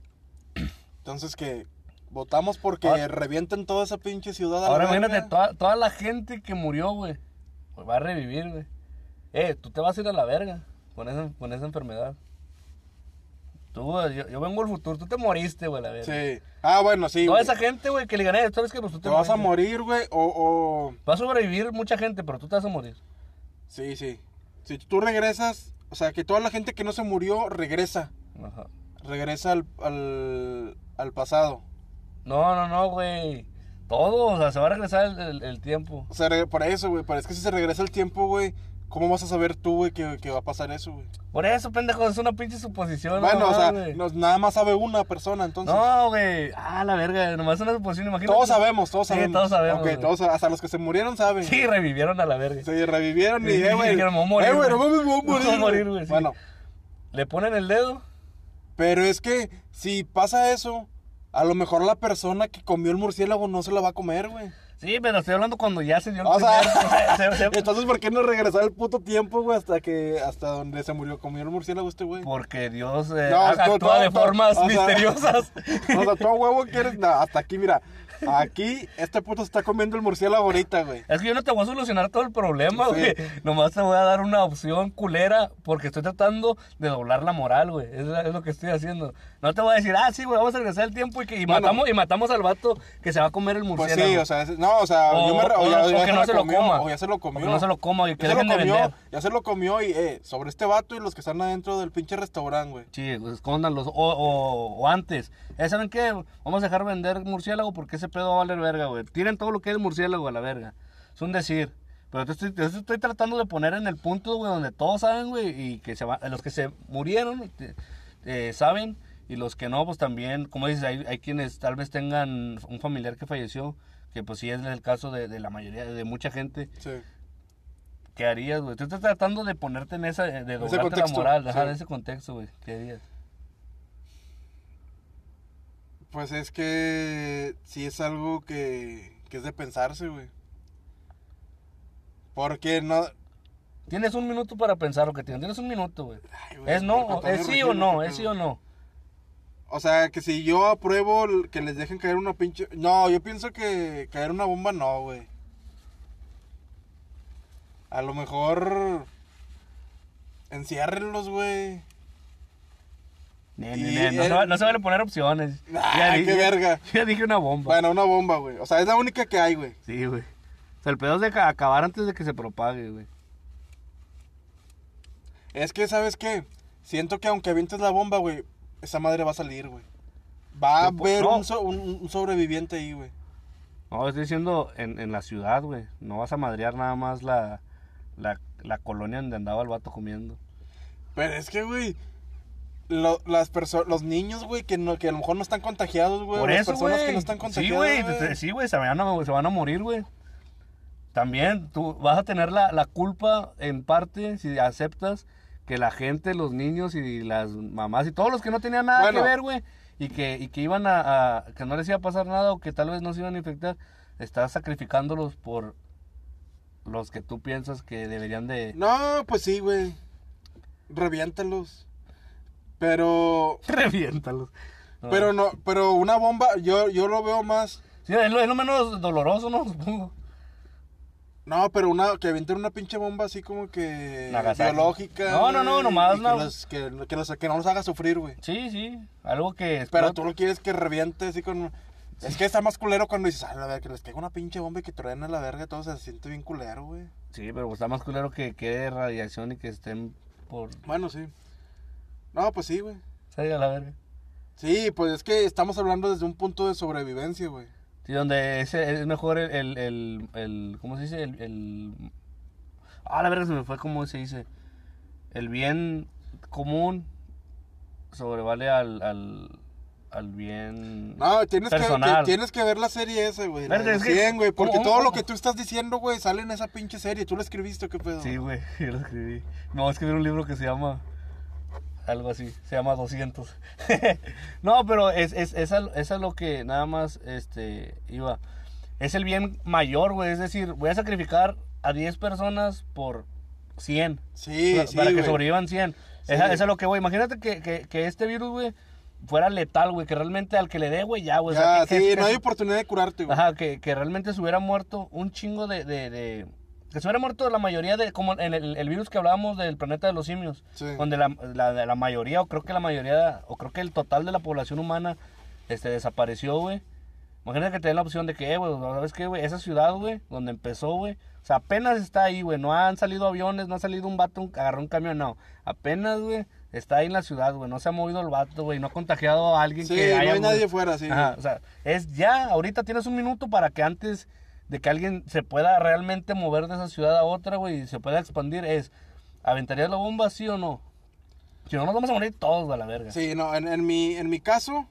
Entonces que votamos porque Ahora- revienten toda esa pinche ciudad. Ahora imagínate toda, toda la gente que murió, güey. Pues va a revivir, güey. Eh, tú te vas a ir a la verga con esa, con esa enfermedad. Tú, yo, yo vengo al futuro, tú te moriste, güey, la verga. Sí. Ah, bueno, sí. Toda güey. esa gente, güey, que le gané, ¿sabes qué? Pues tú te, Te vas a morir, güey, o... o... Va a sobrevivir mucha gente, pero tú te vas a morir. Sí, sí. Si tú regresas, o sea, que toda la gente que no se murió regresa. Ajá. Regresa al, al, al pasado. No, no, no, güey. Todo, o sea, se va a regresar el, el- el tiempo. O sea, por eso, güey. Pero es que si se regresa el tiempo, güey, ¿cómo vas a saber tú, güey, que, que va a pasar eso, güey? Por eso, pendejo, es una pinche suposición. Bueno, no, o sea, nada más sabe una persona, entonces. No, güey. Ah, la verga, nomás es una suposición, imagínate. todos sabemos, todos Sí, sabemos. todos sabemos, Ok, todos, hasta los que se murieron saben. Sí, revivieron a la verga. Se revivieron y, Sí, eh, güey. dijeron, morir, eh, güey, no me voy a voy a morir, morir, güey, sí. Bueno, Le ponen el dedo. pero es que si pasa eso, a lo mejor la persona que comió el murciélago no se la va a comer, güey. Sí, pero estoy hablando cuando ya se dio el O sea, primer- se- se- entonces, ¿por qué no regresar el puto tiempo, güey, hasta que, hasta donde se murió, comió el murciélago este güey? Porque Dios eh, No, actúa tú- de formas misteriosas. O sea, tú a huevo quieres, no, hasta aquí, mira, aquí este puto está comiendo el murciélago ahorita, güey. Es que yo no te voy a solucionar todo el problema, Sí. güey. Nomás te voy a dar una opción culera porque estoy tratando de doblar la moral, güey. Es, lo que estoy haciendo. No te voy a decir, ah, sí, güey, vamos a regresar el tiempo y, que, y Bueno. matamos, y matamos al vato que se va a comer el Pues murciélago. sí, o sea, es- no, o sea, O- yo me o- ya- o ya que no la se lo comió, coma. O ya se lo O comió. que no se lo coma y que Ya se lo de comió, vender. ya se lo comió y, eh, sobre este vato y los que están adentro del pinche restaurante, güey. Sí, pues, escóndanlos. O, o, o antes. Eh, ¿Saben qué? Vamos a dejar vender murciélago porque ese pedo va a valer verga, güey. Tiren todo lo que es murciélago a la verga. Es un decir. Pero te estoy, te estoy tratando de poner en el punto, güey, donde todos saben, güey, y que se va, los que se murieron eh, saben, y los que no, pues también, como dices, hay, hay quienes tal vez tengan un familiar que falleció, que pues sí es el caso de, de la mayoría, de mucha gente. Sí. ¿Qué harías, güey? Tú estás tratando de ponerte en esa, de doblarte la moral, ajá, sí. de ese contexto, güey. ¿Qué harías? Pues es que sí es algo que, que es de pensarse, güey. Porque no... Tienes un minuto para pensar lo que tienes. Tienes un minuto, güey. Ay, güey, Es no, es sí o no, qué es sí o no. O sea, que si yo apruebo que les dejen caer una pinche... No, yo pienso que caer una bomba no, güey. A lo mejor... Enciérrenlos, güey. No, el- se va- no se vale poner opciones. Ah, qué verga. Ya dije una bomba. Bueno, una bomba, güey. O sea, es la única que hay, güey. Sí, güey. O sea, el pedo es de ca- acabar antes de que se propague, güey. Es que, ¿sabes qué? Siento que aunque avientes la bomba, güey, esa madre va a salir, güey. Va a No, haber no. un, so- un- un sobreviviente ahí, güey. No, estoy diciendo en, en la ciudad, güey. No vas a madrear nada más la, la, la colonia donde andaba el vato comiendo. Pero es que, güey, lo- las los niños, güey, que, no, que a lo mejor no están contagiados, güey. Por las eso, personas que no están Sí, contagiadas. güey. güey. Sí, güey. Se van a, se van a morir, güey. También tú vas a tener la, la culpa en parte si aceptas que la gente, los niños y las mamás y todos los que no tenían nada Bueno. que ver, güey, y que, y que iban a, a- que no les iba a pasar nada o que tal vez no se iban a infectar, estás sacrificándolos por los que tú piensas que deberían de... No, pues sí, güey. Reviéntalos. Pero. Reviéntalos. No. Pero no, pero una bomba, yo, yo lo veo más. Sí, es lo, es lo menos doloroso, ¿no? Supongo. No, pero una, que avienten una pinche bomba así como que Nagasaki. biológica. No, no, no, nomás no. Que, los- que, que los- que no los haga sufrir, güey. Sí, sí. Algo que... Pero tú lo quieres que reviente así con. Es que está más culero cuando dices, ah, la verga, que les caiga una pinche bomba y que truene a la verga, todo se siente bien culero, güey. Sí, pero está más culero que quede radiación y que estén por... Bueno, sí. No, pues sí, güey. A la verga. Sí, pues es que estamos hablando desde un punto de sobrevivencia, güey. Sí, donde es, es mejor el, el, el, el- ¿Cómo se dice? El, el... Ah, la verga se me fue, ¿cómo se dice? El bien común sobrevale al, al, al bien... No, tienes que, Personal. que- tienes que ver la serie esa, güey. La Verde, de es que- 100, güey. Porque ¿cómo- todo cómo- lo que tú estás diciendo, güey, sale en esa pinche serie. Tú la escribiste, ¿o ¿qué pedo? Sí, güey, yo lo escribí. Me voy a escribir un libro que se llama... Algo así, se llama 200. no, pero es, es, es, a, es a lo que nada más este, iba. Es el bien mayor, güey. Es decir, voy a sacrificar a 10 personas por 100. Sí, para, sí, para que sobrevivan 100. Sí. Esa, esa es lo que, güey. Imagínate que, que, que este virus, güey, fuera letal, güey. Que realmente al que le dé, güey, ya, güey. o sea, Ya, que- sí, que- no hay oportunidad de curarte, güey. Ajá, que, que realmente se hubiera muerto un chingo de, de, de- Que se hubiera muerto la mayoría de... Como en el, el virus que hablábamos del planeta de los simios. Sí. Donde la, la, la mayoría, o creo que la mayoría, o creo que el total de la población humana este, desapareció, güey. Imagínate que te den la opción de que, eh, güey, ¿sabes qué, güey? Esa ciudad, güey, donde empezó, güey. O sea, apenas está ahí, güey. No han salido aviones, no ha salido un vato, un, agarró un camión, no. Apenas, güey, está ahí en la ciudad, güey. No se ha movido el vato, güey. No ha contagiado a alguien Sí, que no haya hay nadie fuera, sí. Ajá, o sea, es ya, ahorita tienes un minuto para que antes de que alguien se pueda realmente mover de esa ciudad a otra, güey, y se pueda expandir, es, ¿aventarías la bomba, sí o no? Si no, nos vamos a morir todos a la verga. Sí, no, en, en mi, en mi caso,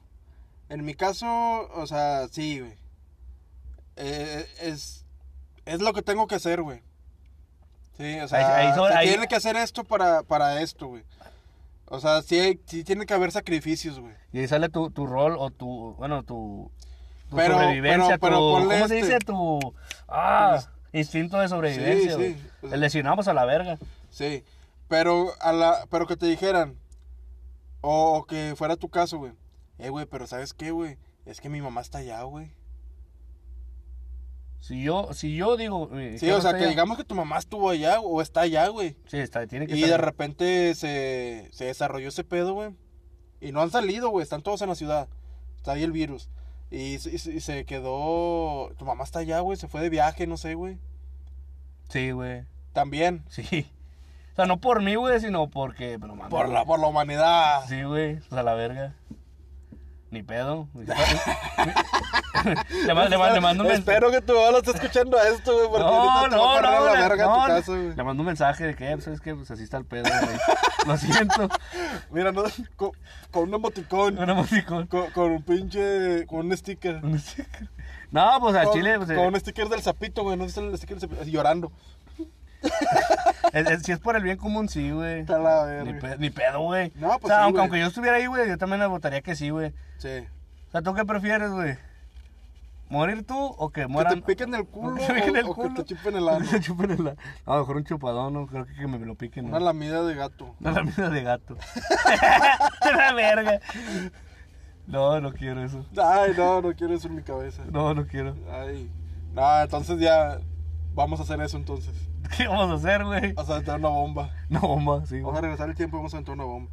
en mi caso, o sea, sí, güey. Eh, es, es lo que tengo que hacer, güey. Sí, o sea, Ahí- ahí sobre- se ahí- tiene que hacer esto para, para esto, güey. O sea, sí, hay- sí tiene que haber sacrificios, güey. Y ahí sale tu, tu rol o tu, bueno, tu, tu Pero- sobrevivencia, pero- pero tu, ponle ¿cómo se este. dice? Tu, ah, instinto de sobrevivencia, Sí, sí. pues El decir, no, vamos a la verga. Sí, pero, a la, pero que te dijeran, o, que fuera tu caso, güey. Eh, güey, pero ¿sabes qué, güey? Es que mi mamá está allá, güey. Si yo, si yo digo... eh, Sí, ¿qué o sea, que allá? digamos que tu mamá estuvo allá o está allá, güey. Sí, está, tiene que Y estar- de repente se, se desarrolló ese pedo, güey. Y no han salido, güey. Están todos en la ciudad. Está ahí el virus. Y, se- y se- y se quedó... Tu mamá está allá, güey. Se fue de viaje, no sé, güey. Sí, güey. También. Sí. O sea, no por mí, güey, sino porque... Pero, mames, Por la, por la humanidad. Sí, güey. O sea, la verga. Ni pedo. le, ma- le ma- le mando un mensaje. Espero que tu mamá lo esté escuchando a esto, güey. Porque No, ahorita te va a no, no, verga no, tu le- casa, güey. Le mando un mensaje de que, eh, ¿sabes qué? Pues así está el pedo, güey. Lo siento. Mira, no, con, con un emoticón. Un emoticón. Con, con un pinche. Con un sticker. Un sticker. No, pues al chile, pues, con eh, un sticker del sapito, güey. No es el sticker del sapito. así llorando. es- es- si es por el bien común, sí, güey. Ni, pe- ni pedo, güey. No, pues o sea, sí, aunque, aunque yo estuviera ahí, güey, yo también le votaría que sí, güey. Sí. O sea, ¿tú qué prefieres, güey? ¿Morir tú o que Que mueran? te piquen el culo que te piquen el o culo. que te chupen el ano. Que te chupen el ano. No, mejor un chupadón, no creo que, que me lo piquen. Una lamida de gato. Una lamida de gato. la verga. No, no quiero eso. Ay, no, no quiero eso en mi cabeza. No, no quiero. Ay. No, entonces ya. Vamos a hacer eso entonces. ¿Qué vamos a hacer, güey? Vamos a aventar una bomba. No, bomba, sí. Vamos a regresar el tiempo y vamos a aventar una bomba.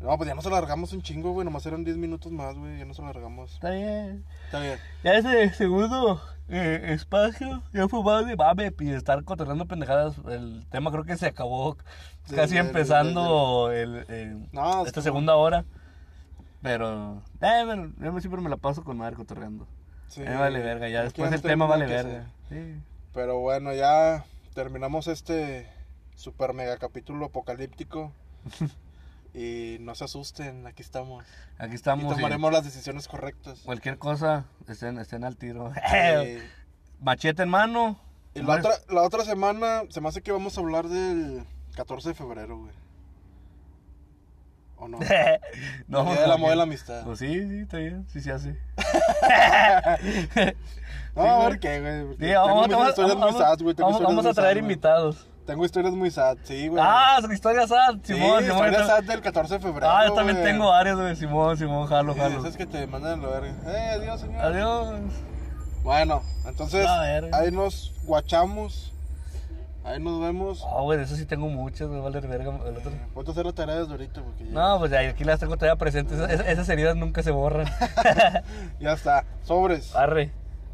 No, pues ya nos alargamos un chingo, güey. Nomás eran 10 minutos más, güey. Ya nos alargamos. Está bien. Está bien. Ya ese segundo eh, espacio, ya fue más de mame y estar cotorreando pendejadas. El tema creo que se acabó Sí, casi empezando el, eh, No, esta segunda hora. Pero, eh, bueno, yo siempre me la paso con madre cotorreando. Sí. Me vale verga, ya después el tema vale verga. Sí. Pero bueno, ya terminamos este super mega capítulo apocalíptico. y no se asusten, aquí estamos. Aquí estamos. y tomaremos las decisiones correctas. Cualquier cosa, estén, estén al tiro. Eh, Machete en mano. y la otra, la otra semana se me hace que vamos a hablar del 14 de febrero, güey. ¿O no? no, El día del amor y porque- la amistad. Pues sí, sí, está bien, sí se hace. No, Sí, a ver qué, güey. Sí, vamos, vamos- vamos- sad, güey. Tengo vamos- a traer sad, invitados. Tengo historias muy sad, sí, güey. Ah, son historias sad, sí, Simón, Simón. historias sad del 14 de febrero. Ah, yo también güey. tengo varias, güey. Simón, Simón, jalo, Sí, jalo. esas que te mandan la verga. Eh, adiós, señor. Adiós. Bueno, entonces ahí nos guachamos. Ahí nos vemos. Ah, güey, de eso sí tengo muchas, güey, vale verga. el otro- Ponte a hacer la tarea desde ahorita porque ya, No, pues ya, aquí las tengo todavía presentes. Esas, esas heridas nunca se borran. ya está. Sobres. Arre.